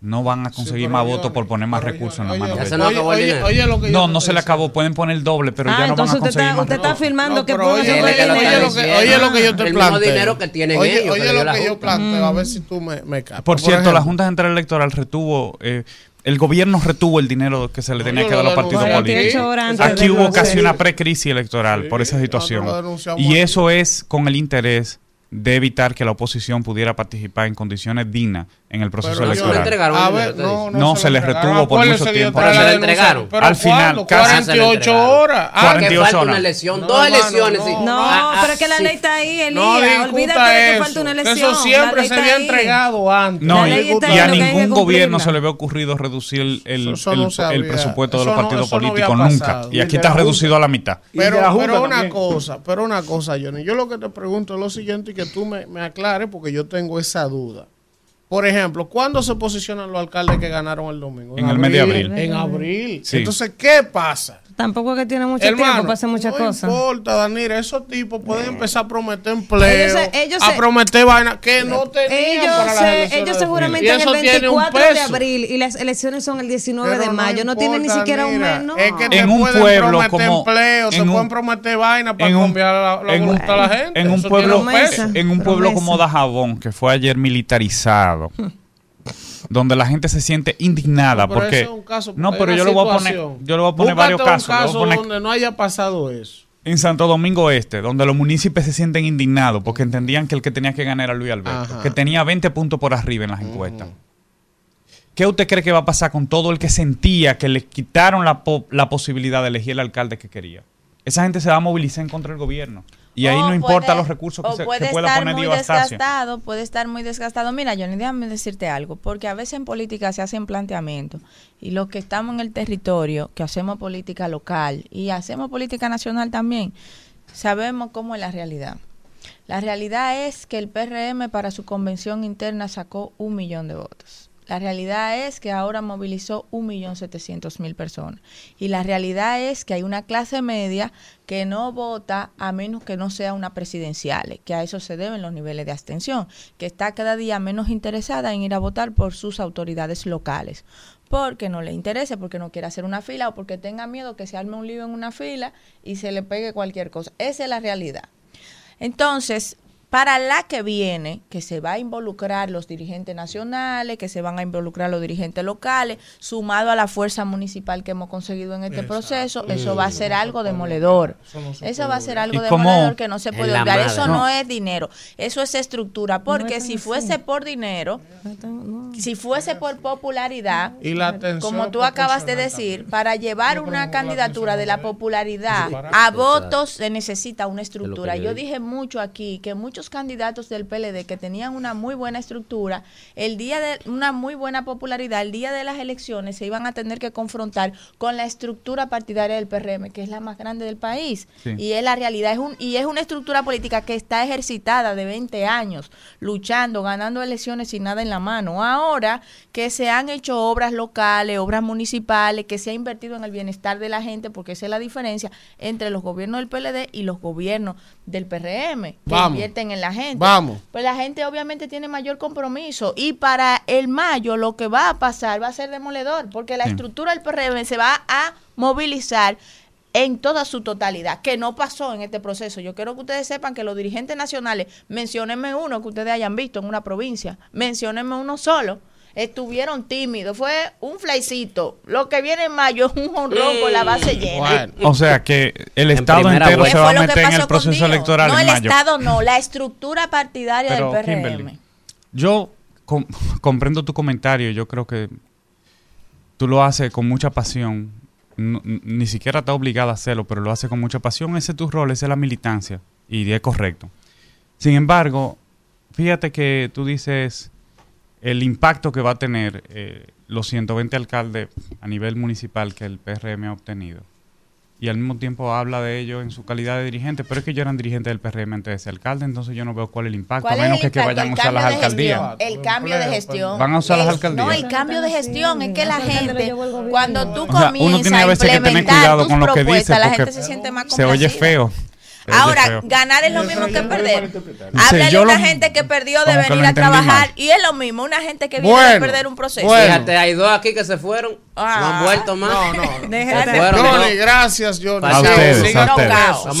No van a conseguir más votos por poner más recursos en la mano oye, de No, te no se le acabó. Pueden poner el doble, pero ah, ya no van a usted conseguir está, más usted está afirmando No, que oye, lo que, diciendo. oye lo que yo te El mismo planteo. dinero que tienen oye, ellos, oye lo que yo planteo, a ver si tú me, me. Por cierto, la ejemplo, Junta Central Electoral retuvo, eh, el gobierno retuvo el dinero que se le tenía que dar a lo los partidos políticos. 48 horas antes Aquí hubo casi una precrisis electoral por esa situación. Y eso es con el interés de evitar que la oposición pudiera participar en condiciones dignas en el proceso Pero electoral. entregaron A el ver, dinero, no, no, No, se les retuvo por Acuérdense mucho tiempo. Pero se le entregaron. Pero Al final, ¿cuándo? casi se le 48 entregaron. horas. Ah, Porque 48 falta horas. una elección, dos elecciones. no. Ah, ah, pero es que la ley está ahí, Elías. Olvídate de que eso. falta una elección. Eso siempre se había ahí. entregado antes. No, y, a ningún gobierno se le había ocurrido reducir el, el- el- presupuesto de los partidos políticos nunca. Y aquí está reducido a la mitad. Pero, una cosa, pero una cosa, Johnny. Yo lo que te pregunto es lo siguiente y que tú me, me aclares porque yo tengo esa duda. Por ejemplo, ¿cuándo se posicionan los alcaldes que ganaron el domingo? En el mes de abril. En abril. Sí. Entonces, ¿qué pasa? Tampoco es que tiene mucho Hermano, tiempo para hacer muchas no cosas. importa, Danira, esos tipos pueden empezar a prometer empleo, Ellos se- ellos a prometer vainas que no tenían Ellos, para las se- elecciones ellos seguramente en el eso tiene un 24 de abril y las elecciones son el 19 Pero de mayo. No, tienen ni siquiera un mes, ¿no? Es que te En un pueden pueblo prometer como- empleo, te en un- pueden prometer vainas para cambiar la, la en un- voluntad de la gente. En un pueblo, en un pueblo como. Dajabón, que fue ayer militarizado, donde la gente se siente indignada porque es caso, no, pero yo le voy a poner, yo le voy a poner varios casos. caso poner- donde no haya pasado eso. en Santo Domingo Este, donde los municipios se sienten indignados porque entendían que el que tenía que ganar era Luis Alberto, Ajá. que tenía 20 puntos por arriba en las encuestas. ¿Qué usted cree que va a pasar con todo el que sentía que le quitaron la, po- la posibilidad de elegir el alcalde que quería? Esa gente se va a movilizar en contra del gobierno. Y ahí no importa puede- los recursos que, se, puede que pueda estar poner muy desgastado, puede estar muy desgastado. Mira, Johnny, déjame decirte algo, porque a veces en política se hacen planteamientos y los que estamos en el territorio, que hacemos política local y hacemos política nacional también, sabemos cómo es la realidad. La realidad es que el PRM para su convención interna sacó un millón de votos. La realidad es que ahora movilizó un millón setecientos mil personas. Y la realidad es que hay una clase media que no vota a menos que no sea una presidencial, que a eso se deben los niveles de abstención, que está cada día menos interesada en ir a votar por sus autoridades locales porque no le interese, porque no quiere hacer una fila o porque tenga miedo que se arme un lío en una fila y se le pegue cualquier cosa. Esa es la realidad. Entonces, para la que viene, que se va a involucrar los dirigentes nacionales, que se van a involucrar los dirigentes locales, sumado a la fuerza municipal que hemos conseguido en este proceso, eso va a ser algo demoledor. Eso va a ser algo demoledor que no se puede olvidar. Eso No. no. es dinero, eso es estructura, porque si fuese por dinero, si fuese por popularidad, Y la atención como tú acabas de decir, para llevar una candidatura de la popularidad a votos se necesita una estructura. yo dije mucho aquí que muchos candidatos del PLD que tenían una muy buena estructura, el día de una muy buena popularidad, el día de las elecciones se iban a tener que confrontar con la estructura partidaria del PRM, que es la más grande del país. Sí. Y es la realidad, es un y es una estructura política que está ejercitada de 20 años, luchando, ganando elecciones sin nada en la mano. Ahora que se han hecho obras locales, obras municipales, que se ha invertido en el bienestar de la gente, porque esa es la diferencia entre los gobiernos del PLD y los gobiernos del PRM, que Vamos. invierten en la gente. Vamos. Pues la gente obviamente tiene mayor compromiso y para el mayo lo que va a pasar va a ser demoledor, porque la Sí. estructura del PRM se va a movilizar en toda su totalidad, que no pasó en este proceso. Yo quiero que ustedes sepan que los dirigentes nacionales, menciónenme uno que ustedes hayan visto en una provincia, menciónenme uno solo. Estuvieron tímidos, fue un flycito. Lo que viene en mayo es un honrón con la base llena. Bueno. O sea que el Estado entero se ¿Qué va a meter en el proceso electoral No, en el mayo. Estado no, la estructura partidaria Pero, del PRM. Kimberly, yo com- comprendo tu comentario. Yo creo que tú lo haces con mucha pasión. No- ni siquiera está obligado a hacerlo, pero lo haces con mucha pasión. Ese es tu rol, esa es la militancia. Y es correcto. Sin embargo, fíjate que tú dices el impacto que va a tener eh, los 120 alcaldes a nivel municipal que el PRM ha obtenido. Y al mismo tiempo habla de ello en su calidad de dirigente, pero es que yo eran dirigente del PRM antes de ser alcalde, entonces yo no veo cuál es el impacto, a ¿Cuál es menos el que, vayan a usar las alcaldías. gestión. El cambio de gestión. Van a usar las alcaldías. No, el cambio de gestión es que la gente, cuando tú O sea, uno comienzas tiene a a veces que tener implementar cuidado tus con lo que dice propuestas, la porque gente se siente más se oye feo. Ahora, ganar es lo mismo que perder. Dice, Háblale yo a una lo- gente que perdió de lo venir a trabajar y es lo mismo, una gente que viene de Bueno, perder un proceso. Fíjate, hay dos aquí que se fueron. No Ah. han vuelto más. No, no. Fueron, Johnny, ¿no? gracias, Johnny. A Siga- ustedes, siga a con eso, a con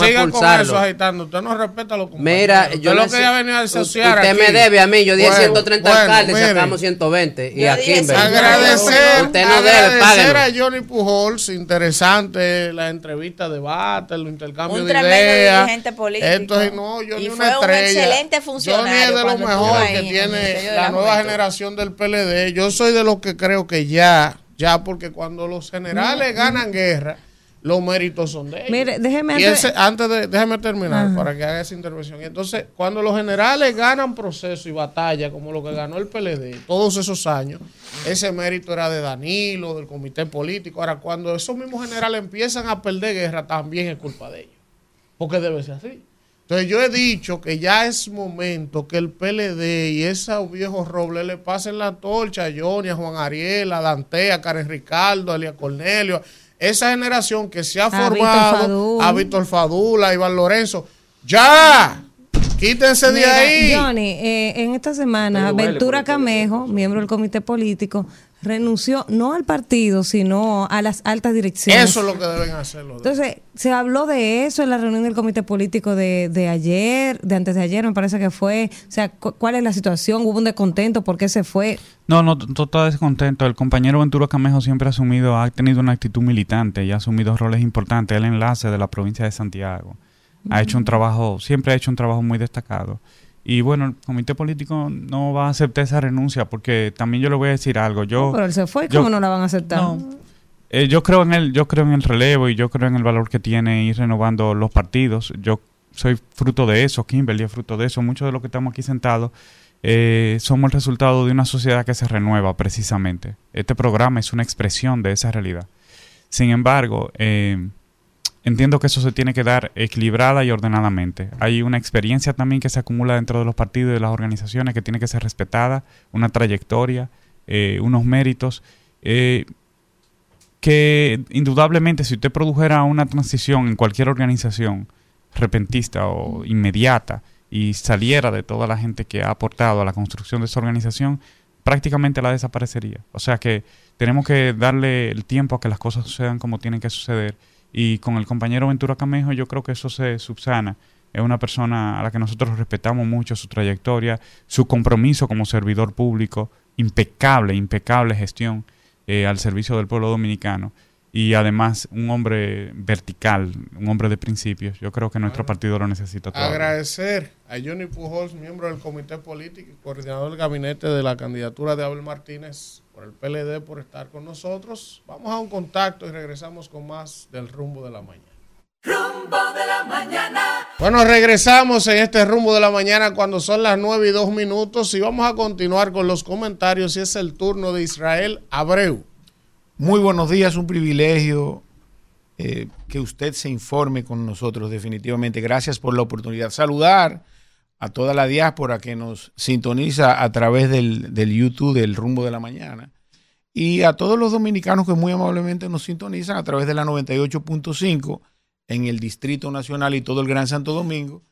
agitando. Usted no respeta a compañeros. Mira, yo lo que ya venía a disociar Usted aquí. me debe a mí, yo di Bueno, 130 bueno, alcaldes, mire. sacamos 120. Y Yo aquí dije, Agradecer, Usted no debe, agradecer a Johnny Pujols, interesante la entrevista, debate, el intercambio Un de ideas. Dirigente político. Esto es, no, Johnny Y una fue un estrella. excelente funcionario Johnny es de lo mejor que tiene la la nueva generación del PLD. Yo soy de los que creo que ya, ya, porque cuando los generales ganan guerra, los méritos son de ellos. Mire, déjeme Y antes- ese- antes de, déjeme terminar Ajá. para que haga esa intervención. Y entonces, cuando los generales ganan proceso y batalla, como lo que ganó el PLD todos esos años, ese mérito era de Danilo, del comité político. Ahora, cuando esos mismos generales empiezan a perder guerra, también es culpa de ellos. Porque debe ser así. Entonces, yo he dicho que ya es momento que el PLD y esos viejos robles le pasen la torcha a Johnny, a Juan Ariel, a Dante, a Karen Ricardo, a Elia Cornelio, esa generación que se ha Víctor formado, Fadul. a Víctor Fadula, a Iván Lorenzo. ¡Ya! Quítense de Mira, ahí. Johnny, eh, en esta semana, Ventura Camejo, miembro del comité político, renunció no al partido, sino a las altas direcciones. Eso es lo que deben hacerlo. Entonces, se habló de eso en la reunión del comité político de, de ayer, de antes de ayer, me parece que fue. O sea, cu- ¿cuál es la situación? ¿Hubo un descontento? ¿Por qué se fue? No, no, to- todo descontento. El compañero Ventura Camejo siempre ha asumido, ha tenido una actitud militante y ha asumido roles importantes. El enlace de la provincia de Santiago. Ha hecho un trabajo, siempre ha hecho un trabajo muy destacado. Y bueno, el comité político no va a aceptar esa renuncia porque también yo le voy a decir algo. Yo, Pero él se fue, yo- ¿cómo no la van a aceptar? eh, yo creo en el, yo creo en el relevo y yo creo en el valor que tiene ir renovando los partidos. Yo soy fruto de eso, Kimberly es fruto de eso. Muchos de los que estamos aquí sentados eh, somos el resultado de una sociedad que se renueva precisamente. Este programa es una expresión de esa realidad. Sin embargo, eh, entiendo que eso se tiene que dar equilibrada y ordenadamente. Hay una experiencia también que se acumula dentro de los partidos y de las organizaciones que tiene que ser respetada, una trayectoria, eh, unos méritos. eh, que indudablemente si usted produjera una transición en cualquier organización repentista o inmediata y saliera de toda la gente que ha aportado a la construcción de esa organización, prácticamente la desaparecería. O sea que tenemos que darle el tiempo a que las cosas sucedan como tienen que suceder. Y con el compañero Ventura Camejo yo creo que eso se subsana. Es una persona a la que nosotros respetamos mucho su trayectoria, su compromiso como servidor público, impecable, impecable gestión eh, al servicio del pueblo dominicano y además un hombre vertical, un hombre de principios. Yo creo que nuestro partido lo necesita todavía. Agradecer a Johnny Pujols, miembro del comité político y coordinador del gabinete de la candidatura de Abel Martínez por el PLD por estar con nosotros. Vamos a un contacto y regresamos con más del rumbo de la mañana. Rumbo de la mañana. Bueno, regresamos en este rumbo de la mañana cuando son las 9 y 2 minutos y vamos a continuar con los comentarios y es el turno de Israel Abreu. Muy buenos días, un privilegio eh, que usted se informe con nosotros definitivamente. Gracias por la oportunidad. Saludar a toda la diáspora que nos sintoniza a través del, del YouTube del rumbo de la mañana y a todos los dominicanos que muy amablemente nos sintonizan a través de la 98.5 en el Distrito Nacional y todo el Gran Santo Domingo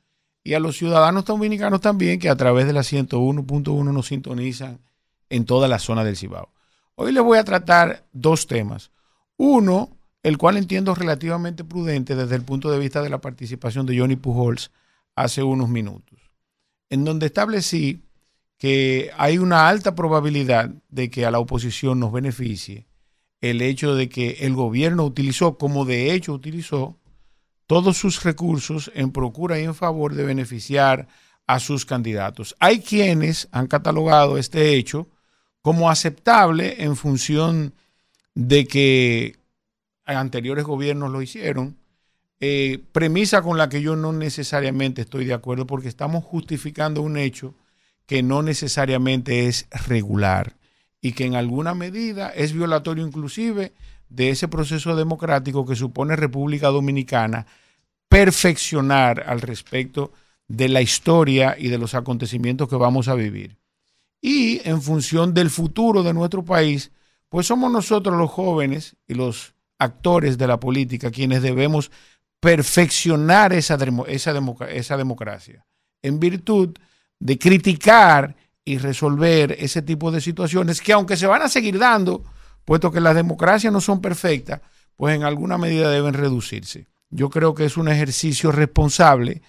y a los ciudadanos dominicanos también que a través de la 101.1 nos sintonizan en toda la zona del Cibao. Hoy les voy a tratar dos temas. Uno, el cual entiendo relativamente prudente desde el punto de vista de la participación de Johnny Pujols hace unos minutos, en donde establecí que hay una alta probabilidad de que a la oposición nos beneficie el hecho de que el gobierno utilizó, como de hecho utilizó, todos sus recursos en procura y en favor de beneficiar a sus candidatos. Hay quienes han catalogado este hecho como aceptable en función de que anteriores gobiernos lo hicieron, eh, premisa con la que yo no necesariamente estoy de acuerdo porque estamos justificando un hecho que no necesariamente es regular y que en alguna medida es violatorio inclusive de ese proceso democrático que supone República Dominicana perfeccionar al respecto de la historia y de los acontecimientos que vamos a vivir. Y en función del futuro de nuestro país, pues somos nosotros los jóvenes y los actores de la política quienes debemos perfeccionar esa, esa, democracia en virtud de criticar y resolver ese tipo de situaciones que aunque se van a seguir dando, puesto que las democracias no son perfectas, pues en alguna medida deben reducirse. Yo creo que es un ejercicio responsable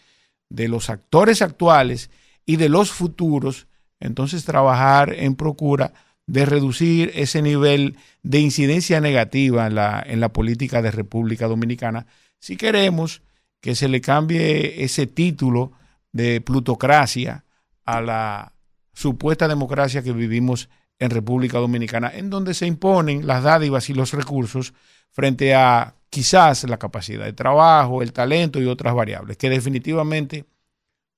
de los actores actuales y de los futuros, entonces trabajar en procura de reducir ese nivel de incidencia negativa en la, en la política de República Dominicana, si queremos que se le cambie ese título de plutocracia a la supuesta democracia que vivimos en República Dominicana, en donde se imponen las dádivas y los recursos frente a quizás la capacidad de trabajo, el talento y otras variables que definitivamente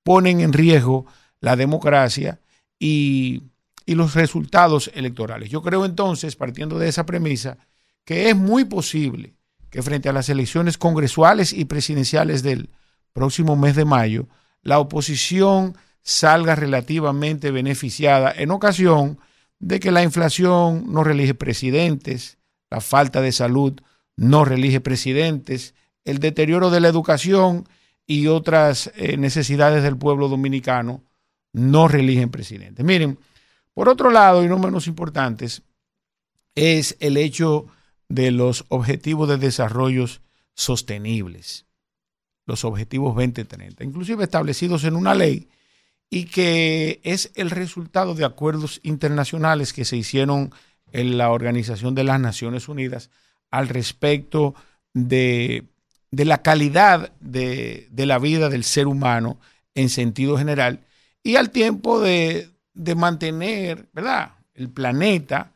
ponen en riesgo la democracia y, y los resultados electorales. Yo creo entonces, partiendo de esa premisa, que es muy posible que frente a las elecciones congresuales y presidenciales del próximo mes de mayo, la oposición salga relativamente beneficiada en ocasión de que la inflación no reelige presidentes, la falta de salud no reelige presidentes, el deterioro de la educación y otras eh, necesidades del pueblo dominicano no reeligen presidentes. Miren, por otro lado, y no menos importantes, es el hecho de los objetivos de desarrollo sostenibles, los objetivos 2030, inclusive establecidos en una ley y que es el resultado de acuerdos internacionales que se hicieron en la Organización de las Naciones Unidas al respecto de, la calidad de, la vida del ser humano en sentido general y al tiempo de, de mantener, ¿verdad? El planeta,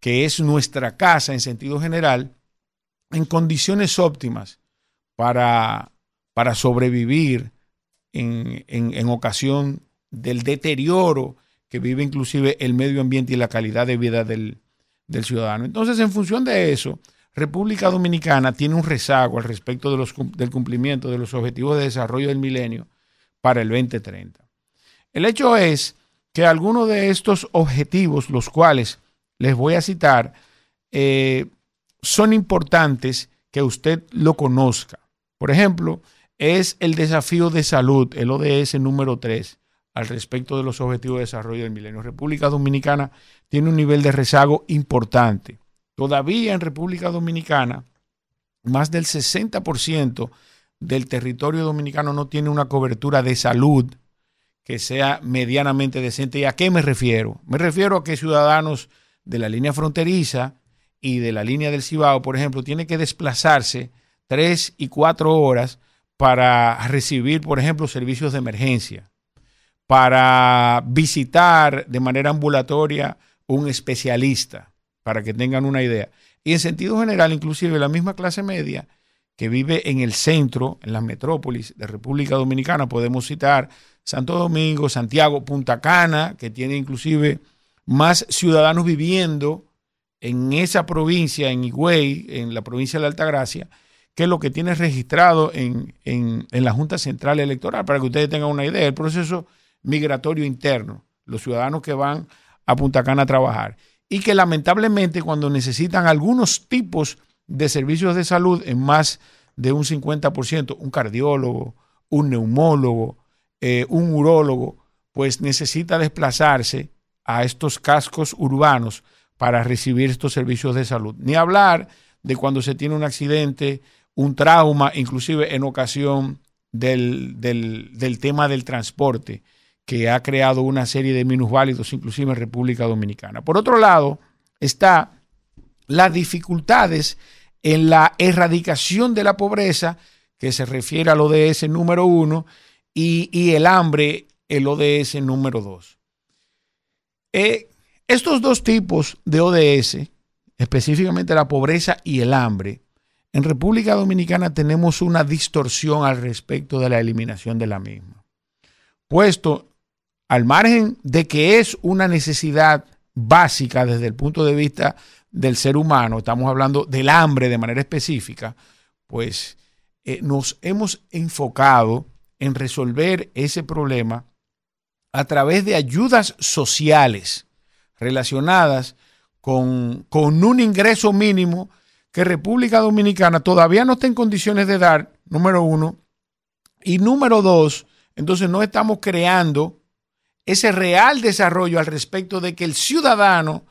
que es nuestra casa en sentido general, en condiciones óptimas para, para sobrevivir en, en ocasión del deterioro que vive inclusive el medio ambiente y la calidad de vida del, ciudadano. Entonces, en función de eso, República Dominicana tiene un rezago al respecto de los, del cumplimiento de los objetivos de desarrollo del milenio para el 2030. El hecho es que algunos de estos objetivos, los cuales les voy a citar, eh, son importantes que usted lo conozca. Por ejemplo, es el desafío de salud, el ODS número 3, al respecto de los objetivos de desarrollo del milenio. República Dominicana tiene un nivel de rezago importante. Todavía en República Dominicana, más del 60% del territorio dominicano no tiene una cobertura de salud que sea medianamente decente. ¿Y a qué me refiero? Me refiero a que ciudadanos de la línea fronteriza y de la línea del Cibao, por ejemplo, tienen que desplazarse tres y cuatro horas para recibir, por ejemplo, servicios de emergencia para visitar de manera ambulatoria un especialista, para que tengan una idea. Y en sentido general, inclusive la misma clase media que vive en el centro, en las metrópolis de República Dominicana, podemos citar Santo Domingo, Santiago, Punta Cana, que tiene inclusive más ciudadanos viviendo en esa provincia, en Higüey, en la provincia de Altagracia, que lo que tiene registrado en, en la Junta Central Electoral, para que ustedes tengan una idea. El proceso migratorio interno, los ciudadanos que van a Punta Cana a trabajar. Y que lamentablemente cuando necesitan algunos tipos de servicios de salud en más de un 50%, un cardiólogo, un neumólogo, eh, un urólogo, pues necesita desplazarse a estos cascos urbanos para recibir estos servicios de salud. Ni hablar de cuando se tiene un accidente, un trauma, inclusive en ocasión del, del, del tema del transporte que ha creado una serie de minusválidos, inclusive en República Dominicana. Por otro lado, está las dificultades en la erradicación de la pobreza, que se refiere al ODS número uno, y, el hambre el ODS número 2. Eh, estos dos tipos de ODS, específicamente la pobreza y el hambre, en República Dominicana tenemos una distorsión al respecto de la eliminación de la misma. Puesto al margen de que es una necesidad básica desde el punto de vista del ser humano, estamos hablando del hambre de manera específica, pues eh, nos hemos enfocado en resolver ese problema a través de ayudas sociales relacionadas con, con un ingreso mínimo que República Dominicana todavía no está en condiciones de dar, número uno, y número dos, entonces no estamos creando ese real desarrollo al respecto de que el ciudadano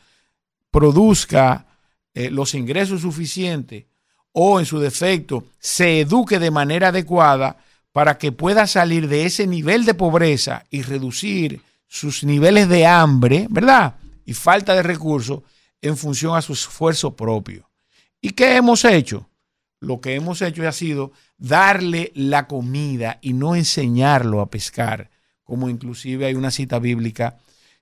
produzca eh, los ingresos suficientes o en su defecto se eduque de manera adecuada para que pueda salir de ese nivel de pobreza y reducir sus niveles de hambre, ¿verdad? Y falta de recursos en función a su esfuerzo propio. ¿Y qué hemos hecho? Lo que hemos hecho ha sido darle la comida y no enseñarlo a pescar, como inclusive hay una cita bíblica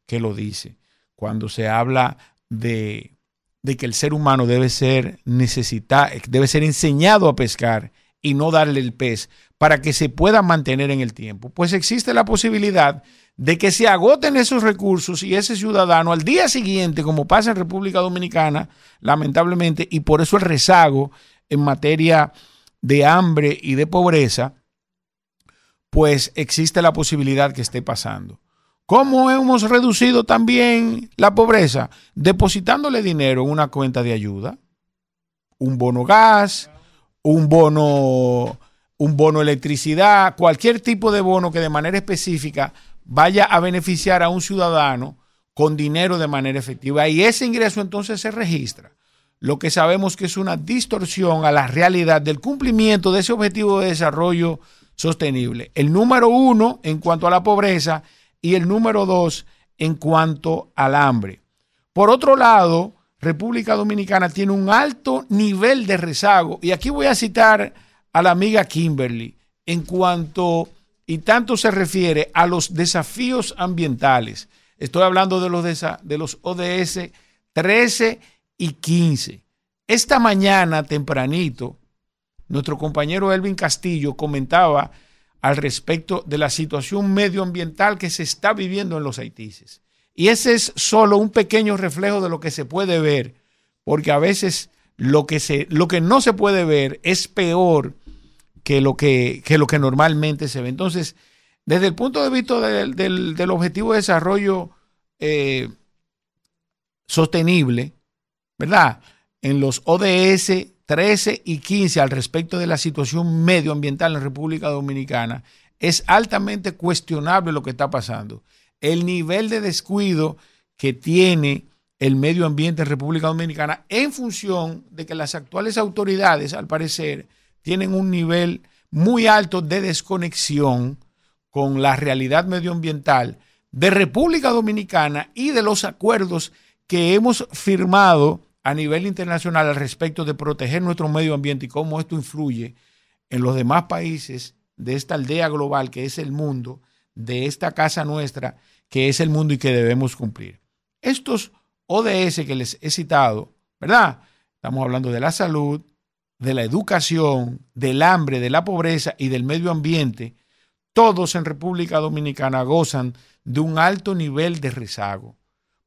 que lo dice. Cuando se habla de, de que el ser humano debe ser necesita, debe ser enseñado a pescar y no darle el pez para que se pueda mantener en el tiempo. Pues existe la posibilidad de que se agoten esos recursos y ese ciudadano al día siguiente, como pasa en República Dominicana, lamentablemente, y por eso el rezago en materia de hambre y de pobreza, pues existe la posibilidad que esté pasando. ¿Cómo hemos reducido también la pobreza? Depositándole dinero en una cuenta de ayuda, un bono gas, un bono, un bono electricidad, cualquier tipo de bono que de manera específica vaya a beneficiar a un ciudadano con dinero de manera efectiva. Y ese ingreso entonces se registra. Lo que sabemos que es una distorsión a la realidad del cumplimiento de ese objetivo de desarrollo sostenible. El número uno en cuanto a la pobreza y el número dos en cuanto al hambre. Por otro lado, República Dominicana tiene un alto nivel de rezago. Y aquí voy a citar a la amiga Kimberly en cuanto y tanto se refiere a los desafíos ambientales. Estoy hablando de los, de, los ODS 13 y 15. Esta mañana, tempranito, nuestro compañero Elvin Castillo comentaba al respecto de la situación medioambiental que se está viviendo en los Haitises. Y ese es solo un pequeño reflejo de lo que se puede ver, porque a veces lo que, se, lo que no se puede ver es peor que lo que, lo que normalmente se ve. Entonces, desde el punto de vista del, objetivo de desarrollo eh, sostenible, ¿verdad? En los ODS 13 y 15 al respecto de la situación medioambiental en República Dominicana, es altamente cuestionable lo que está pasando. El nivel de descuido que tiene el medio ambiente en República Dominicana en función de que las actuales autoridades, al parecer, tienen un nivel muy alto de desconexión con la realidad medioambiental de República Dominicana y de los acuerdos que hemos firmado a nivel internacional al respecto de proteger nuestro medio ambiente y cómo esto influye en los demás países de esta aldea global que es el mundo, de esta casa nuestra que es el mundo y que debemos cumplir. Estos ODS que les he citado, ¿verdad? Estamos hablando de la salud, de la educación, del hambre, de la pobreza y del medio ambiente, todos en República Dominicana gozan de un alto nivel de rezago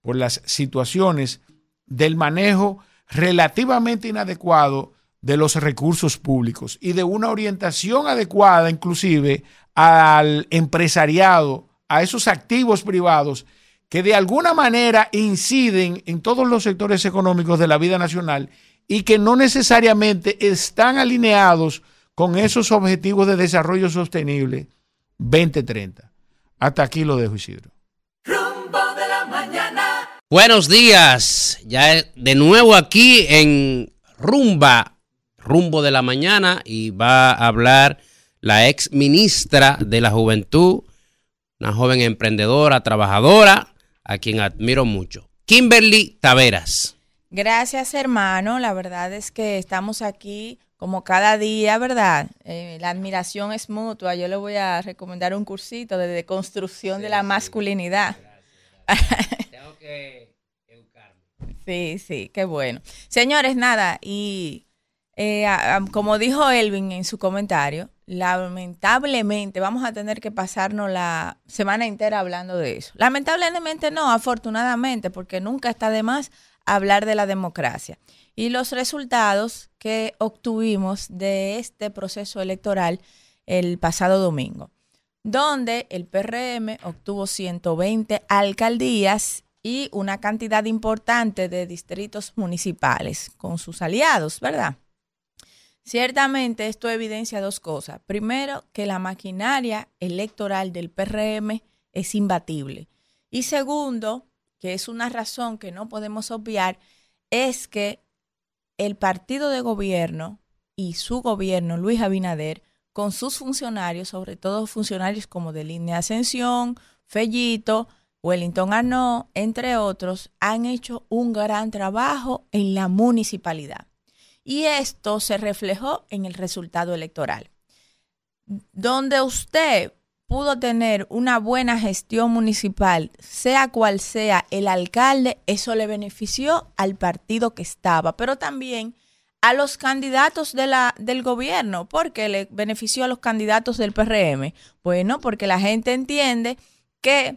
por las situaciones del manejo relativamente inadecuado de los recursos públicos y de una orientación adecuada inclusive al empresariado, a esos activos privados que de alguna manera inciden en todos los sectores económicos de la vida nacional y que no necesariamente están alineados con esos objetivos de desarrollo sostenible 2030. Hasta aquí lo dejo, Isidro. Rumbo de la mañana. Buenos días, ya de nuevo aquí en Rumba, Rumbo de la Mañana, y va a hablar la ex ministra de la Juventud, una joven emprendedora, trabajadora, a quien admiro mucho, Kimberly Taveras. Gracias, hermano. La verdad es que estamos aquí como cada día, ¿verdad? Eh, la admiración es mutua. Yo le voy a recomendar un cursito de deconstrucción de la masculinidad. Tengo que Sí, sí, qué bueno. Señores, nada, y eh, como dijo Elvin en su comentario, lamentablemente vamos a tener que pasarnos la semana entera hablando de eso. Lamentablemente no, afortunadamente, porque nunca está de más hablar de la democracia. Y los resultados que obtuvimos de este proceso electoral el pasado domingo, donde el PRM obtuvo 120 alcaldías y una cantidad importante de distritos municipales con sus aliados, ¿verdad? Ciertamente esto evidencia dos cosas. Primero, que la maquinaria electoral del PRM es imbatible. Y segundo, que es una razón que no podemos obviar, es que el partido de gobierno y su gobierno, Luis Abinader, con sus funcionarios, sobre todo funcionarios como de Línea Ascensión, Fellito, Wellington Arnaud, entre otros, han hecho un gran trabajo en la municipalidad. Y esto se reflejó en el resultado electoral. Donde usted pudo tener una buena gestión municipal, sea cual sea el alcalde, eso le benefició al partido que estaba, pero también a los candidatos de la, del gobierno. ¿Por qué le benefició a los candidatos del PRM? Bueno, porque la gente entiende que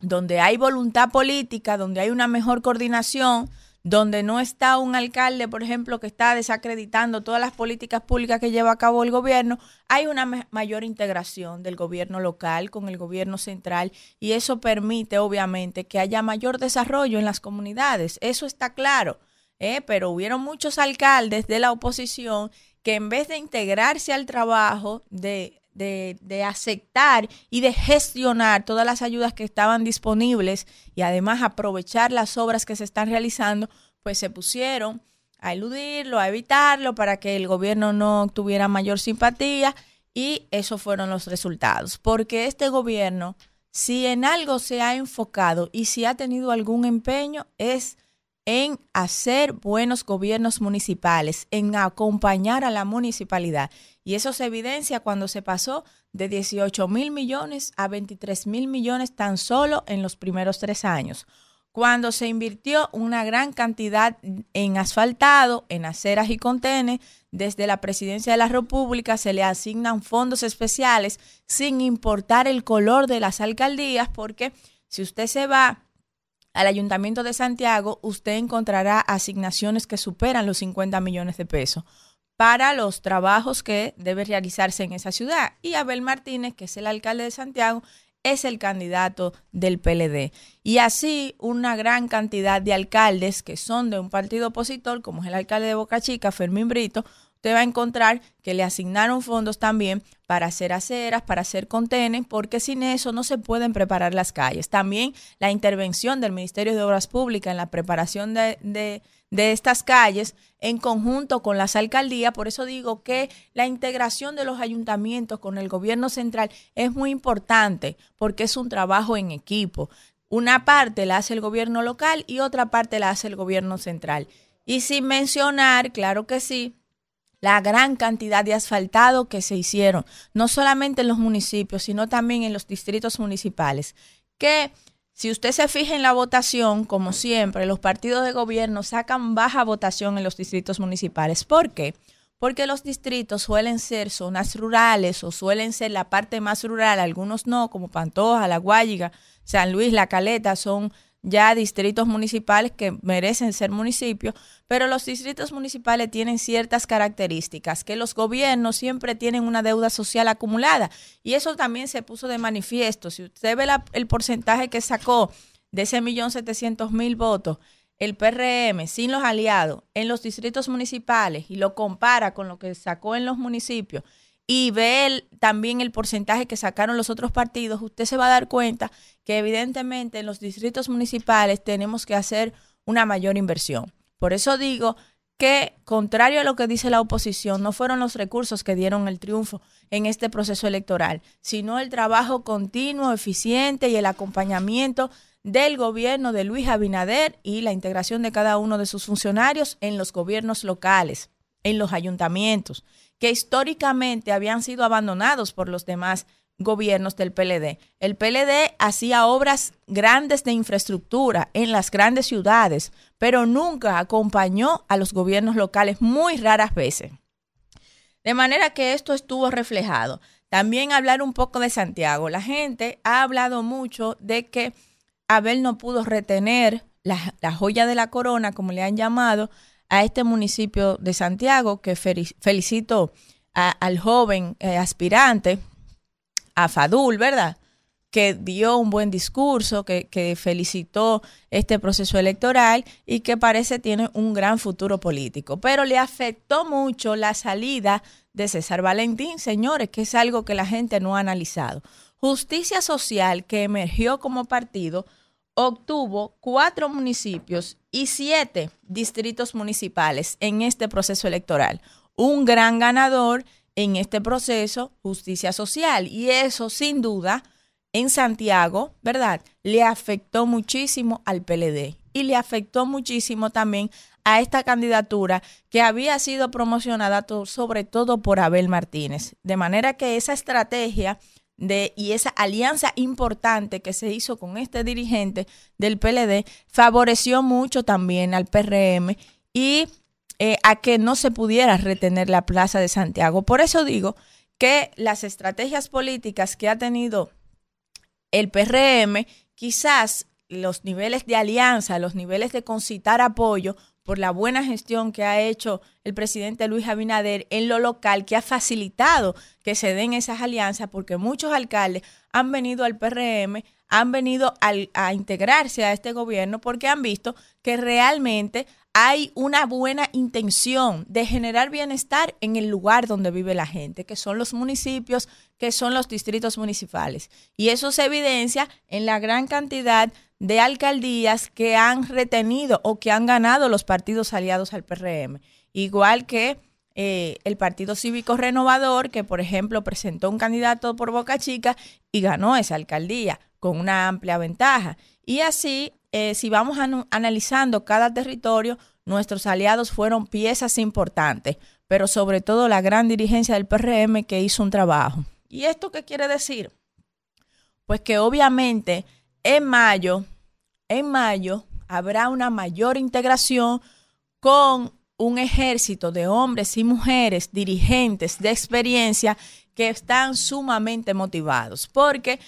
donde hay voluntad política, donde hay una mejor coordinación, donde no está un alcalde, por ejemplo, que está desacreditando todas las políticas públicas que lleva a cabo el gobierno, hay una ma- mayor integración del gobierno local con el gobierno central y eso permite, obviamente, que haya mayor desarrollo en las comunidades. Eso está claro. ¿eh? Pero hubieron muchos alcaldes de la oposición que en vez de integrarse al trabajo, de, de, aceptar y de gestionar todas las ayudas que estaban disponibles y además aprovechar las obras que se están realizando, pues se pusieron a eludirlo, a evitarlo para que el gobierno no tuviera mayor simpatía y esos fueron los resultados. Porque este gobierno, si en algo se ha enfocado y si ha tenido algún empeño, es en hacer buenos gobiernos municipales, en acompañar a la municipalidad. Y eso se evidencia cuando se pasó de 18 mil millones a 23 mil millones tan solo en los primeros tres años. Cuando se invirtió una gran cantidad en asfaltado, en aceras y contenes, desde la presidencia de la República se le asignan fondos especiales sin importar el color de las alcaldías, porque si usted se va al Ayuntamiento de Santiago, usted encontrará asignaciones que superan los 50 millones de pesos para los trabajos que debe realizarse en esa ciudad. Y Abel Martínez, que es el alcalde de Santiago, es el candidato del PLD. Y así una gran cantidad de alcaldes que son de un partido opositor, como es el alcalde de Boca Chica, Fermín Brito, usted va a encontrar que le asignaron fondos también para hacer aceras, para hacer contenes, porque sin eso no se pueden preparar las calles. También la intervención del Ministerio de Obras Públicas en la preparación de, de, de estas calles en conjunto con las alcaldías. Por eso digo que la integración de los ayuntamientos con el gobierno central es muy importante porque es un trabajo en equipo. Una parte la hace el gobierno local y otra parte la hace el gobierno central. Y sin mencionar, claro que sí, la gran cantidad de asfaltado que se hicieron, no solamente en los municipios, sino también en los distritos municipales, que si usted se fija en la votación, como siempre, los partidos de gobierno sacan baja votación en los distritos municipales. ¿Por qué? Porque los distritos suelen ser zonas rurales o suelen ser la parte más rural, algunos no, como Pantoja, La Guayiga, San Luis, La Caleta, son ya distritos municipales que merecen ser municipios, pero los distritos municipales tienen ciertas características, que los gobiernos siempre tienen una deuda social acumulada y eso también se puso de manifiesto. Si usted ve el porcentaje que sacó de ese millón setecientos mil votos, el PRM sin los aliados en los distritos municipales y lo compara con lo que sacó en los municipios y ve el- también el porcentaje que sacaron los otros partidos, usted se va a dar cuenta que evidentemente en los distritos municipales tenemos que hacer una mayor inversión. Por eso digo que, contrario a lo que dice la oposición, no fueron los recursos que dieron el triunfo en este proceso electoral, sino el trabajo continuo, eficiente y el acompañamiento del gobierno de Luis Abinader y la integración de cada uno de sus funcionarios en los gobiernos locales. en los ayuntamientos, que históricamente habían sido abandonados por los demás gobiernos del PLD. El PLD hacía obras grandes de infraestructura en las grandes ciudades, pero nunca acompañó a los gobiernos locales muy raras veces. De manera que esto estuvo reflejado. También hablar un poco de Santiago. La gente ha hablado mucho de que Abel no pudo retener la, joya de la corona, como le han llamado, a este municipio de Santiago, que felicito al joven eh, aspirante, a Fadul, ¿verdad? que dio un buen discurso, que, que, felicitó este proceso electoral y que parece tiene un gran futuro político. Pero le afectó mucho la salida de César Valentín, señores, que es algo que la gente no ha analizado. Justicia Social, que emergió como partido, obtuvo cuatro municipios y siete distritos municipales en este proceso electoral. Un gran ganador en este proceso, justicia social. Y eso, sin duda, en Santiago, ¿verdad? Le afectó muchísimo al PLD y le afectó muchísimo también a esta candidatura que había sido promocionada sobre todo por Abel Martínez. De manera que esa estrategia y esa alianza importante que se hizo con este dirigente del PLD favoreció mucho también al PRM y eh, a que no se pudiera retener la Plaza de Santiago. Por eso digo que las estrategias políticas que ha tenido el PRM, quizás los niveles de alianza, los niveles de concitar apoyo por la buena gestión que ha hecho el presidente Luis Abinader en lo local, que ha facilitado que se den esas alianzas, porque muchos alcaldes han venido al PRM, han venido a integrarse a este gobierno porque han visto que realmente hay una buena intención de generar bienestar en el lugar donde vive la gente, que son los municipios, que son los distritos municipales. Y eso se evidencia en la gran cantidad de alcaldías que han retenido o que han ganado los partidos aliados al PRM. Igual que eh, el Partido Cívico Renovador, que por ejemplo presentó un candidato por Boca Chica y ganó esa alcaldía con una amplia ventaja. Y así eh, si vamos analizando cada territorio, nuestros aliados fueron piezas importantes, pero sobre todo la gran dirigencia del PRM que hizo un trabajo. ¿Y esto qué quiere decir? Pues que obviamente en mayo, en mayo habrá una mayor integración con un ejército de hombres y mujeres dirigentes de experiencia que están sumamente motivados, porque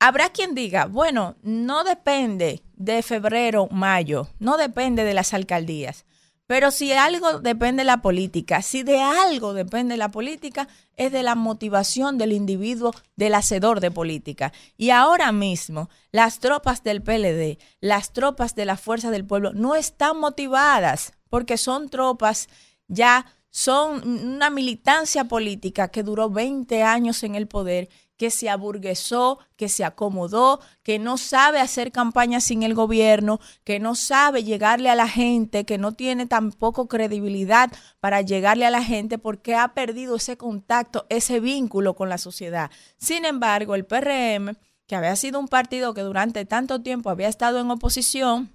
Habrá quien diga, bueno, no depende de febrero, mayo, no depende de las alcaldías. Pero si algo depende de la política, si de algo depende la política, es de la motivación del individuo, del hacedor de política. Y ahora mismo, las tropas del PLD, las tropas de la Fuerza del Pueblo, no están motivadas porque son tropas ya, son una militancia política que duró 20 años en el poder que se aburguesó, que se acomodó, que no sabe hacer campaña sin el gobierno, que no sabe llegarle a la gente, que no tiene tampoco credibilidad para llegarle a la gente porque ha perdido ese contacto, ese vínculo con la sociedad. Sin embargo, el PRM, que había sido un partido que durante tanto tiempo había estado en oposición,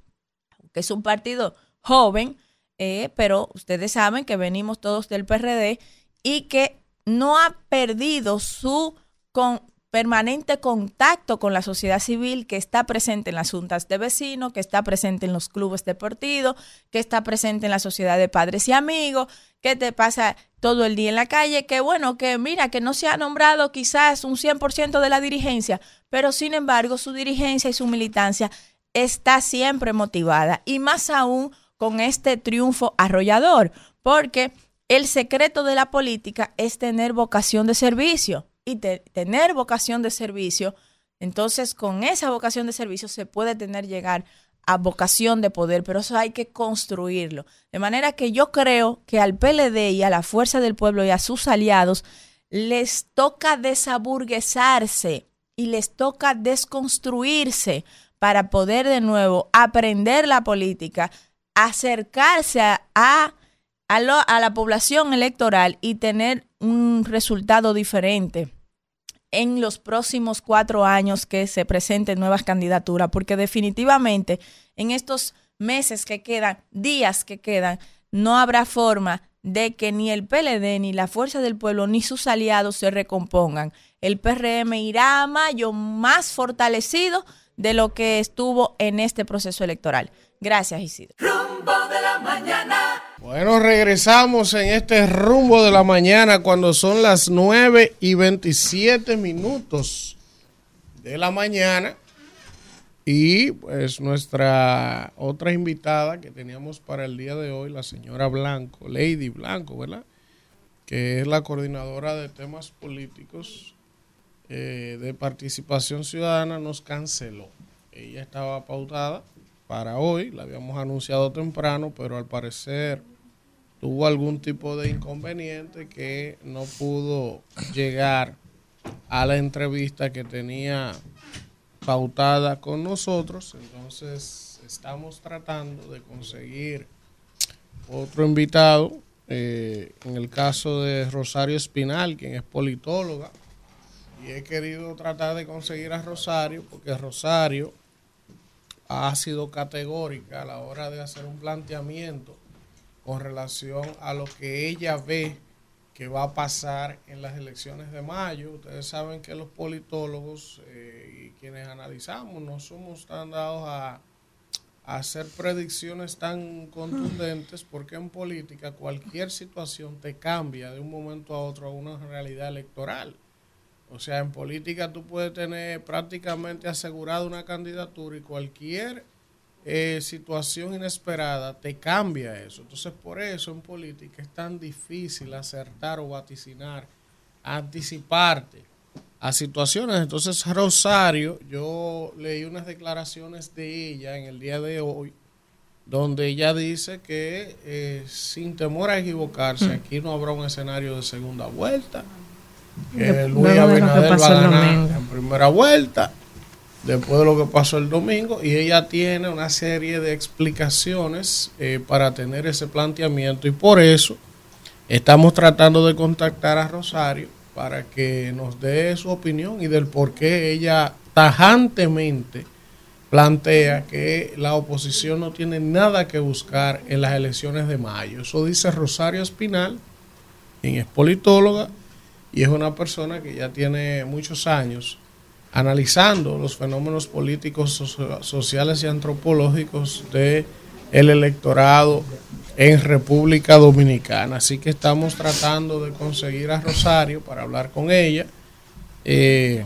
que es un partido joven, eh, pero ustedes saben que venimos todos del PRD y que no ha perdido su con permanente contacto con la sociedad civil que está presente en las juntas de vecinos, que está presente en los clubes deportivos, que está presente en la sociedad de padres y amigos, que te pasa todo el día en la calle, que bueno, que mira, que no se ha nombrado quizás un 100% de la dirigencia, pero sin embargo su dirigencia y su militancia está siempre motivada y más aún con este triunfo arrollador, porque el secreto de la política es tener vocación de servicio y tener vocación de servicio, entonces con esa vocación de servicio se puede tener llegar a vocación de poder, pero eso hay que construirlo. De manera que yo creo que al PLD y a la Fuerza del Pueblo y a sus aliados les toca desaburguesarse y les toca desconstruirse para poder de nuevo aprender la política, acercarse a, a, a la población electoral y tener un resultado diferente en los próximos cuatro años que se presenten nuevas candidaturas, porque definitivamente en estos meses que quedan, días que quedan, no habrá forma de que ni el PLD, ni la Fuerza del Pueblo, ni sus aliados se recompongan. El PRM irá a mayo más fortalecido de lo que estuvo en este proceso electoral. Gracias, Isidro. Rumbo de la mañana. Bueno, regresamos en este rumbo de la mañana cuando son las 9 y 27 minutos de la mañana. Y pues nuestra otra invitada que teníamos para el día de hoy, la señora Blanco, Lady Blanco, ¿verdad? Que es la coordinadora de temas políticos eh, de participación ciudadana, nos canceló. Ella estaba pautada para hoy, la habíamos anunciado temprano, pero al parecer tuvo algún tipo de inconveniente que no pudo llegar a la entrevista que tenía pautada con nosotros. Entonces estamos tratando de conseguir otro invitado. eh, en el caso de Rosario Espinal, quien es politóloga. Y he querido tratar de conseguir a Rosario porque Rosario ha sido categórica a la hora de hacer un planteamiento con relación a lo que ella ve que va a pasar en las elecciones de mayo. Ustedes saben que los politólogos eh, y quienes analizamos no somos tan dados a, a hacer predicciones tan contundentes porque en política cualquier situación te cambia de un momento a otro a una realidad electoral. O sea, en política tú puedes tener prácticamente asegurada una candidatura y cualquier eh, situación inesperada te cambia eso. Entonces, por eso en política es tan difícil acertar o vaticinar, anticiparte a situaciones. Entonces, Rosario, yo leí unas declaraciones de ella en el día de hoy, donde ella dice que eh, sin temor a equivocarse, aquí no habrá un escenario de segunda vuelta. Que Luis Abinader va a ganar en primera vuelta después de lo que pasó el domingo y ella tiene una serie de explicaciones eh, para tener ese planteamiento y por eso estamos tratando de contactar a Rosario para que nos dé su opinión y del por qué ella tajantemente plantea que la oposición no tiene nada que buscar en las elecciones de mayo. Eso dice Rosario Espinal, quien es politóloga y es una persona que ya tiene muchos años analizando los fenómenos políticos, sociales y antropológicos de el electorado en República Dominicana. Así que estamos tratando de conseguir a Rosario para hablar con ella eh,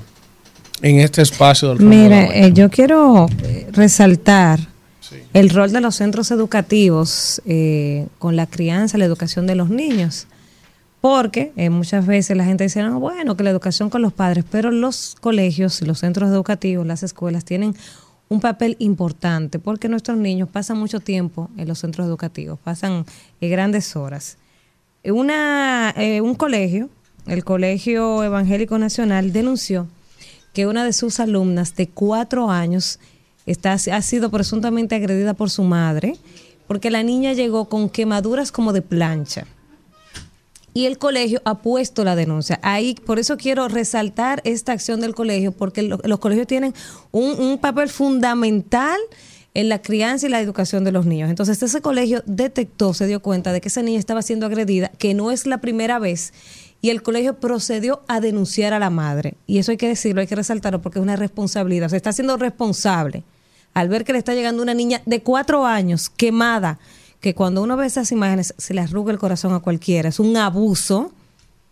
en este espacio del de Mañana. eh, yo quiero eh, resaltar el rol de los centros educativos eh, con la crianza, la educación de los niños. Porque eh, muchas veces la gente dice, no, bueno, que la educación con los padres, pero los colegios los centros educativos, las escuelas tienen un papel importante porque nuestros niños pasan mucho tiempo en los centros educativos, pasan eh, grandes horas. Una, eh, un colegio, el Colegio Evangélico Nacional, denunció que una de sus alumnas de cuatro años está, ha sido presuntamente agredida por su madre porque la niña llegó con quemaduras como de plancha. Y el colegio ha puesto la denuncia. Ahí, por eso quiero resaltar esta acción del colegio, porque lo- los colegios tienen un, un papel fundamental en la crianza y la educación de los niños. Entonces, ese colegio detectó, se dio cuenta de que esa niña estaba siendo agredida, que no es la primera vez, y el colegio procedió a denunciar a la madre. Y eso hay que decirlo, hay que resaltarlo, porque es una responsabilidad. O sea, está siendo responsable al ver que le está llegando una niña de cuatro años quemada, que cuando uno ve esas imágenes se le arruga el corazón a cualquiera, es un abuso.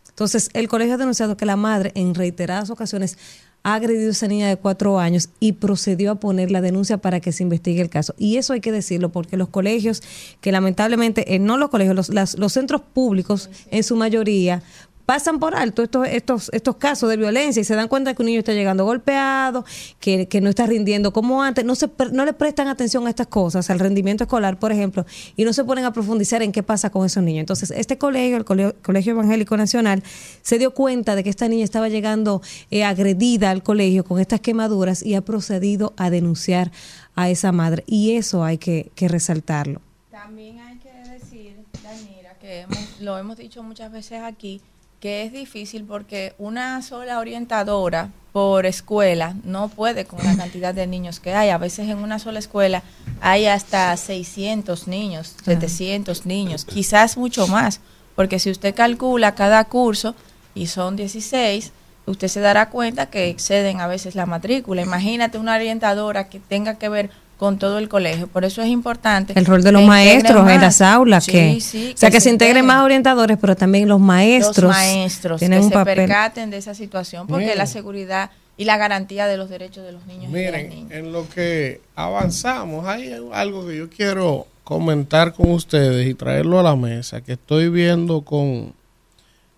Entonces, el colegio ha denunciado que la madre en reiteradas ocasiones ha agredido a esa niña de cuatro años y procedió a poner la denuncia para que se investigue el caso. Y eso hay que decirlo porque los colegios, que lamentablemente, eh, no los colegios, los, centros públicos en su mayoría, pasan por alto estos, estos, estos casos de violencia y se dan cuenta que un niño está llegando golpeado, que, que no está rindiendo como antes, no, se, no le prestan atención a estas cosas, al rendimiento escolar, por ejemplo, y no se ponen a profundizar en qué pasa con esos niños. Entonces, este colegio, el Colegio, Colegio Evangélico Nacional, se dio cuenta de que esta niña estaba llegando eh, agredida al colegio con estas quemaduras y ha procedido a denunciar a esa madre. Y eso hay que, que resaltarlo. También hay que decir, Danira, que hemos- lo hemos dicho muchas veces aquí, que es difícil porque una sola orientadora por escuela no puede con la cantidad de niños que hay. A veces en una sola escuela hay hasta 600 niños, 700 niños, quizás mucho más, porque si usted calcula cada curso y son 16, usted se dará cuenta que exceden a veces la matrícula. Imagínate una orientadora que tenga que ver con todo el colegio. Por eso es importante. El rol de los maestros en las aulas. Sí, que, sí, o sea, que, se integren integren. más orientadores, pero también los maestros. Los maestros tienen que un se papel. percaten de esa situación, porque Miren. la seguridad y la garantía de los derechos de los niños y de las Miren, niñas. en lo que avanzamos, hay algo que yo quiero comentar con ustedes y traerlo a la mesa, que estoy viendo con,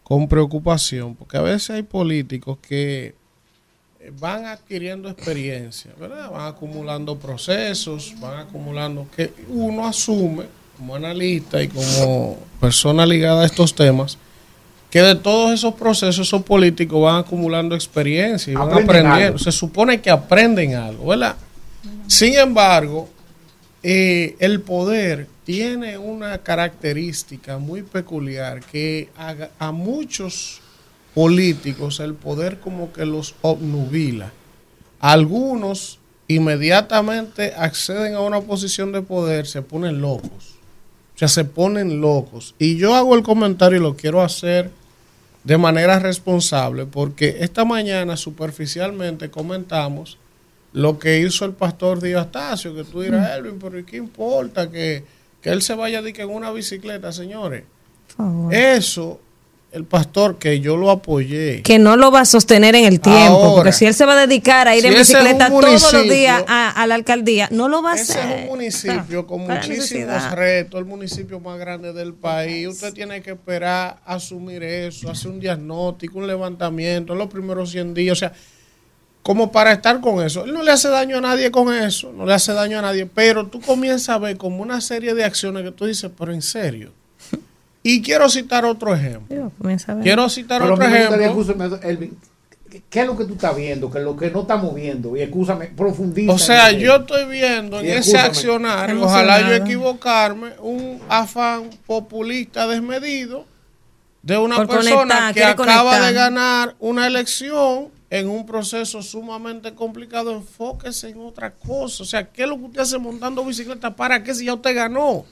con preocupación, porque a veces hay políticos que van adquiriendo experiencia, ¿verdad? Van acumulando procesos, van acumulando que uno asume como analista y como persona ligada a estos temas, que de todos esos procesos esos políticos van acumulando experiencia y van Aprenden aprendiendo. algo. Se supone que aprenden algo, ¿verdad? Sin embargo, eh, el poder tiene una característica muy peculiar que a, a muchos políticos el poder como que los obnubila. Algunos inmediatamente acceden a una posición de poder, se ponen locos. O sea, se ponen locos. Y yo hago el comentario y lo quiero hacer de manera responsable porque esta mañana superficialmente comentamos lo que hizo el pastor Díaz Tacio, que tú dirás, Elvin, pero ¿y qué importa que, que él se vaya de que en una bicicleta, señores? Eso, el pastor, que yo lo apoyé. que no lo va a sostener en el tiempo, Ahora, porque si él se va a dedicar a ir si en bicicleta todos los días a, a la alcaldía, no lo va a Ese hacer. es un municipio con ¿cuál es la muchísimos retos, el municipio más grande del país. Usted tiene que esperar a asumir eso, hacer un diagnóstico, un levantamiento en los primeros 100 días. O sea, como para estar con eso. Él no le hace daño a nadie con eso, no le hace daño a nadie, pero tú comienzas a ver como una serie de acciones que tú dices, pero en serio. Y quiero citar otro ejemplo. Quiero citar Pero otro ejemplo. Elvin, ¿qué- ¿qué es lo que tú estás viendo? ¿Qué es lo que no estamos viendo? Y escúchame, profundiza. O sea, yo estoy viendo en ese accionario, ojalá yo equivocarme, un afán populista desmedido de una Por persona conectar, que acaba conectar. de ganar una elección en un proceso sumamente complicado. Enfóquese en otra cosa. O sea, ¿qué es lo que usted hace montando bicicleta? ¿Para qué si ya usted ganó?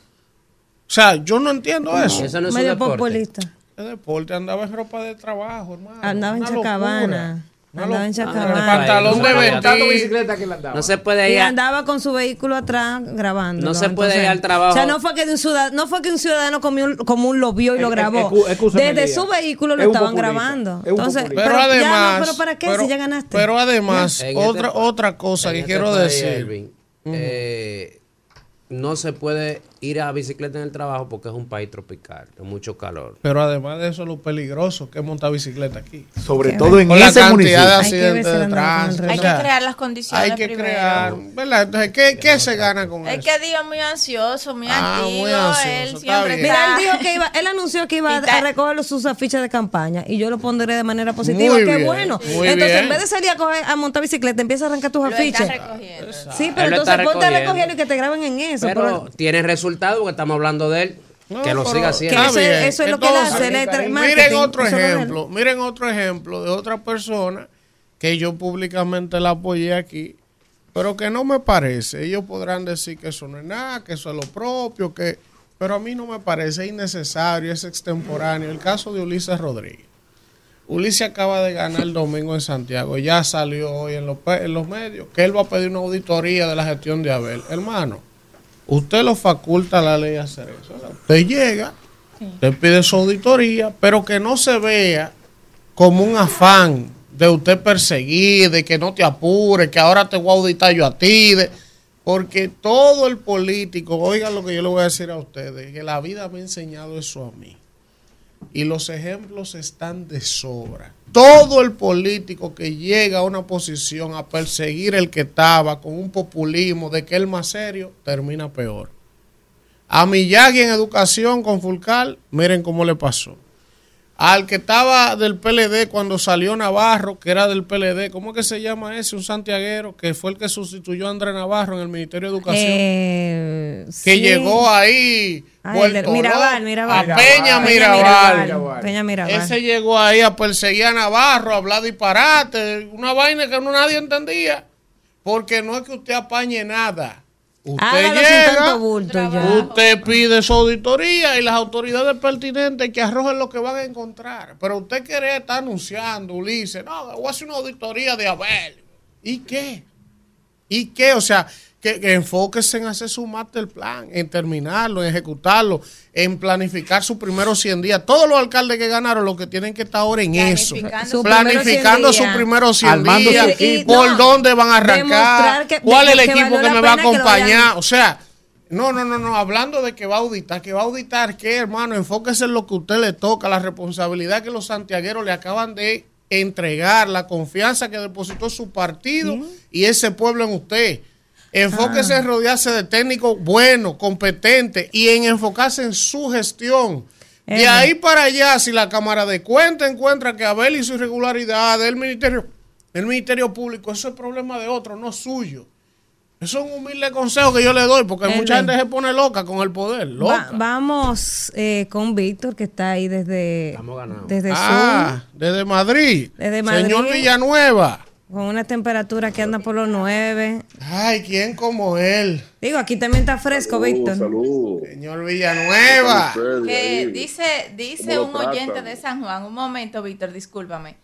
O sea, yo no entiendo eso. Eso no es un Medio deporte. populista. El deporte andaba en ropa de trabajo, hermano. Andaba en. Chacabana. Andaba en. Chacabana. Pantalón de vestir. bicicleta que le andaba. No se puede Y ir a- andaba con su vehículo atrás grabando. No se puede ir al trabajo. O sea, no fue que, un ciudadano, no fue que un ciudadano comió un- como un lo vio y lo Eh, eh, grabó. escúchame, Desde su vehículo lo Es un estaban populista. grabando. Es un Entonces. Pero ya además, no, pero ¿para qué pero, si ya ganaste? pero además, En este otra, otra cosa que este quiero decir. Elvin, eh, no se puede ir a bicicleta en el trabajo porque es un país tropical, de mucho calor. Pero además de eso, lo peligroso que es montar bicicleta aquí. Sobre todo en Con la ese cantidad municipio. de Hay que de con tránsito. Hay que crear las condiciones hay que primero. crear, ¿verdad? Entonces, ¿qué, qué se gana con Es eso? que Dios muy ansioso, muy Ah, activo. muy ansioso, él está siempre está. Mira, él dijo que iba, él anunció que iba a recoger sus afiches de campaña y yo lo pondré de manera positiva. Muy Qué bien, bueno. muy Entonces, bien. en vez de salir a, coger- a montar bicicleta, empieza a arrancar tus Lo está afiches. recogiendo. Sí, pero entonces está ponte a recogiendo. recogerlo y que te graben en eso. Pero pero- tiene resultado porque estamos hablando de él. No, que lo pero siga haciendo. eso- es lo que Entonces, hace, Miren otro ejemplo, miren otro ejemplo de otra persona que yo públicamente la apoyé aquí, pero que no me parece. Ellos podrán decir que eso no es nada, que eso es lo propio, que pero a mí no me parece es innecesario, es extemporáneo. El caso de Ulises Rodríguez. Ulises acaba de ganar el domingo en Santiago, ya salió hoy en los, pe- en los medios, que él va a pedir una auditoría de la gestión de Abel. Hermano, usted lo faculta la ley a hacer eso. Usted llega, te pide su auditoría, pero que no se vea como un afán de usted perseguir, de que no te apures, que ahora te voy a auditar yo a ti, de- porque todo el político, oigan lo que yo le voy a decir a ustedes, que la vida me ha enseñado eso a mí. Y los ejemplos están de sobra. Todo el político que llega a una posición a perseguir el que estaba con un populismo de que el más serio, termina peor. A Miyagi en educación con Fulcal, miren cómo le pasó. Al que estaba del PLD cuando salió Navarro, que era del PLD, ¿cómo es que se llama ese? Un santiaguero, que fue el que sustituyó a Andrés Navarro en el Ministerio de Educación. Eh, que sí. llegó ahí, Ay, el del- vuelto Mirabal, a Peña Mirabal. Peña Mirabal. Ese llegó ahí a perseguir a Navarro, a hablar disparate, una vaina que no nadie entendía. Porque no es que usted apañe nada. Usted sin llega, usted pide su auditoría y las autoridades pertinentes que arrojen lo que van a encontrar. Pero usted quiere estar anunciando, Ulises, no, voy a hacer una auditoría de Abel. ¿Y qué? ¿Y qué? O sea, que, que enfóquese en hacer su master plan, en terminarlo, en ejecutarlo, en planificar sus primeros 100 días. Todos los alcaldes que ganaron lo que tienen que estar ahora en eso. Planificando primeros 100 sus días. primeros 100 Armando días. su equipo. por no, dónde van a arrancar. que- ¿Cuál es el que equipo que me va a acompañar? O sea, no, no, no, no. Hablando de que va a auditar, que va a auditar, ¿qué, hermano? Enfóquese en lo que a usted le toca, la responsabilidad que los santiagueros le acaban de entregar, la confianza que depositó su partido y ese pueblo en usted. Enfóquese Ah. en rodearse de técnicos buenos, competentes y en enfocarse en su gestión. De Eh. ahí para allá, si la Cámara de Cuentas encuentra que Abel hizo irregularidades, el Ministerio, el Ministerio Público, eso es problema de otro, no suyo. Eso es un humilde consejo que yo le doy, porque mucha gente se pone loca con el poder. Va- vamos eh, con Víctor, que está ahí desde, desde ah, desde Madrid. Desde Madrid. Señor Villanueva. Con una temperatura que anda por los nueve. Ay, ¿quién como él? Digo, aquí también está fresco, Víctor. Señor Villanueva. Que dice, dice ¿Cómo un oyente de San Juan, un momento, Víctor, discúlpame,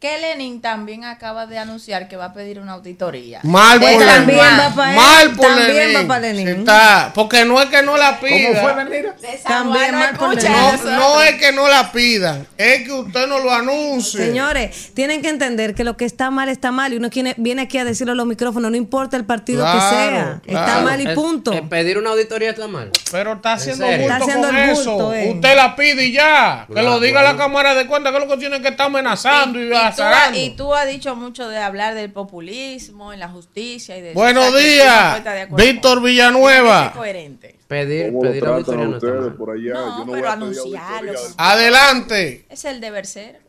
que Lenin también acaba de anunciar que va a pedir una auditoría. Mal por Lenin. Juan. va pa' él, Mal por también Lenin. va pa' Lenin. Está. Porque no es que no la pida. fue? De San También no mal por escucha No, eso. no es que no la pidan, es que usted no lo anuncie. Señores, tienen que entender que lo que está mal está mal y uno viene, viene aquí a decirlo a los micrófonos, no importa el partido Claro, que sea, está mal y punto. el pedir una auditoría está mal. Pero está haciendo bulto Está haciendo con el eso. bulto, eh. Usted la pide y ya. Que lo diga la. Cámara de Cuentas, que es lo que tiene que estar amenazando y, Y tú, ha- azarando. y tú has dicho mucho de hablar del populismo en la justicia y de Buenos días, Víctor Villanueva. Es coherente. Pedir, ¿Cómo lo pedir auditoría a no está ustedes mal. por allá? No, yo no pero voy a pedir anunciarlo. Adelante. Es el deber ser.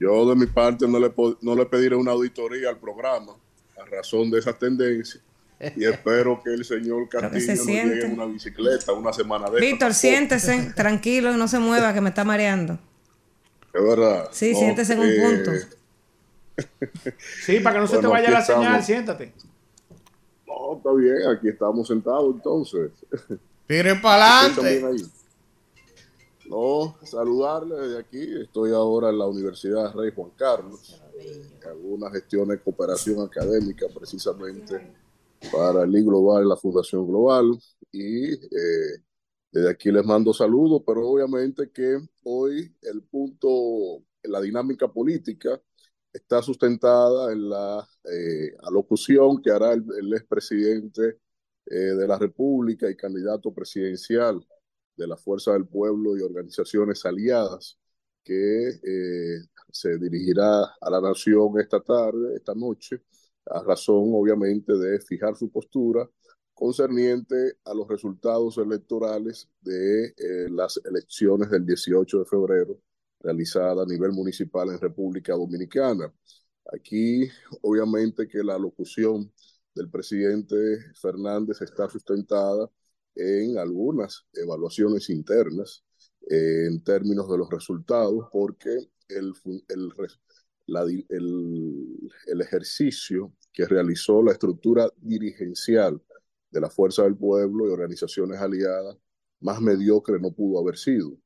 Yo de mi parte no le, no le pediré una auditoría al programa a razón de esas tendencias y espero que el señor Castillo se nos llegue en una bicicleta una semana de Víctor, siéntese, tranquilo, no se mueva, que me está mareando. Es verdad. Sí, No, siéntese en un punto. Sí, para que no se te vaya la señal, siéntate. No, está bien, aquí estamos sentados entonces. Tire para adelante. No, saludarle desde aquí. Estoy ahora en la Universidad Rey Juan Carlos. Una gestión de cooperación académica precisamente para el I Global, la Fundación Global. Y eh, desde aquí les mando saludos, pero obviamente que hoy el punto, la dinámica política está sustentada en la eh, alocución que hará el, el expresidente eh, de la República y candidato presidencial de la Fuerza del Pueblo y organizaciones aliadas que eh, se dirigirá a la nación esta tarde, esta noche, a razón obviamente de fijar su postura concerniente a los resultados electorales de eh, las elecciones del 18 de febrero realizadas a nivel municipal en República Dominicana. Aquí, obviamente, que la locución del presidente Fernández está sustentada en algunas evaluaciones internas eh, en términos de los resultados, porque el, el, la el- el ejercicio que realizó la estructura dirigencial de la Fuerza del Pueblo y organizaciones aliadas más mediocre no pudo haber sido.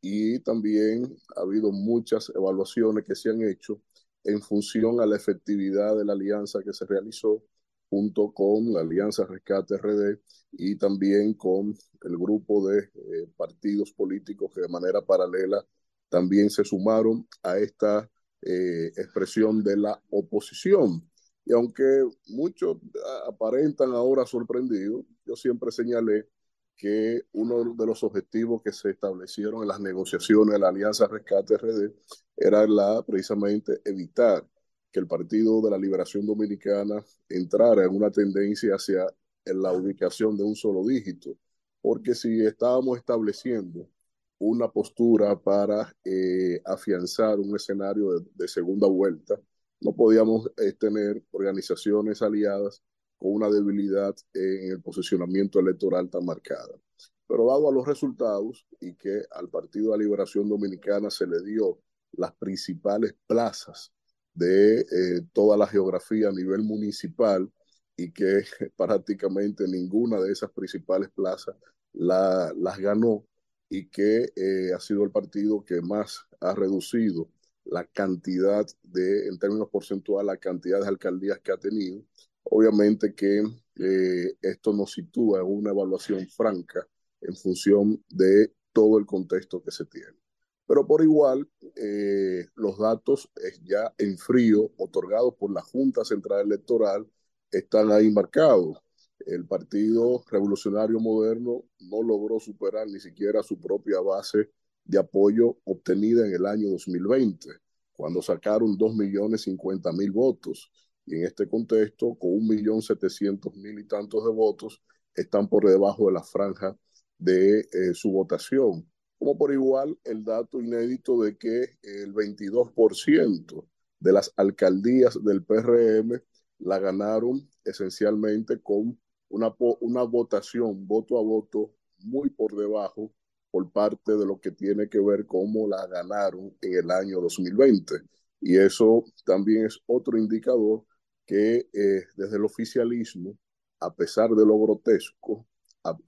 Y también ha habido muchas evaluaciones que se han hecho en función a la efectividad de la alianza que se realizó junto con la Alianza Rescate RD y también con el grupo de eh, partidos políticos que de manera paralela también se sumaron a esta eh, expresión de la oposición. Y aunque muchos ah, aparentan ahora sorprendidos, yo siempre señalé que uno de los objetivos que se establecieron en las negociaciones de la Alianza Rescate RD era precisamente evitar que el Partido de la Liberación Dominicana entrara en una tendencia hacia la ubicación de un solo dígito, porque si estábamos estableciendo una postura para eh, afianzar un escenario de segunda vuelta, no podíamos eh, tener organizaciones aliadas con una debilidad en el posicionamiento electoral tan marcada. Pero dado a los resultados y que al Partido de Liberación Dominicana se le dio las principales plazas de eh, toda la geografía a nivel municipal y que prácticamente ninguna de esas principales plazas la, las ganó y que eh, ha sido el partido que más ha reducido la cantidad de, en términos porcentuales, la cantidad de alcaldías que ha tenido. Obviamente que eh, esto nos sitúa en una evaluación franca en función de todo el contexto que se tiene. Pero por igual, eh, los datos ya en frío otorgados por la Junta Central Electoral están ahí marcados. El Partido Revolucionario Moderno no logró superar ni siquiera su propia base de apoyo obtenida en el año 2020, cuando sacaron 2.050.000 votos. Y en este contexto, con 1.700.000 y tantos de votos, están por debajo de la franja de eh, su votación. Como por igual el dato inédito de que el 22% de las alcaldías del PRM la ganaron esencialmente con una, una votación voto a voto muy por debajo por parte de lo que tiene que ver cómo la ganaron en el año 2020. Y eso también es otro indicador que eh, desde el oficialismo, a pesar de lo grotesco,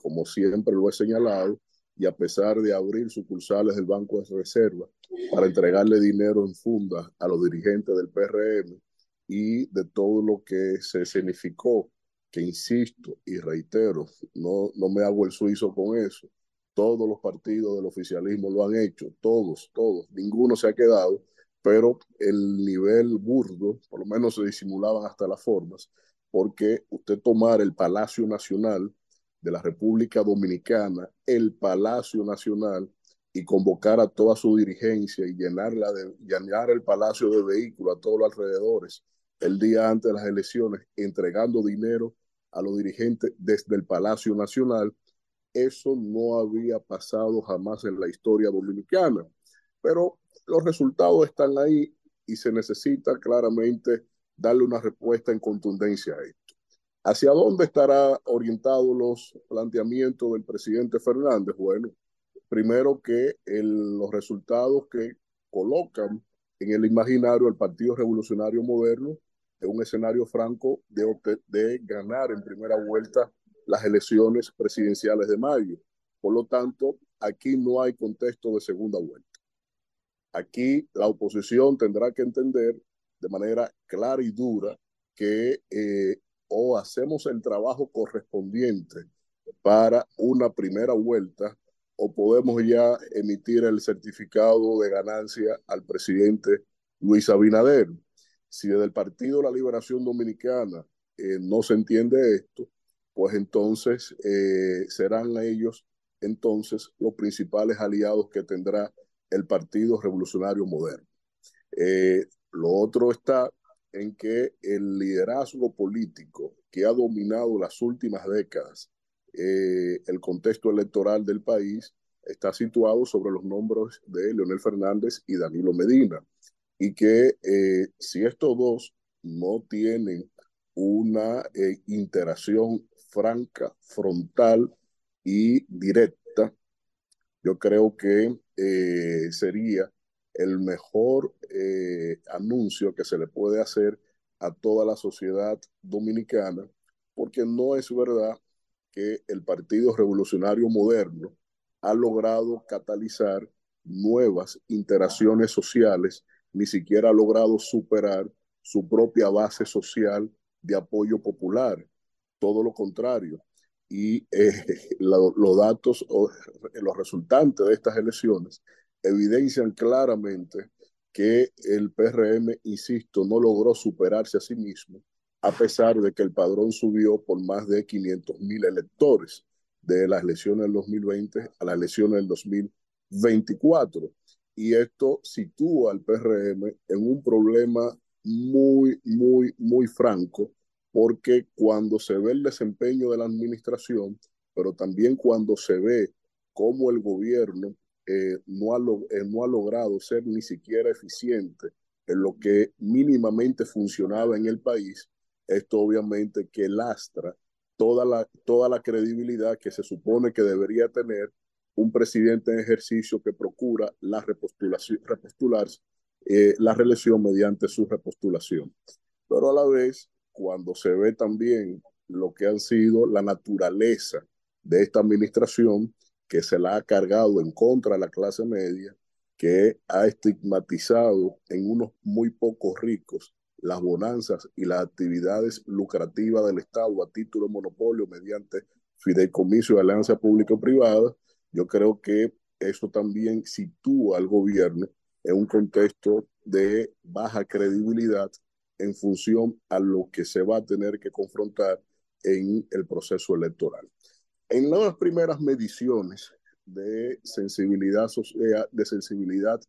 como siempre lo he señalado, y a pesar de abrir sucursales del Banco de Reserva para entregarle dinero en funda a los dirigentes del PRM y de todo lo que se significó, que insisto y reitero, no, no me hago el suizo con eso, todos los partidos del oficialismo lo han hecho, todos, todos, ninguno se ha quedado, pero el nivel burdo, por lo menos se disimulaban hasta las formas, porque usted tomar el Palacio Nacional de la República Dominicana, el Palacio Nacional, y convocar a toda su dirigencia y llenarla de, llenar el palacio de vehículos a todos los alrededores el día antes de las elecciones, entregando dinero a los dirigentes desde el Palacio Nacional, eso no había pasado jamás en la historia dominicana. Pero los resultados están ahí y se necesita claramente darle una respuesta en contundencia a esto. ¿Hacia dónde estará orientado los planteamientos del presidente Fernández? Bueno, primero que los resultados que colocan en el imaginario el Partido Revolucionario Moderno en un escenario franco de ganar en primera vuelta las elecciones presidenciales de mayo. Por lo tanto, aquí no hay contexto de segunda vuelta. Aquí la oposición tendrá que entender de manera clara y dura que eh, o hacemos el trabajo correspondiente para una primera vuelta o podemos ya emitir el certificado de ganancia al presidente Luis Abinader. Si desde el Partido La Liberación Dominicana eh, no se entiende esto, pues entonces eh, serán ellos entonces los principales aliados que tendrá el Partido Revolucionario Moderno. Eh, lo otro está en que el liderazgo político que ha dominado las últimas décadas eh, el contexto electoral del país está situado sobre los nombres de Leonel Fernández y Danilo Medina. Y que si estos dos no tienen una interacción franca, frontal y directa, yo creo que eh, sería el mejor eh, anuncio que se le puede hacer a toda la sociedad dominicana, porque no es verdad que el Partido Revolucionario Moderno ha logrado catalizar nuevas interacciones sociales, ni siquiera ha logrado superar su propia base social de apoyo popular todo lo contrario. Y eh, los datos o los resultantes de estas elecciones evidencian claramente que el PRM, insisto, no logró superarse a sí mismo, a pesar de que el padrón subió por más de 500 mil electores de las elecciones del 2020 a las elecciones del 2024. Y esto sitúa al PRM en un problema muy, muy, muy franco porque cuando se ve el desempeño de la administración, pero también cuando se ve cómo el gobierno eh, no, ha eh, no ha logrado ser ni siquiera eficiente en lo que mínimamente funcionaba en el país, esto obviamente que lastra toda la, toda la credibilidad que se supone que debería tener un presidente en ejercicio que procura la repostulación, repostularse, eh, la reelección mediante su repostulación. Pero a la vez cuando se ve también lo que han sido la naturaleza de esta administración que se la ha cargado en contra de la clase media, que ha estigmatizado en unos muy pocos ricos las bonanzas y las actividades lucrativas del Estado a título de monopolio mediante fideicomiso y alianza público-privada, yo creo que eso también sitúa al gobierno en un contexto de baja credibilidad en función a lo que se va a tener que confrontar en el proceso electoral. En las primeras mediciones de sensibilidad, social, de sensibilidad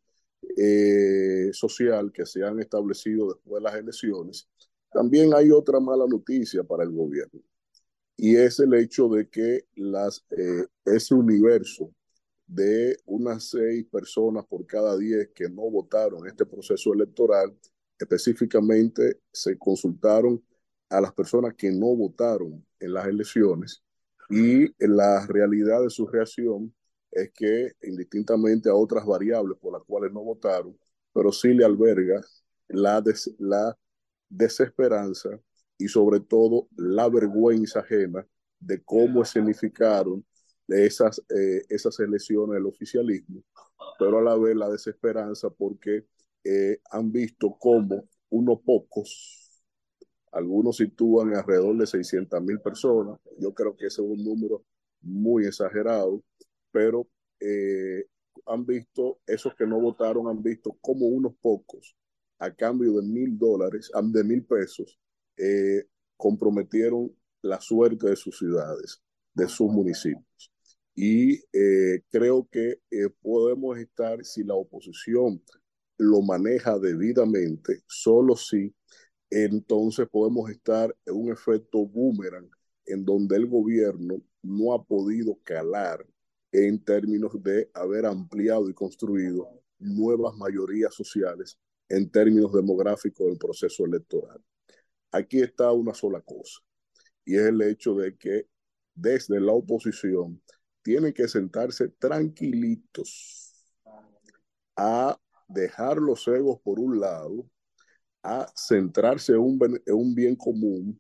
eh, social que se han establecido después de las elecciones, también hay otra mala noticia para el gobierno y es el hecho de que las, eh, ese universo de unas seis personas por cada diez que no votaron este proceso electoral, específicamente se consultaron a las personas que no votaron en las elecciones y la realidad de su reacción es que indistintamente a otras variables por las cuales no votaron, pero sí le alberga la, la desesperanza y sobre todo la vergüenza ajena de cómo escenificaron esas, eh, esas elecciones del oficialismo, pero a la vez la desesperanza porque eh, han visto cómo unos pocos, algunos sitúan alrededor de 600 mil personas, yo creo que ese es un número muy exagerado, pero eh, han visto, esos que no votaron han visto como unos pocos, a cambio de mil dólares, de mil pesos, eh, comprometieron la suerte de sus ciudades, de sus municipios. Y creo que podemos estar, si la oposición lo maneja debidamente, solo si entonces podemos estar en un efecto boomerang en donde el gobierno no ha podido calar en términos de haber ampliado y construido nuevas mayorías sociales en términos demográficos del proceso electoral. Aquí está una sola cosa, y es el hecho de que desde la oposición tienen que sentarse tranquilitos a dejar los egos por un lado, a centrarse en un, en un bien común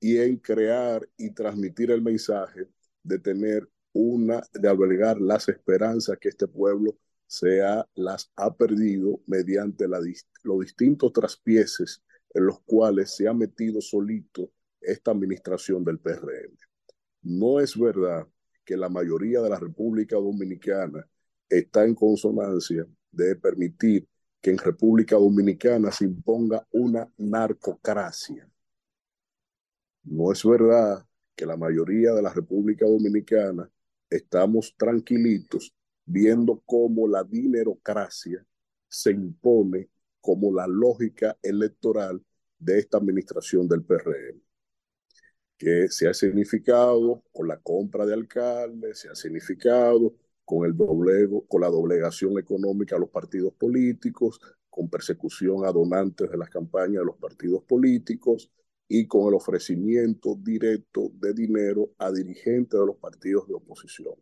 y en crear y transmitir el mensaje de tener una, de albergar las esperanzas que este pueblo se las ha perdido mediante la, los distintos traspieces en los cuales se ha metido solito esta administración del PRM. No es verdad que la mayoría de la República Dominicana está en consonancia de permitir que en República Dominicana se imponga una narcocracia. No es verdad que la mayoría de la República Dominicana estamos tranquilitos viendo cómo la dinerocracia se impone como la lógica electoral de esta administración del PRM, que se ha significado con la compra de alcaldes, se ha significado con, el doblego, con la doblegación económica a los partidos políticos, con persecución a donantes de las campañas de los partidos políticos y con el ofrecimiento directo de dinero a dirigentes de los partidos de oposición.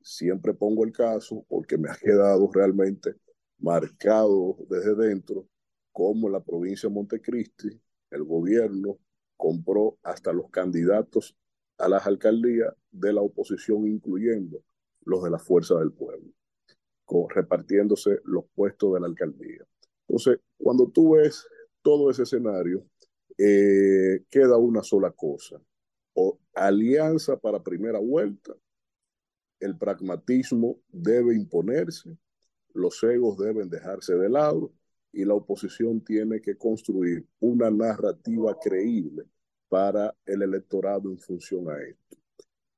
Siempre pongo el caso porque me ha quedado realmente marcado desde dentro, como en la provincia de Montecristi, el gobierno compró hasta los candidatos a las alcaldías de la oposición, incluyendo los de la Fuerza del Pueblo, repartiéndose los puestos de la alcaldía. Entonces, cuando tú ves todo ese escenario, eh, queda una sola cosa, o alianza para primera vuelta, el pragmatismo debe imponerse los egos deben dejarse de lado y la oposición tiene que construir una narrativa creíble para el electorado en función a esto.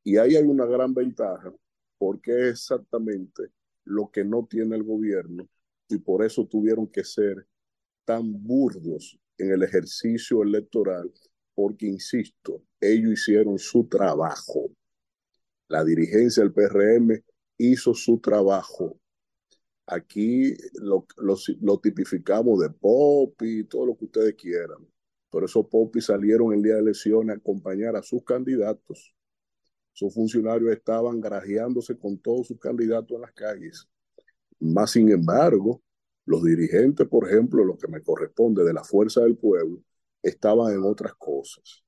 Y ahí hay una gran ventaja porque es exactamente lo que no tiene el gobierno y por eso tuvieron que ser tan burdos en el ejercicio electoral, porque, insisto, ellos hicieron su trabajo. La dirigencia del PRM hizo su trabajo Aquí lo, tipificamos de pop y todo lo que ustedes quieran. Pero esos popis salieron el día de elecciones a acompañar a sus candidatos. Sus funcionarios estaban grajeándose con todos sus candidatos en las calles. Más sin embargo, los dirigentes, por ejemplo, lo que me corresponde de la fuerza del pueblo, estaban en otras cosas,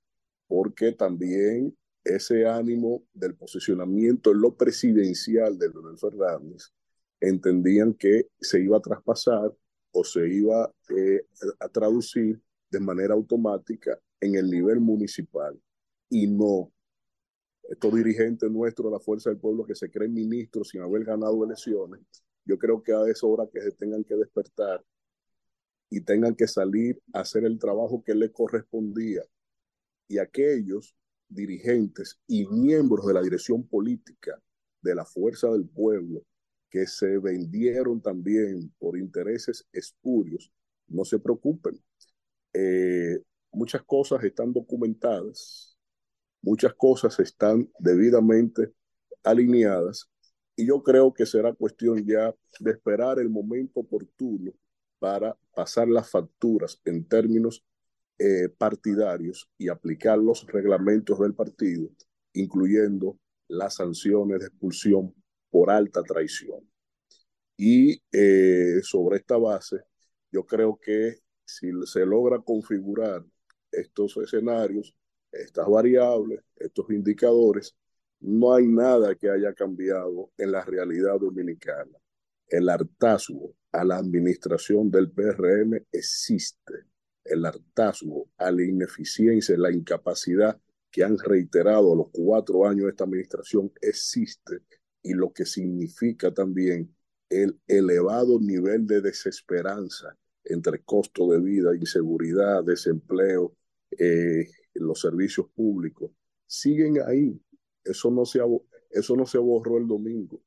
porque también ese ánimo del posicionamiento en lo presidencial de Leonel Fernández entendían que se iba a traspasar o se iba eh, a traducir de manera automática en el nivel municipal y no estos dirigentes nuestros de la Fuerza del Pueblo que se creen ministros sin haber ganado elecciones, yo creo que a esa hora que se tengan que despertar y tengan que salir a hacer el trabajo que les correspondía. Y aquellos dirigentes y miembros de la dirección política de la Fuerza del Pueblo que se vendieron también por intereses espurios, no se preocupen. Eh, muchas cosas están documentadas, muchas cosas están debidamente alineadas y yo creo que será cuestión ya de esperar el momento oportuno para pasar las facturas en términos eh, partidarios y aplicar los reglamentos del partido, incluyendo las sanciones de expulsión por alta traición. Y eh, sobre esta base, yo creo que si se logra configurar estos escenarios, estas variables, estos indicadores, no hay nada que haya cambiado en la realidad dominicana. El hartazgo a la administración del PRM existe. El hartazgo a la ineficiencia, la incapacidad que han reiterado los cuatro años de esta administración existe y lo que significa también el elevado nivel de desesperanza entre costo de vida, inseguridad, desempleo, eh, los servicios públicos, siguen ahí. Eso no, se, eso no se borró el domingo.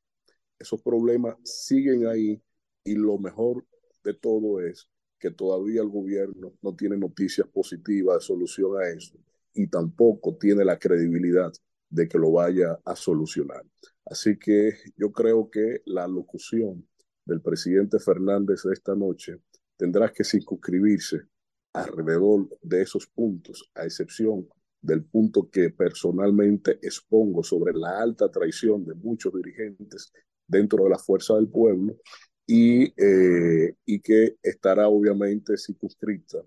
Esos problemas siguen ahí y lo mejor de todo es que todavía el gobierno no tiene noticias positivas de solución a eso y tampoco tiene la credibilidad de que lo vaya a solucionar. Así que yo creo que la locución del presidente Fernández de esta noche tendrá que circunscribirse alrededor de esos puntos, a excepción del punto que personalmente expongo sobre la alta traición de muchos dirigentes dentro de la fuerza del pueblo y, eh, y que estará obviamente circunscrita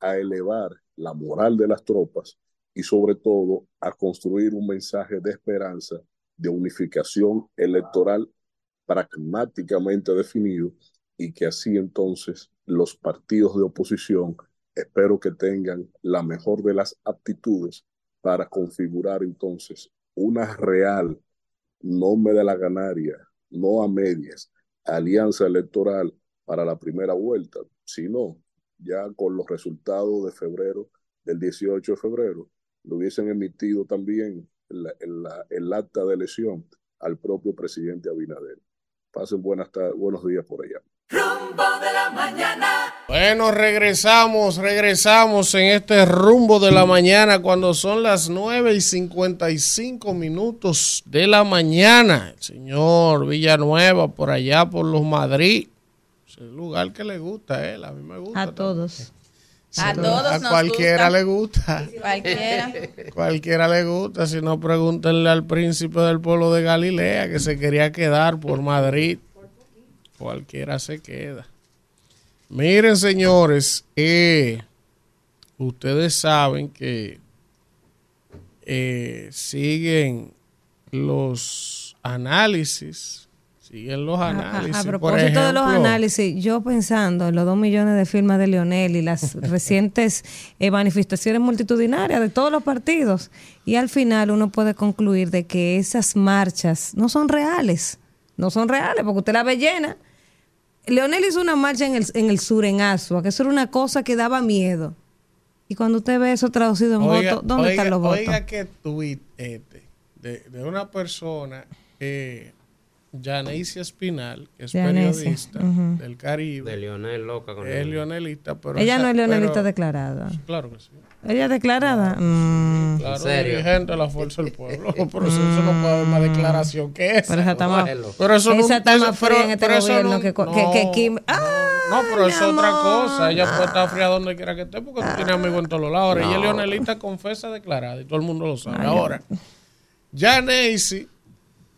a elevar la moral de las tropas y sobre todo a construir un mensaje de esperanza, de unificación electoral pragmáticamente definido y que así entonces los partidos de oposición espero que tengan la mejor de las aptitudes para configurar entonces una real, no me de la ganaria, no a medias, alianza electoral para la primera vuelta, sino ya con los resultados de febrero, del 18 de febrero, lo hubiesen emitido también el acta de elección al propio presidente Abinader. Pasen buenas buenos días por allá. Rumbo de la mañana. Bueno, regresamos, regresamos en este rumbo de la mañana cuando son las 9 y 55 minutos de la mañana. El señor Villanueva por allá por los Madrid. Es el lugar que le gusta a él, a mí me gusta. A todos. A todos A nos cualquiera gusta. le gusta. Cualquiera. Cualquiera le gusta, si no pregúntenle al príncipe del pueblo de Galilea que se quería quedar por Madrid. Cualquiera se queda. Miren, señores, eh, ustedes saben que eh, siguen los análisis, siguen los A- a- análisis. A, por propósito de los ejemplo, análisis, yo pensando en los dos millones de firmas de Lionel y las recientes eh, manifestaciones multitudinarias de todos los partidos, y al final uno puede concluir de que esas marchas no son reales, no son reales, porque usted la ve llena. Leonel hizo una marcha en el, en el sur, en Asua, que eso era una cosa que daba miedo. Y cuando usted ve eso traducido en Oiga, votos, ¿dónde oiga- están los votos? Oiga qué tuit este, de, de una persona, eh, Janicia Espinal, que es Janicia, periodista del Caribe. De Lionel, loca con Es leonelista, pero... Ella no es leonelista pero- declarada. Claro que sí. ¿Ella es declarada? Mm. Claro, serio? dirigente de la Fuerza del Pueblo. Por eso, eso no puede haber más declaración que esa. Pero esa está más, Pero eso no- esa está eso- más fría pero- en este pero eso gobierno no- que, no, que, que Kim. No, pero es mi otra cosa. Ella puede estar fría donde quiera que esté porque tú tienes amigos en todos los lados. Ahora, Ella es leonelista confesa declarada y todo el mundo lo sabe. Ay, Ahora, ya Nancy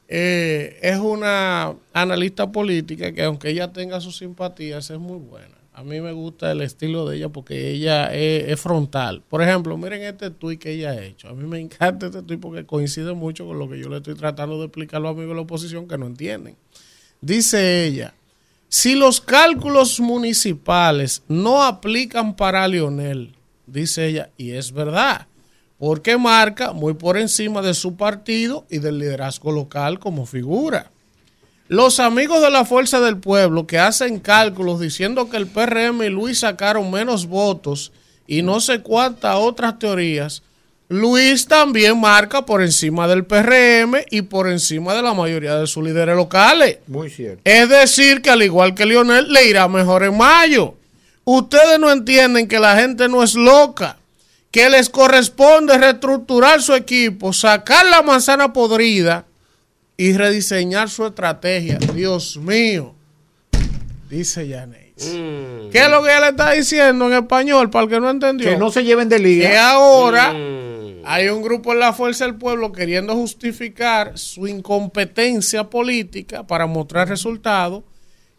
eh, es una analista política que aunque ella tenga sus simpatías es muy buena. A mí me gusta el estilo de ella porque ella es, es frontal. Por ejemplo, miren este tuit que ella ha hecho. A mí me encanta este tuit porque coincide mucho con lo que yo le estoy tratando de explicar a los amigos de la oposición que no entienden. Dice ella, si los cálculos municipales no aplican para Lionel, dice ella, y es verdad, porque marca muy por encima de su partido y del liderazgo local como figura. Los amigos de la Fuerza del Pueblo que hacen cálculos diciendo que el PRM y Luis sacaron menos votos y no sé cuántas otras teorías, Luis también marca por encima del PRM y por encima de la mayoría de sus líderes locales. Muy cierto. Es decir, que al igual que Lionel, le irá mejor en mayo. Ustedes no entienden que la gente no es loca, que les corresponde reestructurar su equipo, sacar la manzana podrida y rediseñar su estrategia. Dios mío, dice Yaneis. ¿Qué es lo que ella le está diciendo en español para el que no entendió? Que no se lleven de liga. Que ahora hay un grupo en la Fuerza del Pueblo queriendo justificar su incompetencia política para mostrar resultados,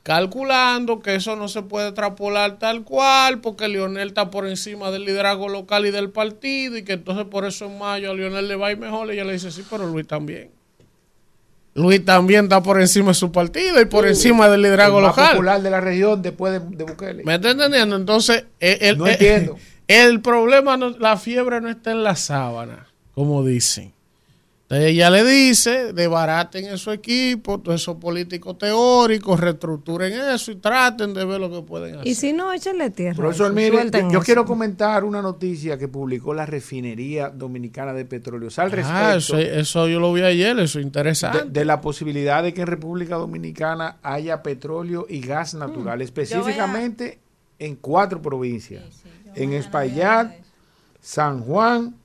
calculando que eso no se puede extrapolar tal cual, porque Lionel está por encima del liderazgo local y del partido, y que entonces por eso en mayo a Lionel le va a ir mejor. Y ella le dice, sí, pero Luis también. Luis también está por encima de su partido y por encima del liderazgo el más local. popular de la región después de, de Bukele. ¿Me está entendiendo? Entonces, el, el- No entiendo. el problema, no- la fiebre no está en la sábana, como dicen. Entonces ella le dice, desbaraten en su equipo, todos esos políticos teóricos, reestructuren eso y traten de ver lo que pueden hacer. Y si no, échenle tierra. Profesor, eso, mire, yo, quiero comentar una noticia que publicó la refinería dominicana de petróleo. Al respecto Ah, eso, eso yo lo vi ayer, eso es interesante. de, de la posibilidad de que en República Dominicana haya petróleo y gas natural, específicamente en cuatro provincias, en Espaillat, San Juan,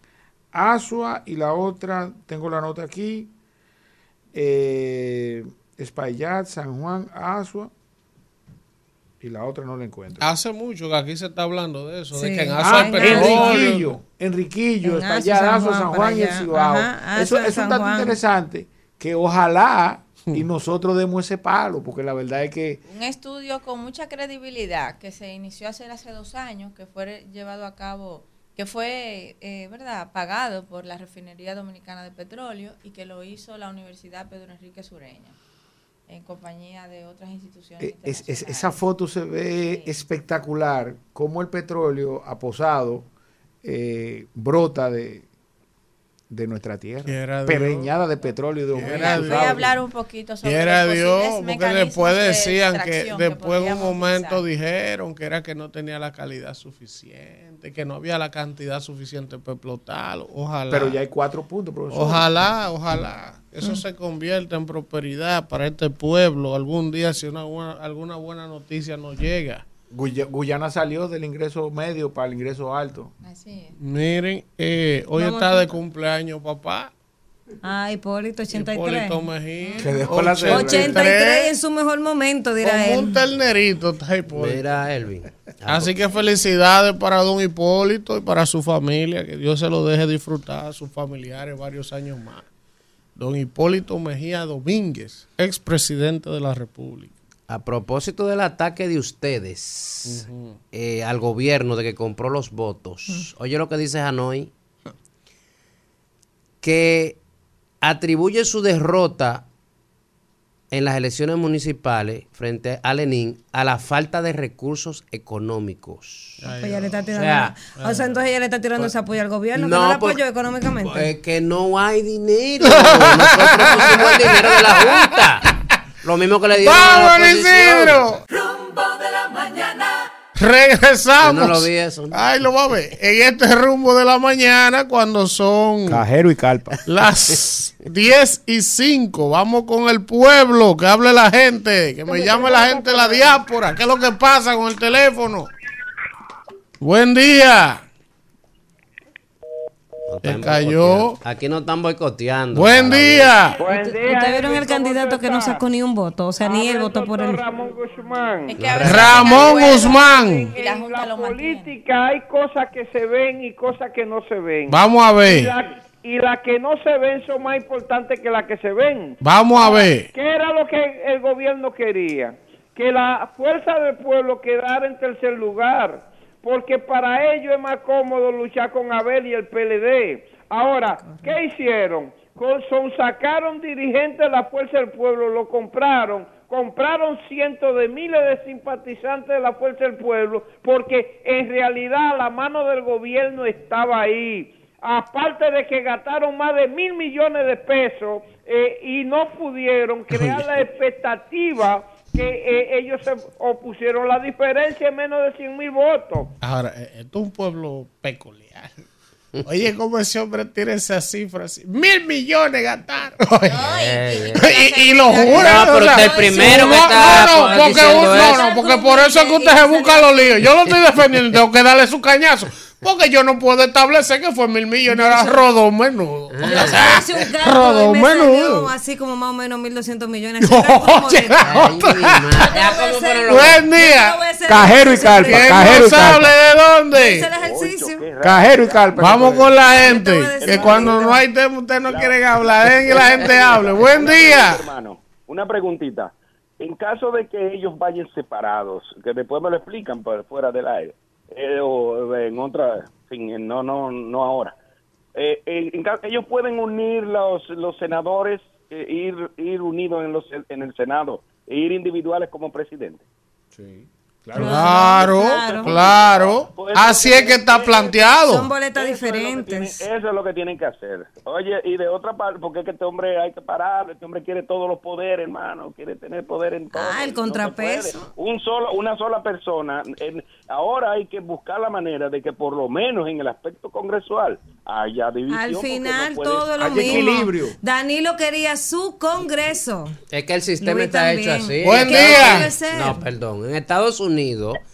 Asua y la otra, tengo la nota aquí, eh, Espaillat, San Juan, Asua y la otra no la encuentro. Hace mucho que aquí se está hablando de eso, de que en Ah, Aso hay petróleo. Enriquillo, Enriquillo, En está Aso, allá, San Juan, San para Juan y el. Cibao. Ajá, Eso es un dato Juan. interesante que ojalá y nosotros demos ese palo, porque la verdad es que Un estudio con mucha credibilidad que se inició hace, hace dos años, que fue llevado a cabo, que fue, eh, ¿verdad?, pagado por la Refinería Dominicana de Petróleo y que lo hizo la Universidad Pedro Enrique Sureña, en compañía de otras instituciones. eh, es- es- esa foto se ve espectacular, cómo el petróleo aposado eh, brota de, de nuestra tierra, preñada de petróleo y de Voy aumento. a, tú voy a hablar un poquito sobre Quiera Dios, porque después de decían que después en un momento dijeron que era que no tenía la calidad suficiente, que no había la cantidad suficiente para explotarlo. Ojalá. Pero ya hay cuatro puntos, profesor. Ojalá, ojalá. Eso se convierta en prosperidad para este pueblo. Algún día, si una buena- alguna buena noticia nos llega. Guya- Guyana salió del ingreso medio para el ingreso alto. Así es. Miren, eh, hoy Vamos está de cumpleaños, papá. Ah, Hipólito 83. Hipólito Mejía. Que dejó la 83 en su mejor momento, dirá Como él. un ternerito está Hipólito. Mira, Elvin. Así que felicidades para don Hipólito y para su familia, que Dios se lo deje disfrutar a sus familiares varios años más. Don Hipólito Mejía Domínguez, expresidente de la República. A propósito del ataque de ustedes eh, al gobierno de que compró los votos, oye lo que dice Hanoi, que atribuye su derrota en las elecciones municipales frente a Lenin a la falta de recursos económicos. Pues ya le está tirando. O sea, o sea, entonces ella le está tirando ese apoyo al gobierno. que no, no le porque- apoyó económicamente. Es que no hay dinero. Nosotros pusimos el dinero de la Junta. Lo mismo que le dieron a la ¡Vamos. Isidro! Rumbo de la mañana. Regresamos. Yo no lo vi eso, ¿no? Ay, lo va a ver. En este rumbo de la mañana, cuando son Cajero y calpa. las 10 y 5, vamos con el pueblo, que hable la gente, que me llame la gente de la diáspora. ¿Qué es lo que pasa con el teléfono? Buen día. Se cayó. Aquí no están boicoteando. Buen día. ¿Ustedes vieron el candidato que no sacó ni un voto? O sea, ni él votó por él. Ramón Guzmán. Ramón Guzmán. En la política hay cosas que se ven y cosas que no se ven. Vamos a ver. y las que no se ven son más importantes que las que se ven. Vamos a ver. ¿Qué era lo que el gobierno quería? que la fuerza del pueblo quedara en tercer lugar, porque para ellos es más cómodo luchar con Abel y el PLD. Ahora, ¿qué hicieron? Son- sacaron dirigentes de la fuerza del pueblo, lo compraron, compraron cientos de miles de simpatizantes de la fuerza del pueblo, porque en realidad la mano del gobierno estaba ahí. Aparte de que gastaron más de mil millones de pesos eh, y no pudieron crear la expectativa que eh, ellos se opusieron. La diferencia es menos de 100 mil votos. Ahora, eh, esto es un pueblo peculiar. Oye, ¿cómo ese hombre tiene esa cifra así? Mil millones gastaron. y, y lo jura. No, pero usted el primero que no, está, No, no, porque, un- no, no, porque por eso es que usted se busca los líos. Yo lo estoy defendiendo y tengo que darle su cañazo. Porque yo no puedo establecer que fue mil millones, era rodón menudo. Ah. Un y me salió menudo. así como más o menos 1.200 millones. Cálculo Oye. Buen día. Cajero y carpa, ¿Quién cajero no y sabe carpa. de dónde? Hice el ejercicio. Cajero y carpa. Vamos con la gente. Que cuando no hay tema, ustedes no quieren hablar. Dejen que la gente hable. Buen día. Hermano, una preguntita. En caso de que ellos vayan separados, que después me lo explican por fuera del aire, eh, o en otra, en fin, no, no, no ahora. Eh, eh, ellos pueden unir los, los senadores, eh, ir, ir unidos en, los, en el Senado, e ir individuales como presidente. Claro, claro. Así es que está planteado. Son boletas Eso es diferentes. tienen- eso es lo que tienen que hacer. Oye, y de otra parte, porque es que este hombre hay que pararlo, este hombre quiere todos los poderes, hermano, quiere tener poder en todo. Ah, el contrapeso. Un solo, una sola persona. en- ahora hay que buscar la manera de que por lo menos en el aspecto congresual haya división. Al final no puede- todo lo mismo. equilibrio. Danilo quería su congreso. Es que el sistema Luis está también. hecho así. Buen día. No, perdón. En Estados Unidos,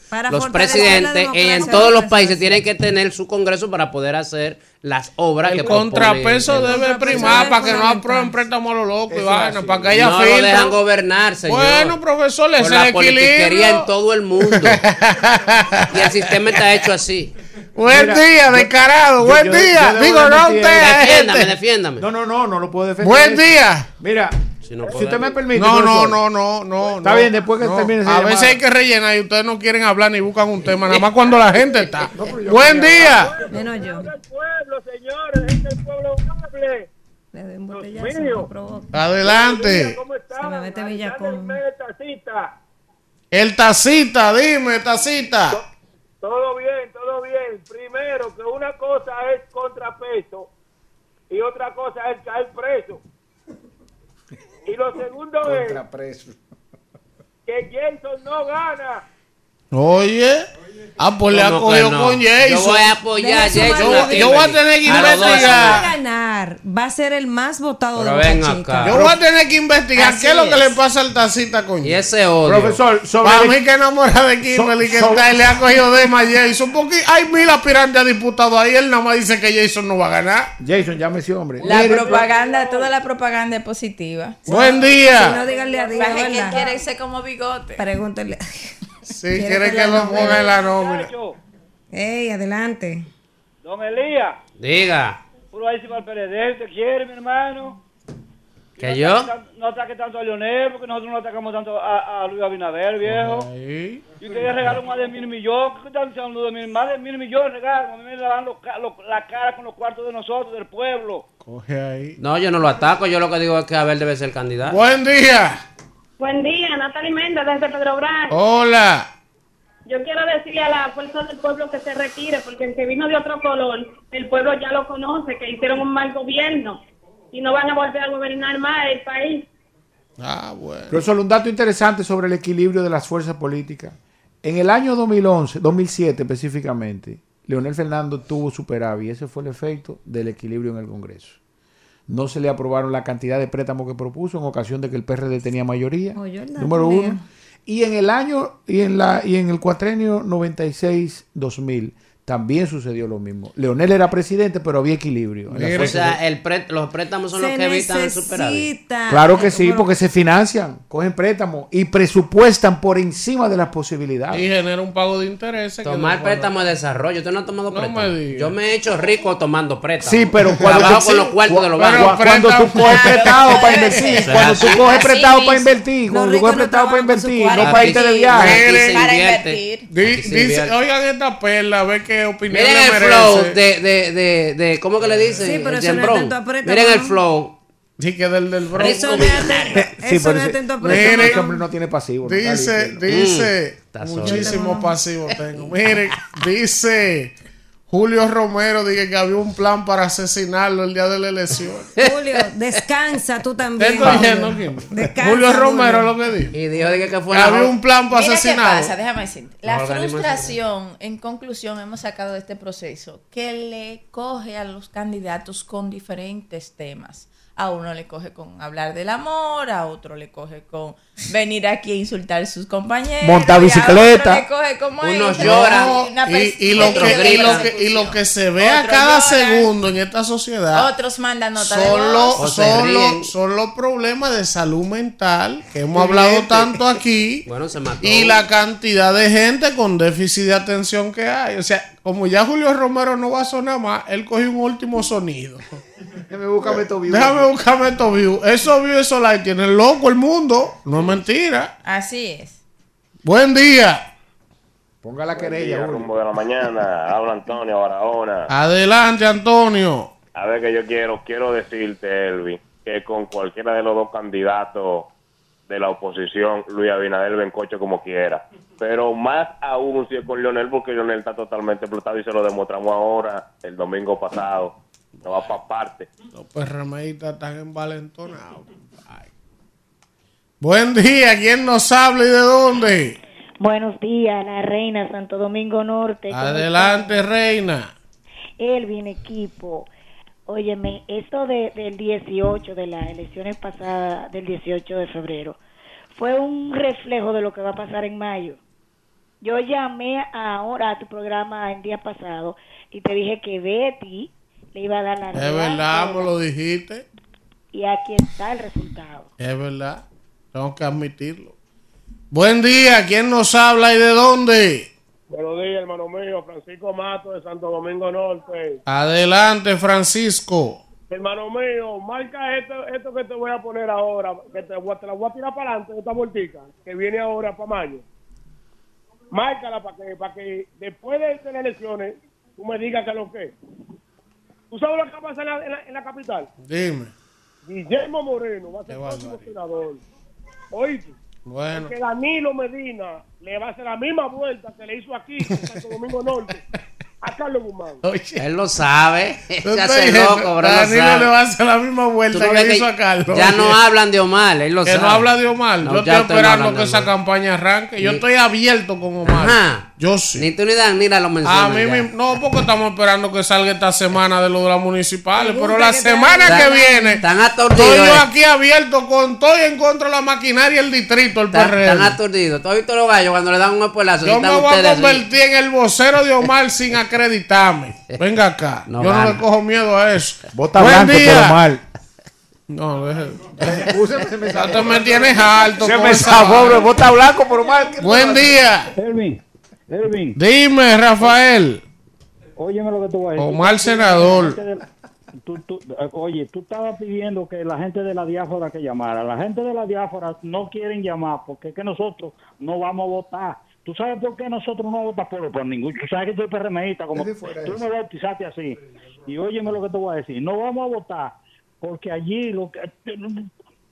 Para los presidentes en todos los países tienen que tener su congreso para poder hacer las obras El que contrapeso El debe contrapeso primar para que no aprueben préstamos a los locos y vaina, para que haya No lo filtro. dejan gobernar, señor. Bueno, profesor, es la politiquería en todo el mundo. y el sistema está hecho así. Buen día, descarado. Buen día. Digo, no usted. Defiéndame, defiéndame. No, no, no, no lo puedo defender. Buen día. Mira, Si, no si usted me permite. No, no, no, no, no. Está no, bien, después que no. termine A llamada. veces hay que rellenar y ustedes no quieren hablar ni buscan un tema, nada más cuando la gente está. Buen día. Menos yo. pueblo, señores, es el pueblo hable. Le doy un Dios botellazo, mío. me provoca. Adelante. Se me mete Villacón. El tacita, dime, tacita. Todo bien, todo bien. Primero, que una cosa es contrapeso y otra cosa es caer preso. Y lo segundo es que Jason no gana. Oye. Ah, pues le ha ¿Cómo cogido que no? con Jason. Yo voy a apoyar a Jason. Yo voy a tener que A. Si va a investigar. ganar, va a ser el más votado Pero de Chica. acá. Yo voy a tener que investigar Así qué es lo que le pasa al tacita con Y ese odio. Profesor, sobre Para el- mí que enamora de Kimberly que so- está y le ha cogido de más Jason. Porque hay mil aspirantes a diputados ahí. Él nada más dice que Jason no va a ganar. Jason, llame ese hombre. La Mire, propaganda, toda la propaganda es positiva. Buen Si día. no, díganle a Dios, Baje que quiere ser como bigote. Pregúntele. Si quiere que lo ponga en la nómina. Ey, adelante. Don Elías, Diga. puro ahí si va al PLD, ¿usted quiere, mi hermano? ¿Que no yo? ataque No ataque tanto a Leonel, porque nosotros no atacamos tanto a, a Luis Abinader, viejo. Ahí. Y ustedes regalan más de mil millones. ¿Qué están diciendo de mil? Más de mil millones regalan. A mí me los los- la cara con los cuartos de nosotros, del pueblo. Coge ahí. No, yo no lo ataco. Yo lo que digo es que Abel debe ser candidato. Buen día. Buen día, Natalie Méndez desde Pedro Brán. Hola. Yo quiero decirle a la fuerza del pueblo que se retire, porque el que vino de otro color, el pueblo ya lo conoce, que hicieron un mal gobierno y no van a volver a gobernar más el país. Ah, bueno. Profesor, un dato interesante sobre el equilibrio de las fuerzas políticas. En el año 2011, 2007 específicamente, Leonel Fernando tuvo superávit. Ese fue el efecto del equilibrio en el Congreso. No se le aprobaron la cantidad de préstamos que propuso en ocasión de que el PRD tenía mayoría. Número uno. Y en el año y en la y en el cuatrenio 96-2000 también sucedió lo mismo. Leonel era presidente, pero había equilibrio. O sea, el pré- los préstamos son los que evitan el superávit. Claro que sí, porque se financian, cogen préstamos y presupuestan por encima de las posibilidades. Y genera un pago de intereses. que Tomar después- préstamo de desarrollo. ¿Usted no ha tomado No préstamo? me diga. Yo me he hecho rico tomando préstamos. Sí, pero cuando Trabajo tú- con los cuartos de los Pero bancos. cuando tú coges prestado para invertir, cuando tú coges prestado para invertir, cuando tú coges prestado para invertir, no para irte de viaje. Para invertir. Oigan esta perla, a ver qué opinión Miren le el merece. flow de, de, de, de, ¿cómo que le dicen? Sí, pero El eso no es tanto Miren el ¿no? flow. Sí, que del del bro. Eso no es atento, Sí, eso no es ese- atento a ese préstamo. hombre no tiene pasivo. Dice, dice, Mm, muchísimo pasivo tengo. Mire, dice Julio Romero, dije que había un plan para asesinarlo el día de la elección. Julio, descansa tú ¿Qué también. estoy Julio. diciendo aquí? Descansa, Julio Romero Julio. lo que dijo. Y dijo dije, que fue Que había un plan para asesinarlo. pasa, déjame decirte. La frustración, en conclusión, hemos sacado de este proceso que le coge a los candidatos con diferentes temas. A uno le coge con hablar del amor, a otro le coge con venir aquí a insultar a sus compañeros. Montar y a bicicleta. otro le coge como Unos lloran. una Y, lo que, y, lo que, y lo que se ve a cada lloran. segundo en esta sociedad Otros mandan nota de son voz. los, O se son, ríen. los, son los problemas de salud mental que hemos hablado tanto aquí Bueno, se mató. y la cantidad de gente con déficit de atención que hay. O sea, como ya Julio Romero no va a sonar más, él cogió un último sonido. Déjame buscarme estos views. Déjame buscarme estos views. Esos views, esos likes tienen loco el mundo. No es mentira. Así es. Buen día. Ponga la Buen querella. día, rumbo de la mañana. Habla Antonio Barahona. Adelante, Antonio. A ver que yo quiero, quiero decirte, Elvi, que con cualquiera de los dos candidatos de la oposición, Luis Abinader Bencocho como quiera. Pero más aún si es con Leonel, porque Leonel está totalmente explotado y se lo demostramos ahora, el domingo pasado. No va para parte. Los PRMistas están envalentonados. Ay. Buen día. ¿Quién nos habla y de dónde? Buenos días, la reina Santo Domingo Norte. ¿cómo Adelante, reina. Elvin, equipo. Óyeme, esto de, del 18, de las elecciones pasadas del 18 de febrero, fue un reflejo de lo que va a pasar en mayo. Yo llamé ahora a tu programa el día pasado y te dije que Betty le iba a dar la Es verdad, me lo dijiste. Y aquí está el resultado. Es verdad. Tengo que admitirlo. Buen día. ¿Quién nos habla y de dónde? Buenos días, hermano mío, Francisco Mato de Santo Domingo Norte. Adelante, Francisco. Hermano mío, marca esto, esto que te voy a poner ahora, que te, te la voy a tirar para adelante, esta vueltica, que viene ahora para mayo. Márcala para que, para que después de las elecciones tú me digas que lo que es. ¿Tú sabes lo que va a pasar en la, en la- en la capital? Dime. Guillermo Moreno va a ser el próximo senador. Oíste. Bueno. Que Danilo Medina le va a hacer la misma vuelta que le hizo aquí en Santo Domingo Norte a Carlos Guzmán. Él lo sabe. Se hace diciendo, loco, lo Danilo sabe. le va a hacer la misma vuelta no que le que hizo a Carlos. Ya no hablan de Omar, él lo que sabe. no habla de Omar. No, yo estoy esperando que esa campaña arranque. Yo estoy abierto con Omar. Ajá. Yo sí. Ni tú ni Danila lo A mencionan. mí ya. me- no, porque estamos esperando que salga esta semana de lo de las municipales. Pero la que semana que viene, están aturdidos, estoy yo eh. aquí abierto con estoy en contra de la maquinaria del distrito, el PRD. están aturdidos. ¿Tú has visto los gallos cuando le dan un espuelazo? Yo me voy a así. convertir en el vocero de Omar sin acreditarme. Venga acá. No yo no le cojo miedo a eso. Vota Buen blanco día. por Omar. No, deje. Te me tienes alto. Se me bro. Vota blanco por Omar. ¿Qué Buen día. Elvin, Dime, Rafael. óyeme lo que te voy a decir. Omar Tú- senador. tú- tú- eh, oye, tú estabas pidiendo que la gente de la diáspora que llamara. La gente de la diáspora no quieren llamar porque es que nosotros no vamos a votar. ¿Tú sabes por qué nosotros no vamos a votar por, por ningún? Tú sabes que soy PRMista, como tú eso. me bautizaste así. Y óyeme lo que te voy a decir. No vamos a votar porque allí lo que...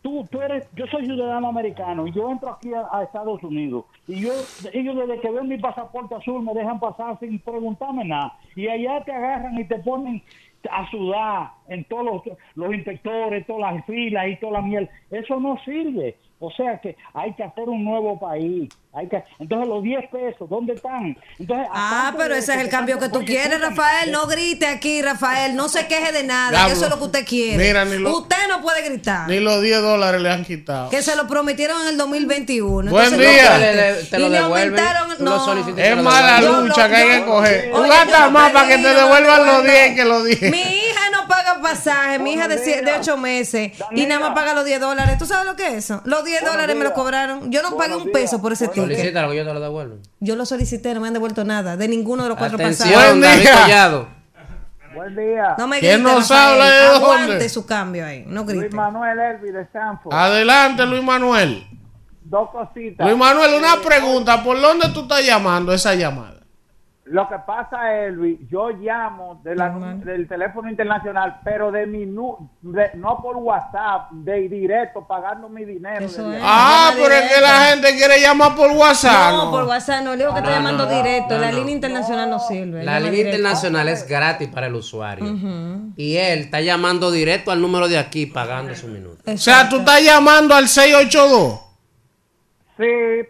Tú, tú eres, yo soy ciudadano americano y yo entro aquí a, a Estados Unidos y yo, ellos desde que ven mi pasaporte azul me dejan pasar sin preguntarme nada y allá te agarran y te ponen a sudar en todos los, los inspectores, todas las filas y toda la miel. Eso no sirve. O sea que hay que hacer un nuevo país. Hay que, entonces los 10 pesos, ¿dónde están? Entonces, Ah, pero ese es el cambio que tú oye, quieres, Rafael. No grite aquí, Rafael. No se queje de nada. Que Eso es lo que usted quiere. Mira, ni lo- Usted no puede gritar. Ni los 10 dólares le han quitado. Que se lo prometieron en el 2021. Buen Entonces, día. no te lo y le aumentaron. lo No. Es mala lucha que hay que coger. Oye, yo no más para que te devuelvan los devuelvan. 10 que los 10. Mi hija no paga pasaje, mi hija de, sie- de 8 meses y nada más paga los 10 dólares. ¿Tú sabes lo que es eso? Los 10 dólares me lo cobraron. Yo no pagué un peso por ese ticket. Solicítalo que yo te lo devuelvo. Yo lo solicité, no me han devuelto nada de ninguno de los cuatro Atención, pasajes. David Collado. Buen día. No me ¿Quién grite, nos Rafael. habla de Aguante dónde? su cambio ahí, no grite. Luis Manuel Elvi de Stanford. Adelante, Luis Manuel. Dos cositas. Luis Manuel, una Eh, pregunta. ¿Por dónde tú estás llamando esa llamada? Lo que pasa, Elvi, yo llamo de la- del teléfono internacional, pero de mi nu- de- no por WhatsApp, de directo, pagando mi dinero. Ah, pero es que la gente quiere llamar por WhatsApp. No, por WhatsApp no, le digo que está No, llamando no, directo. no, la no. línea internacional no sirve. La línea internacional es gratis para el usuario. Y él está llamando directo al número de aquí pagando su minuto. O sea, tú estás llamando al 682. Sí,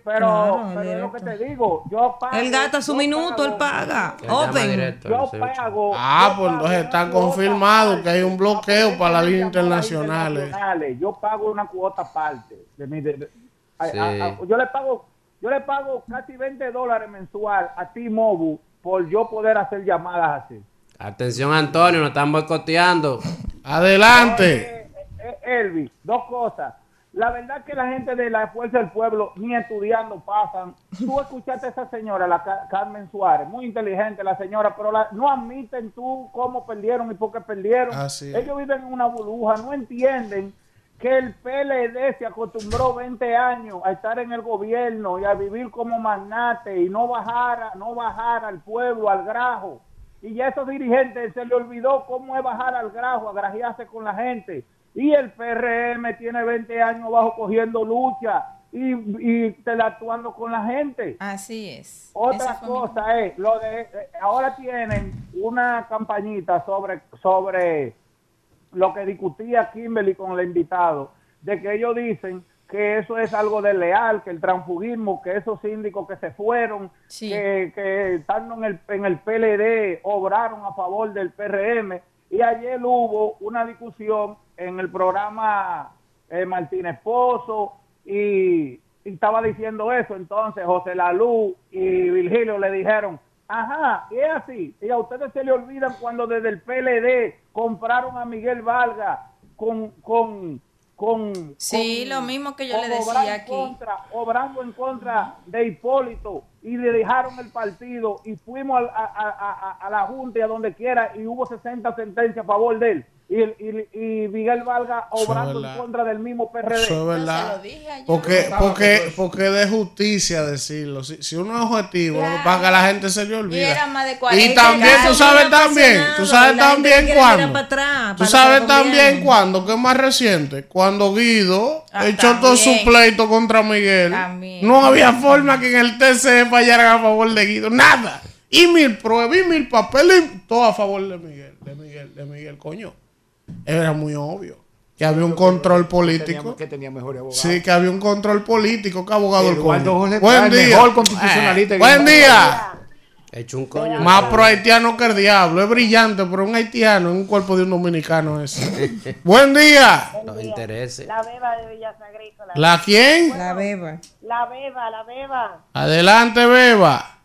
pero, Claro, pero es lo que te digo. Yo pago. Él gasta su minuto, él pago- paga. Open. directo, Yo el 682. pago. Ah, yo pues entonces está confirmado que hay un bloqueo para las líneas internacionales. internacionales. Yo pago una cuota aparte. De mi, de- de- a- Sí. a- a- yo le pago yo le pago casi 20 dólares mensual a T-Mobile por yo poder hacer llamadas así. Atención, Antonio, nos están boicoteando. Adelante. Eh, Elvis, dos cosas. La verdad que la gente de la Fuerza del Pueblo ni estudiando pasan. Tú escuchaste a esa señora, la Ca- Carmen Suárez, muy inteligente la señora, pero la- no admiten tú cómo perdieron y por qué perdieron. Es. Ellos viven en una burbuja, no entienden que el PLD se acostumbró 20 años a estar en el gobierno y a vivir como magnate y no bajar, a- no bajar al pueblo, al grajo. Y ya a esos dirigentes se le olvidó cómo es bajar al grajo, agrajearse con la gente. Y el PRM tiene 20 años bajo cogiendo lucha y, y interactuando con la gente. Así es. Otra mi- cosa es, lo de, ahora tienen una campañita sobre, sobre lo que discutía Kimberly con el invitado, de que ellos dicen que eso es algo desleal, que el transfugismo, que esos síndicos que se fueron, que, que estando en el, en el PLD obraron a favor del PRM. Y ayer hubo una discusión en el programa eh, Martínez Pozo y, y estaba diciendo eso. Entonces José Lalú y Virgilio le dijeron, ajá, y es así. Y a ustedes se le olvidan cuando desde el PLD compraron a Miguel Valga con... con con, Sí, con- lo mismo que yo le decía aquí. contra- obrando en contra de Hipólito y le dejaron el partido y fuimos a- a- a la Junta y a donde quiera y hubo 60 sentencias a favor de él. Y, el- y, y Miguel Valga obrando en contra del mismo PRD. Eso es verdad. Porque, porque, porque de justicia decirlo. Si, si uno es objetivo, lo que la gente se le olvida. Y era más de 40 Y también tú sabes también, tú sabes también cuándo. para atrás, Tú para sabes también cuándo, que es más reciente, cuando Guido Ah, echó todo su pleito contra Miguel. También. No había forma que en el TC fallaran a favor de Guido, nada. Y mil pruebas, y mil papeles, todo a favor de Miguel, de Miguel, de Miguel, coño. Era muy obvio. Que había un control político. Que tenía. Sí, que había un control político, que abogado el Eduardo. Jorge Buen día. mejor constitucionalista Eh, que buen día. Hecho un coño. Más pro haitiano que el diablo. Es brillante, pero un haitiano en un cuerpo de un dominicano ese. Buen día. Los intereses. La beba de Villas Agrícolas. ¿La quién? La beba. La beba, la beba. Adelante, beba.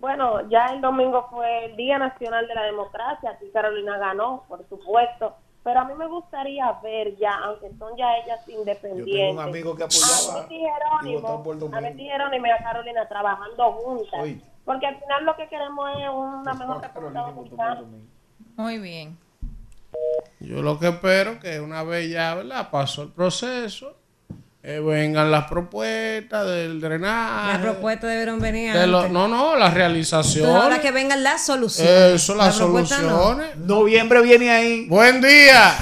Bueno, ya el domingo fue el Día Nacional de la Democracia. Aquí Carolina ganó, por supuesto. Pero a mí me gustaría ver ya, aunque son ya ellas independientes. un amigo que a apoyaba Betty y Jerónimo, a Betty Jerónimo y a Carolina trabajando juntas. Porque al final lo que queremos es una mejor República. Muy bien. Yo lo que espero que una vez ya, ¿verdad? Pasó el proceso. Eh, vengan las propuestas del drenaje. Las propuestas debieron venir de lo- no, no, las realizaciones. ahora que vengan las soluciones. Eso, las La propuesta no. soluciones. Noviembre viene ahí. Buen día.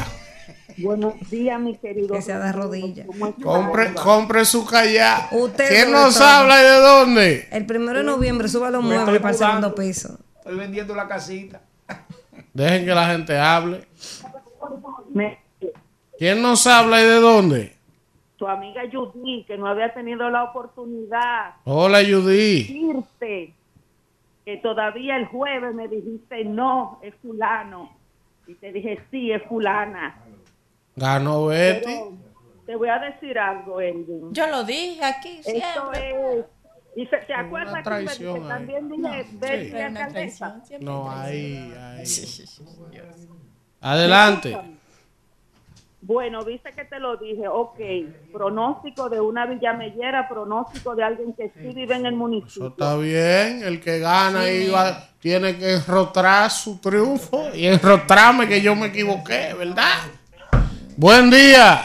Buenos días, mi querido. Que sea de rodillas. Compre, compre su calla. Usted ¿Quién nos todo. habla y de dónde? El primero de noviembre suba los Me muebles para el segundo piso. Estoy vendiendo la casita. Dejen que la gente hable. Me- ¿Quién nos habla y de dónde? Tu amiga Judy, que no había tenido la oportunidad Hola, de Judy. decirte que todavía el jueves me dijiste no, es fulano. Y te dije sí, es fulana. Ganó Betty. Pero te voy a decir algo, Elvin. Yo lo dije aquí Esto siempre. es... Y se, ¿Te acuerdas que, también dije Betty Sí. alcaldesa? No, ahí, ahí. Adelante. Bueno, viste que te lo dije, ok, pronóstico de una villamellera, pronóstico de alguien que sí vive en el municipio. Está bien, el que gana ahí va- tiene que enrotrar su triunfo y enrotrarme que yo me equivoqué, ¿verdad? Buen día.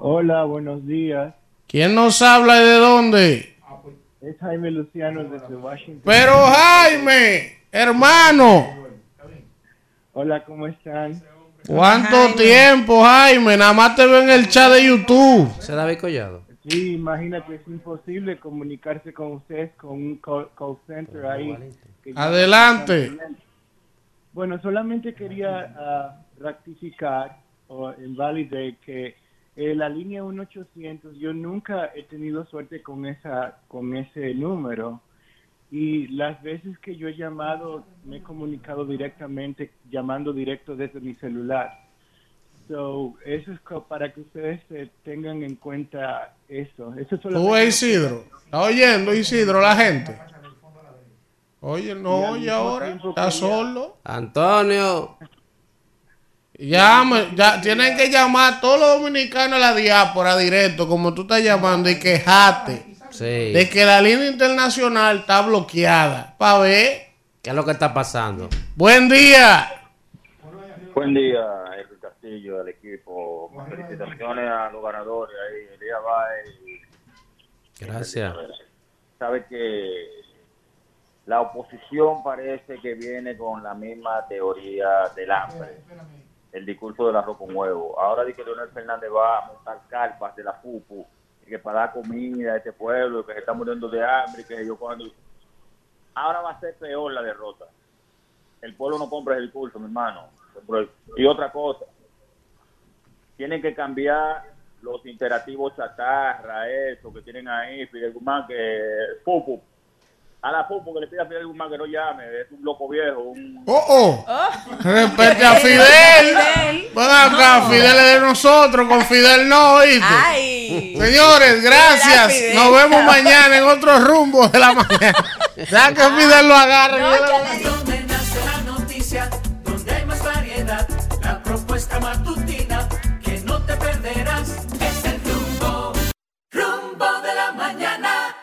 Hola, buenos días. ¿Quién nos habla y de dónde? Es Jaime Luciano desde Washington. Pero Jaime, hermano, Hola, ¿cómo están? ¿Cuánto tiempo, Jaime? Nada más te veo en el chat de YouTube. ¿Se David Collado? Sí, imagínate, es imposible comunicarse con ustedes con un call, call center ahí. Adelante. Bueno, solamente quería ah, rectificar o invalidar que eh, la línea 1800 yo nunca he tenido suerte con esa con ese número y las veces que yo he llamado me he comunicado directamente llamando directo desde mi celular. So, eso es para que ustedes tengan en cuenta eso. Eso es Tú Isidro. ¿Está oyendo, Isidro, la gente? Oye, no oye ahora. Está solo. Antonio. Llame, ya, tienen que llamar todos los dominicanos a la diáspora directo, como tú estás llamando, y quejate Sí. de que la línea internacional está bloqueada. Para ver. ¿Qué es lo que está pasando? Buen día. Buen día, Henry Castillo, del equipo. Felicitaciones a los ganadores ahí, Elías Baez. y- Gracias. Sabe que la oposición parece que viene con la misma teoría del hambre, el discurso del arroz con huevo. Ahora dice que Leonel Fernández va a montar carpas de la FUPU, que para dar comida a este pueblo, que está muriendo de hambre, que yo cuando... Ahora va a ser peor la derrota. El pueblo no compra el discurso, mi hermano. Y otra cosa, tienen que cambiar los interactivos chatarra, eso que tienen ahí, Fidel Guzmán, que Pupu a la FUN porque le pide a Fidel Guzmán que no llame, es un loco viejo. Un... ¡Oh, oh! oh. Respete a Fidel. Ven acá. Fidel es de nosotros, con Fidel no, ¿oíste? Ay. Señores, gracias. Nos vemos mañana en otro rumbo de la mañana. ya que Fidel lo agarre. No, no te perderás es el rumbo, rumbo de la mañana.